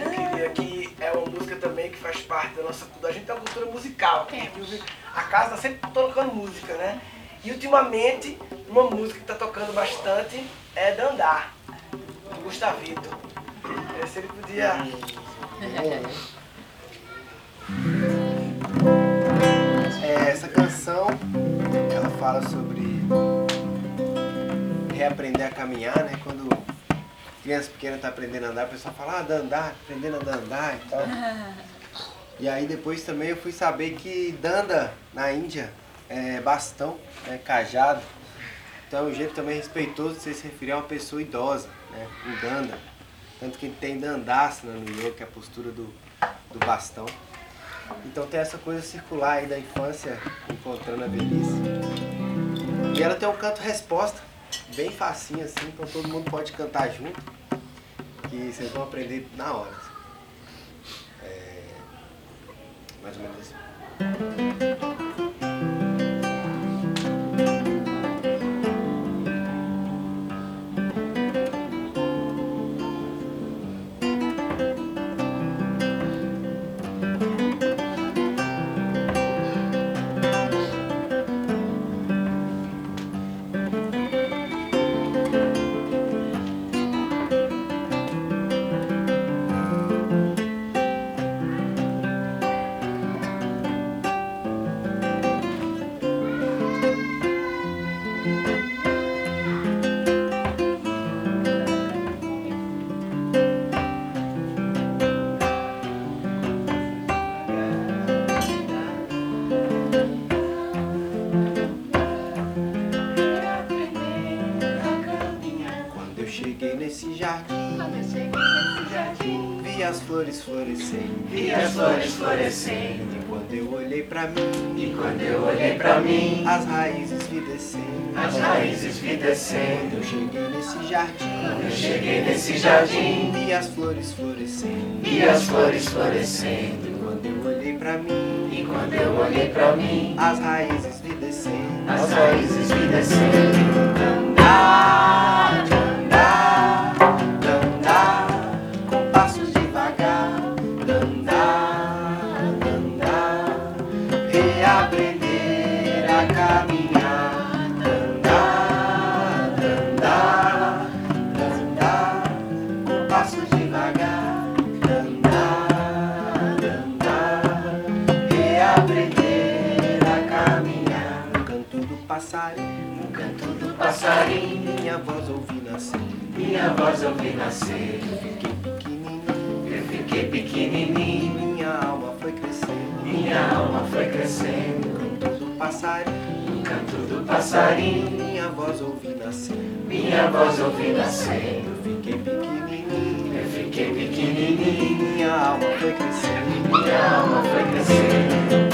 S1: eu queria que é uma música também que faz parte da nossa cultura. A gente tem uma cultura musical. A casa tá sempre tocando música, né? E ultimamente, uma música que tá tocando bastante é Dandar, do Gustavito. É, se ele podia.
S6: É, essa canção ela fala sobre reaprender a caminhar, né? Quando criança pequena está aprendendo a andar, o pessoal fala, ah, dá andar, aprendendo a dar andar e tal. e aí depois também eu fui saber que danda na Índia é bastão, é cajado. Então é um jeito também respeitoso de você se referir a uma pessoa idosa, né, um danda. Tanto que tem dandasana no yoga, que é a postura do, do bastão. Então tem essa coisa circular aí da infância encontrando a velhice. E ela tem um canto resposta, bem facinho assim, então todo mundo pode cantar junto, que vocês vão aprender na hora. Assim. É, mais ou menos assim. Pra mim,
S12: E quando eu olhei pra mim,
S6: as raízes vi descendo,
S12: as raízes vi descendo.
S6: Eu cheguei nesse jardim,
S12: Eu cheguei nesse jardim,
S6: vi as flores florescendo,
S12: vi as flores florescendo.
S6: E quando eu olhei pra mim,
S12: E quando eu olhei pra mim,
S6: as raízes vi descendo,
S12: as raízes vi descendo. Andar,
S6: a caminhar, andar, andar, andar, com passos devagar, andar, andar, reaprender a caminhar, no canto do passarinho,
S12: no canto do passarinho,
S6: minha voz ouvi nascer,
S12: minha voz ouvi nascer.
S6: eu fiquei pequenininho,
S12: Eu fiquei pequenininho,
S6: minha alma foi crescendo,
S12: minha alma foi crescendo.
S6: No canto do passarinho,
S12: No canto do passarinho,
S6: minha voz ouvi nascer,
S12: minha voz ouvi nascer.
S6: eu fiquei pequenininho,
S12: Eu fiquei pequenininho,
S6: minha alma foi crescendo,
S12: minha alma foi crescendo.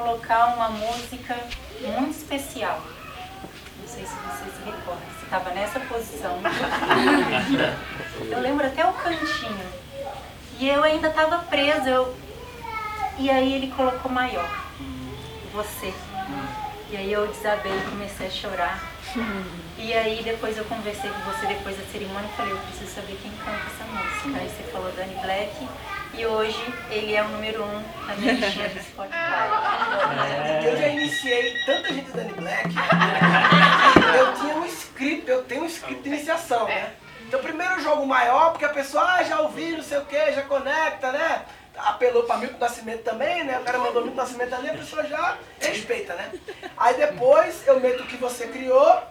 S17: Colocar uma música muito especial. Não sei se você se recorda, você estava nessa posição. Eu lembro até o cantinho. E eu ainda estava presa. Eu... E aí ele colocou maior. Você. E aí eu desabei e comecei a chorar. E aí depois eu conversei com você depois da cerimônia e falei, eu preciso saber quem canta essa música. Aí você falou Dani Black e hoje ele é o número um na minha listinha do Spotify.
S1: Eu já iniciei tanta gente Danny Black. Eu tinha um script, eu tenho um script de iniciação, né? Então primeiro eu jogo maior, porque a pessoa ah, já ouviu, não sei o que, já conecta, né? Apelou pra Milton Nascimento também, né? O cara mandou Milton Nascimento ali, a pessoa já respeita, né? Aí depois eu meto o que você criou,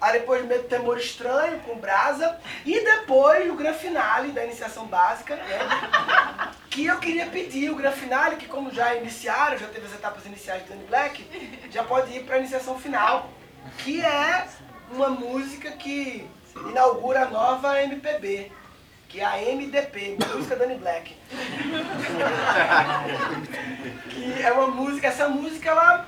S1: aí depois meto o Temor Estranho com Brasa, e depois o grande finale da iniciação básica, né? que eu queria pedir o grande finale, que como já iniciaram, já teve as etapas iniciais de Danny Black, já pode ir para a iniciação final, que é uma música que inaugura a nova MPB, que é a MDP, Música Danny Black. que é uma música, essa música ela,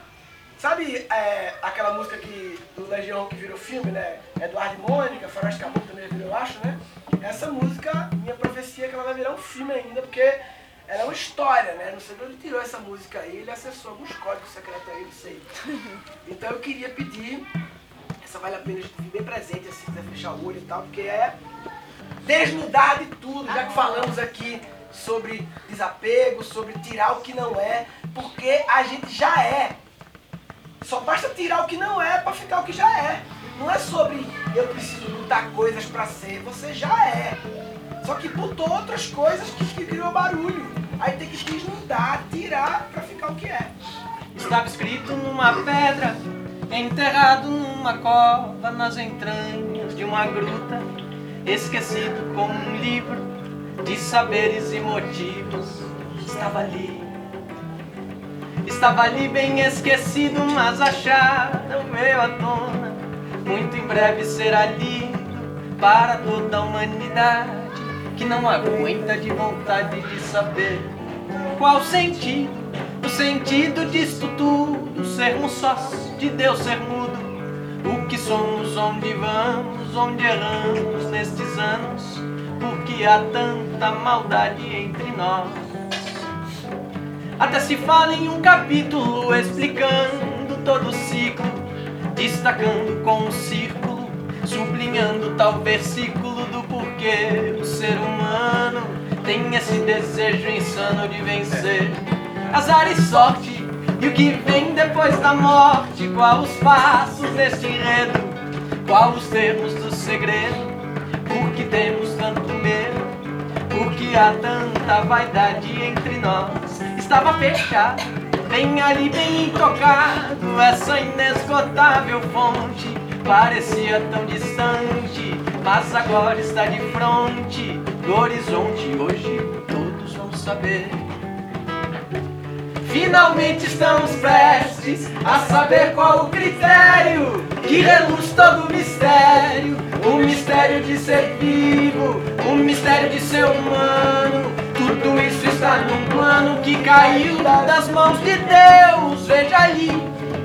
S1: sabe é, aquela música que do Legião que virou filme, né? Eduardo e Mônica, Faroeste Caboclo também virou, eu acho, né? Essa música, minha profecia é que ela vai virar um filme ainda, porque ela é uma história, né? Não sei de onde ele tirou essa música aí, ele acessou alguns códigos secretos aí, não sei. Então eu queria pedir, essa vale a pena vir bem presente, assim, quiser fechar o olho e tal, porque é desnudar de tudo, já que falamos aqui sobre desapego, sobre tirar o que não é, porque a gente já é. Só basta tirar o que não é para ficar o que já é. Não é sobre eu preciso lutar coisas para ser, você já é. Só que botou outras coisas que, que criou barulho. Aí tem que desnudar, tirar para ficar o que é.
S4: Estava escrito numa pedra, enterrado numa cova, nas entranhas de uma gruta, esquecido como um livro de saberes e motivos. Estava ali. Estava ali bem esquecido, mas acharam veio à tona. Muito em breve será lido para toda a humanidade que não aguenta de vontade de saber qual o sentido, o sentido disto tudo, sermos sós de Deus ser mudo, o que somos, onde vamos, onde erramos nestes anos, porque há tanta maldade entre nós. Até se fala em um capítulo explicando todo o ciclo, destacando com um círculo, sublinhando tal versículo do porquê o ser humano tem esse desejo insano de vencer. Azar e sorte, e o que vem depois da morte? Qual os passos deste enredo? Qual os termos do segredo? Por que temos tanto medo? Por que há tanta vaidade entre nós? Estava fechado, bem ali, bem intocado, essa inesgotável fonte parecia tão distante, mas agora está de frente do horizonte. Hoje todos vão saber. Finalmente estamos prestes a saber qual o critério que reluz todo o mistério. O mistério de ser vivo, o mistério de ser humano. Tudo isso está num plano que caiu das mãos de Deus. Veja ali,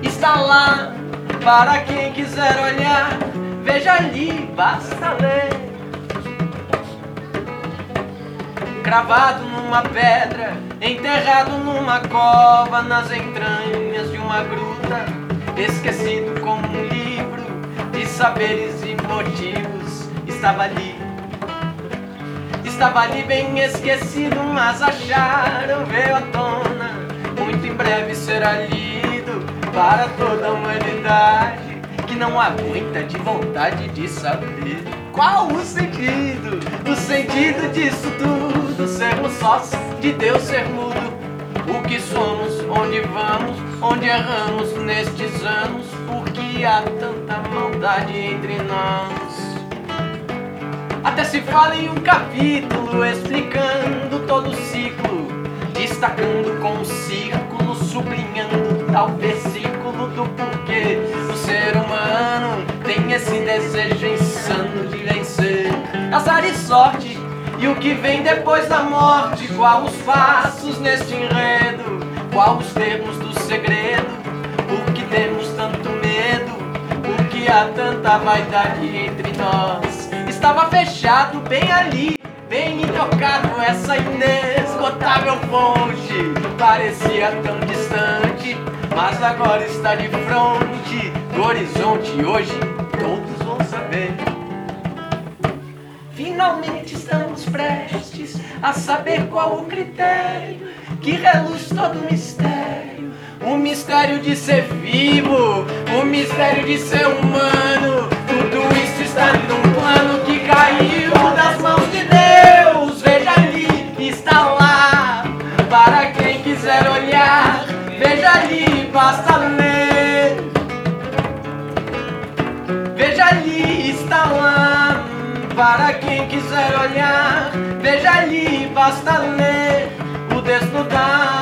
S4: está lá, para quem quiser olhar. Veja ali, basta ler. Cravado numa pedra, enterrado numa cova, nas entranhas de uma gruta, esquecido como um livro de saberes e motivos, estava ali. Estava ali bem esquecido, mas acharam, veio à tona. Muito em breve será lido para toda a humanidade que não aguenta de vontade de saber qual o sentido, o sentido disso tudo. Sermos sócios de Deus ser mudo. O que somos, onde vamos, onde erramos nestes anos, porque há tanta maldade entre nós. Até se fala em um capítulo explicando todo o ciclo, destacando com um círculo, sublinhando tal versículo do porquê o ser humano tem esse desejo insano de vencer. Azar e sorte, e o que vem depois da morte? Qual os passos neste enredo? Qual os termos do segredo? Por que temos tanto medo? Por que há tanta vaidade entre nós? Estava fechado bem ali, bem intocado, essa inesgotável fonte. Parecia tão distante, mas agora está de frente do horizonte. Hoje todos vão saber. Finalmente estamos prestes a saber qual o critério que reluz todo o mistério. O mistério de ser vivo, o mistério de ser humano. Tudo isso está num plano que caiu das mãos de Deus. Veja ali, está lá. Para quem quiser olhar, veja ali, basta ler. Veja ali, está lá. Para quem quiser olhar, veja ali, basta ler.
S2: lugar.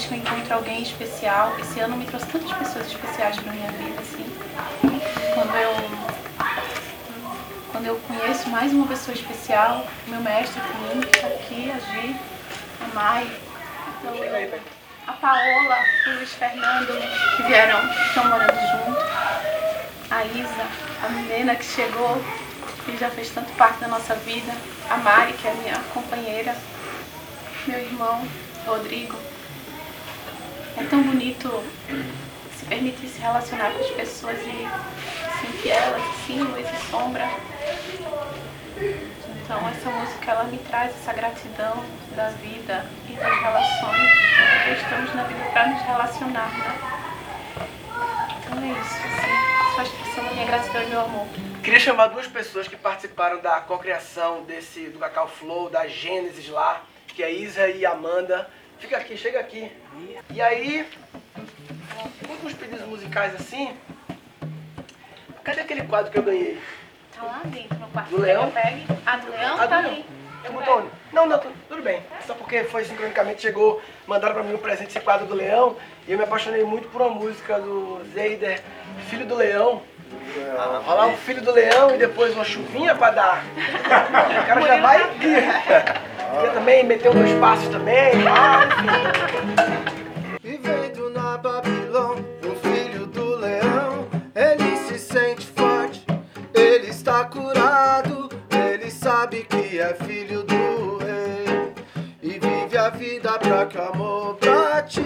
S2: Vez que eu encontro alguém especial, esse ano me trouxe tantas pessoas especiais para minha vida, assim. Quando eu quando eu conheço mais uma pessoa especial, meu mestre comigo, que está aqui, a Gi, a Mai, então, a Paola, o Luiz Fernando, que vieram, que estão morando junto, a Isa, a menina que chegou, que já fez tanto parte da nossa vida, a Mari, que é minha companheira, meu irmão, Rodrigo. É tão bonito se permitir se relacionar com as pessoas e sentir elas assim, luz e sombra. Então essa música ela me traz essa gratidão da vida e das relações. Porque estamos na vida para nos relacionar, né? Então é isso, assim. Só expressando a minha gratidão e meu amor.
S1: Queria chamar duas pessoas que participaram da cocriação desse do Cacau Flow, da Gênesis lá, que é Isa e Amanda. Fica aqui, chega aqui. E aí, uns pedidos musicais assim. Cadê aquele quadro que eu ganhei?
S2: Tá lá dentro no quarto.
S1: Do Leão?
S2: Pegue. A do Leão
S1: A do
S2: tá
S1: Leão.
S2: ali.
S1: Eu botou? Não, não, tu- tudo bem. Só porque foi sincronicamente, chegou, mandaram pra mim um presente esse quadro do Leão. E eu me apaixonei muito por uma música do Zeider, Filho do Leão. Rolar o Filho do Leão e depois uma chuvinha pra dar. O cara já vai. Queria também meter uns passos também. Ah.
S11: Vivendo na Babilônia, o filho do leão, ele se sente forte, ele está curado, ele sabe que é filho do rei e vive a vida pra que o amor prate.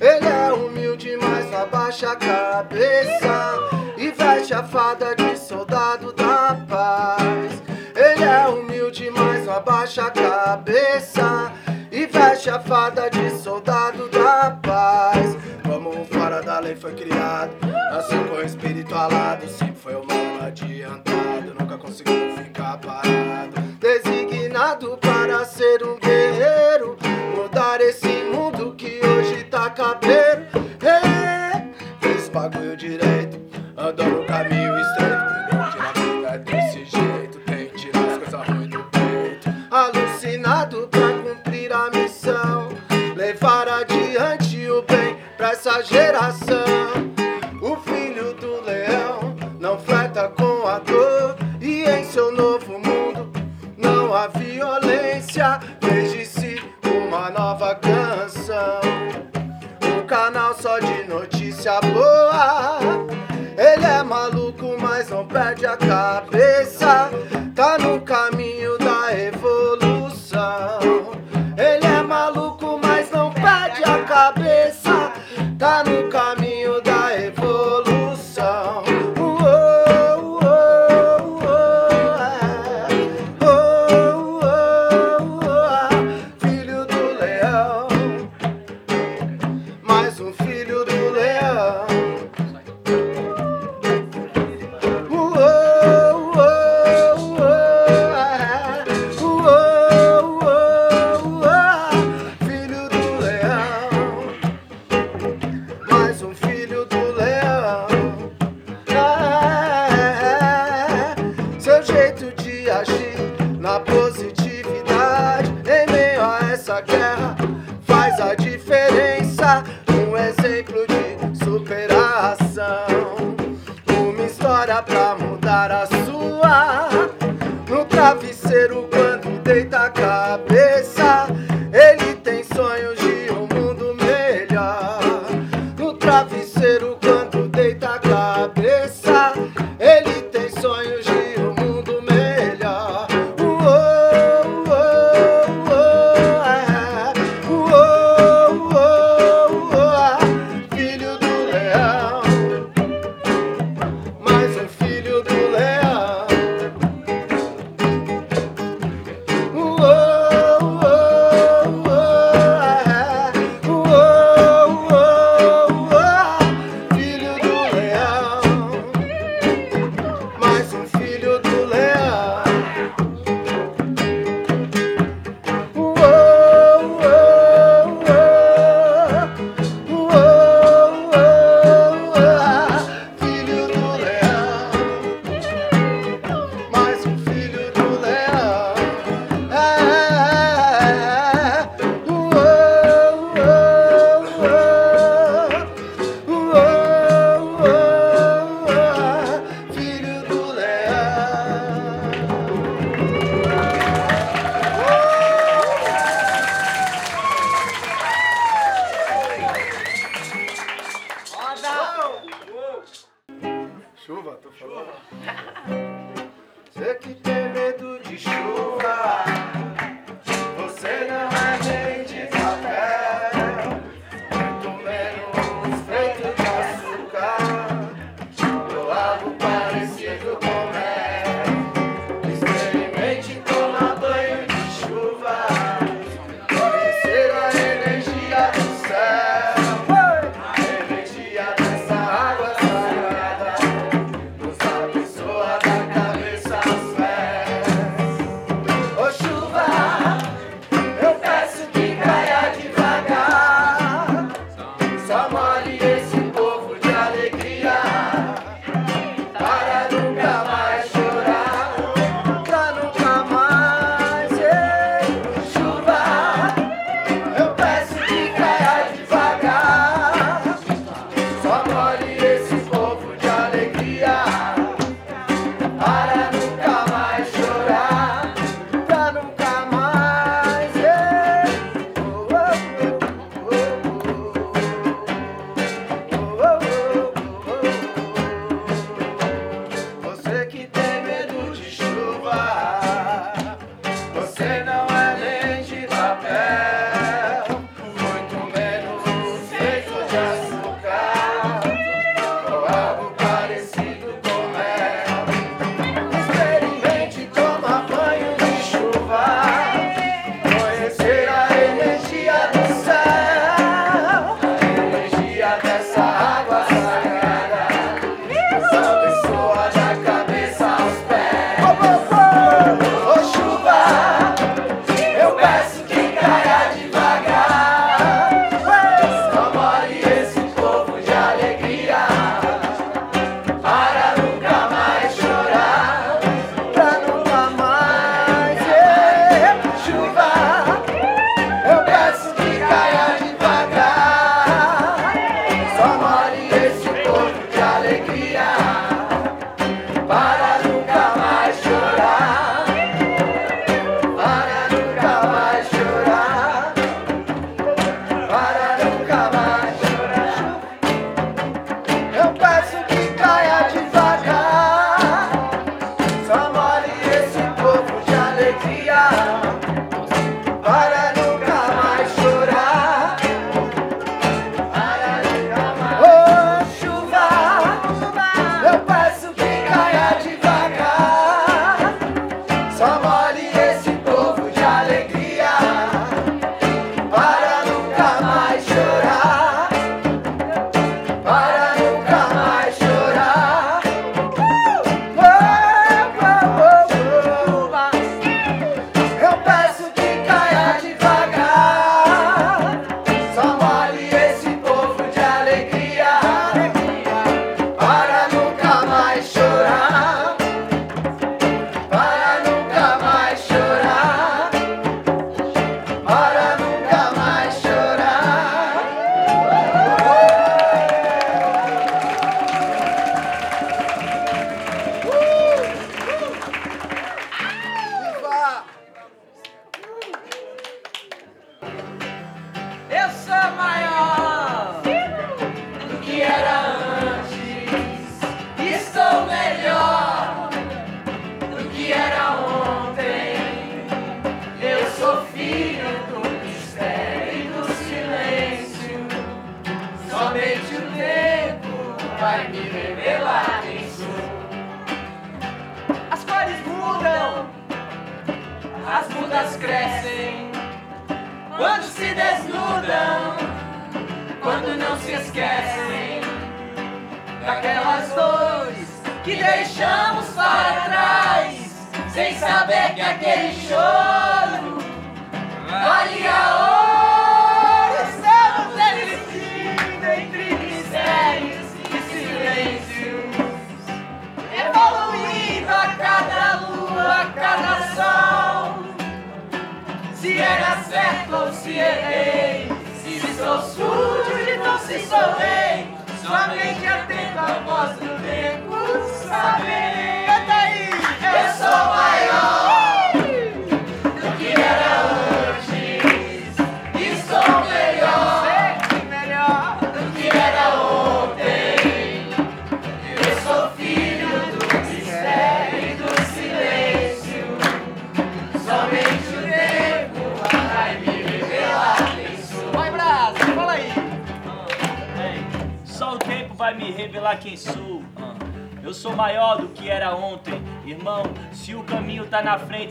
S11: Ele é humilde, mas abaixa a cabeça e veste a fada de soldado da paz. Ele é humilde, mas abaixa a cabeça e veste a fada de soldado da paz. Como fora da lei foi criado, nasceu com o espírito alado, sempre foi humano adiantado, nunca conseguiu ficar parado. Designado para ser um guerreiro, mudar esse mundo que hoje tá cabreiro. É, fez bagulho direito, andou no caminho geração. O filho do leão não fleta com a dor, e em seu novo mundo não há violência. Veja se uma nova canção. Um canal só de notícia boa. Ele é maluco, mas não perde a cabeça. Tá no caminho filho do leão.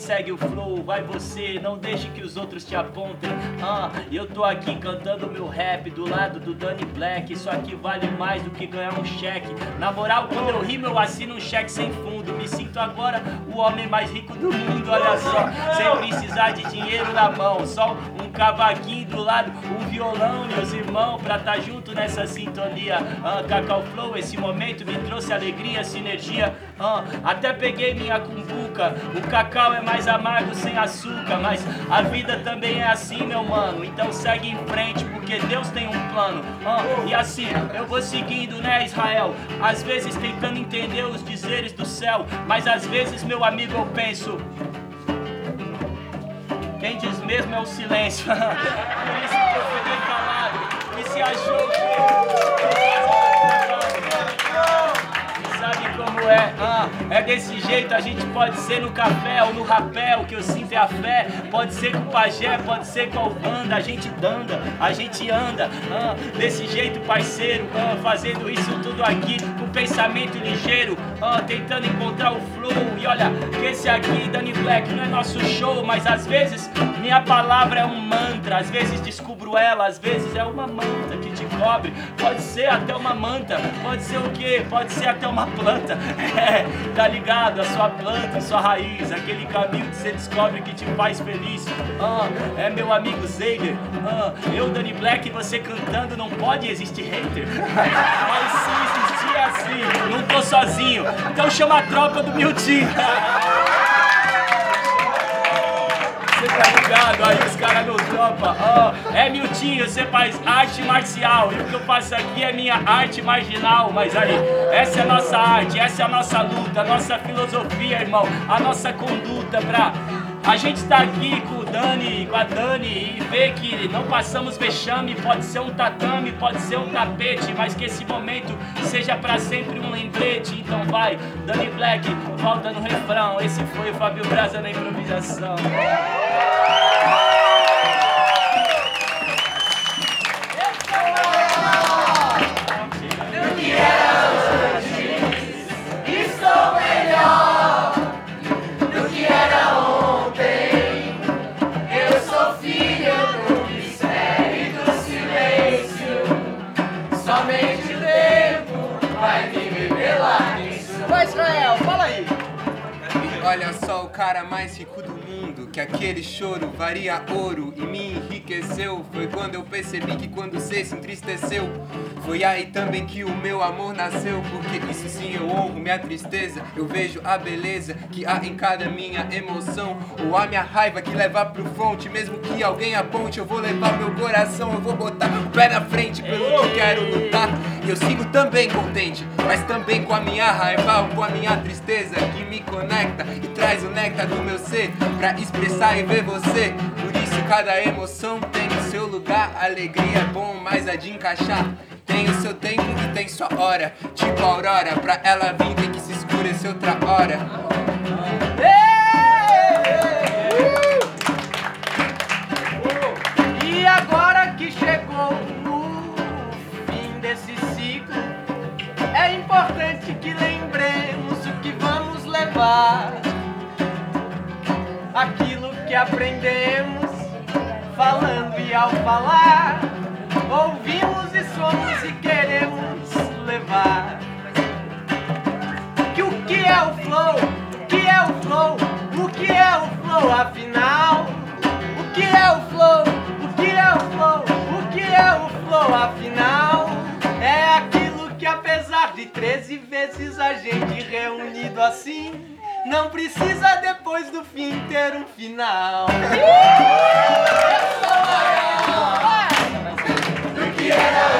S5: Segue o flow. Vai você, não deixe que os outros te apontem. Ah, eu tô aqui cantando meu rap do lado do Danny Black. Isso aqui vale mais do que ganhar um cheque. Na moral, quando eu rimo, eu assino um cheque sem fundo. Me sinto agora o homem mais rico do mundo, olha só. Sem precisar de dinheiro na mão. Só um cavaquinho do lado, um violão, meus irmãos, pra tá junto nessa sintonia. Ah, Cacau Flow, esse momento me trouxe alegria, sinergia. Ah, até peguei minha cumbuca. O cacau é mais amargo sem açúcar, mas a vida também é assim, meu mano. Então segue em frente, porque Deus tem um plano. Ah, e assim, eu vou seguindo, né, Israel? Às vezes tentando entender os dizeres do céu, mas às vezes, meu amigo, eu penso. Quem diz mesmo é o silêncio. Por isso que eu fiquei calado. E se achou que. Como é? Ah, é desse jeito, a gente pode ser no café ou no rapé, o que eu sinto é a fé. Pode ser com o pajé, pode ser com a banda, a gente danda, a gente anda. Ah, desse jeito, parceiro, ah, fazendo isso tudo aqui com pensamento ligeiro, ah, tentando encontrar o flow. E olha, que esse aqui, Danny Black, não é nosso show, mas às vezes minha palavra é um mantra, às vezes descubro ela, às vezes é uma manta te cobre. Pode ser até uma manta, pode ser o quê? Pode ser até uma planta. É, tá ligado? A sua planta, a sua raiz, aquele caminho que você descobre que te faz feliz. Ah, é meu amigo Zeiger. Ah, eu, Danny Black, você cantando, não pode existir hater. Mas se existir assim, não tô sozinho. Então chama a tropa do Miltinho. Ligado? Aí os caras não tropa. Ó, é Miltinho, você faz arte marcial. E o que eu faço aqui é minha arte marginal. Mas aí, essa é a nossa arte, essa é a nossa luta, a nossa filosofia, irmão. A nossa conduta pra. A gente tá aqui com o Dani, com a Dani e vê que não passamos vexame, pode ser um tatame, pode ser um tapete, mas que esse momento seja pra sempre um lembrete. Então vai, Dani Black, volta no refrão. Esse foi o Fábio Braza na improvisação.
S4: Vai me revelar sou.
S18: Vai, Israel, fala aí.
S19: Olha só o cara mais rico do mundo, que aquele choro varia ouro e me enriqueceu. Foi quando eu percebi que quando você se entristeceu, foi aí também que o meu amor nasceu. Porque isso sim eu honro minha tristeza, eu vejo a beleza que há em cada minha emoção. Ou a minha raiva que leva pro fronte, mesmo que alguém aponte, eu vou levar meu coração, eu vou botar o pé na frente pelo que quero lutar. E eu sigo também contente, mas também com a minha raiva ou com a minha tristeza que me conecta e traz o néctar do meu ser pra expressar e ver você. Por isso cada emoção tem o seu lugar, alegria é bom, mas a de encaixar. Tem o seu tempo e tem sua hora, tipo aurora, pra ela vir tem que se escurecer outra hora.
S4: E agora que chegou o fim desse ciclo, é importante que lembremos o que vamos levar. Aquilo que aprendemos falando e ao falar, ouvimos e somos e queremos levar. Que o que é o flow? O que é o flow? O que é o flow afinal? O que é o flow? O que é o flow? O que é o flow afinal? É aquilo que apesar de 13 vezes a gente reunido assim, não precisa depois do fim ter um final. Eu sou maior do que era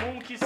S4: que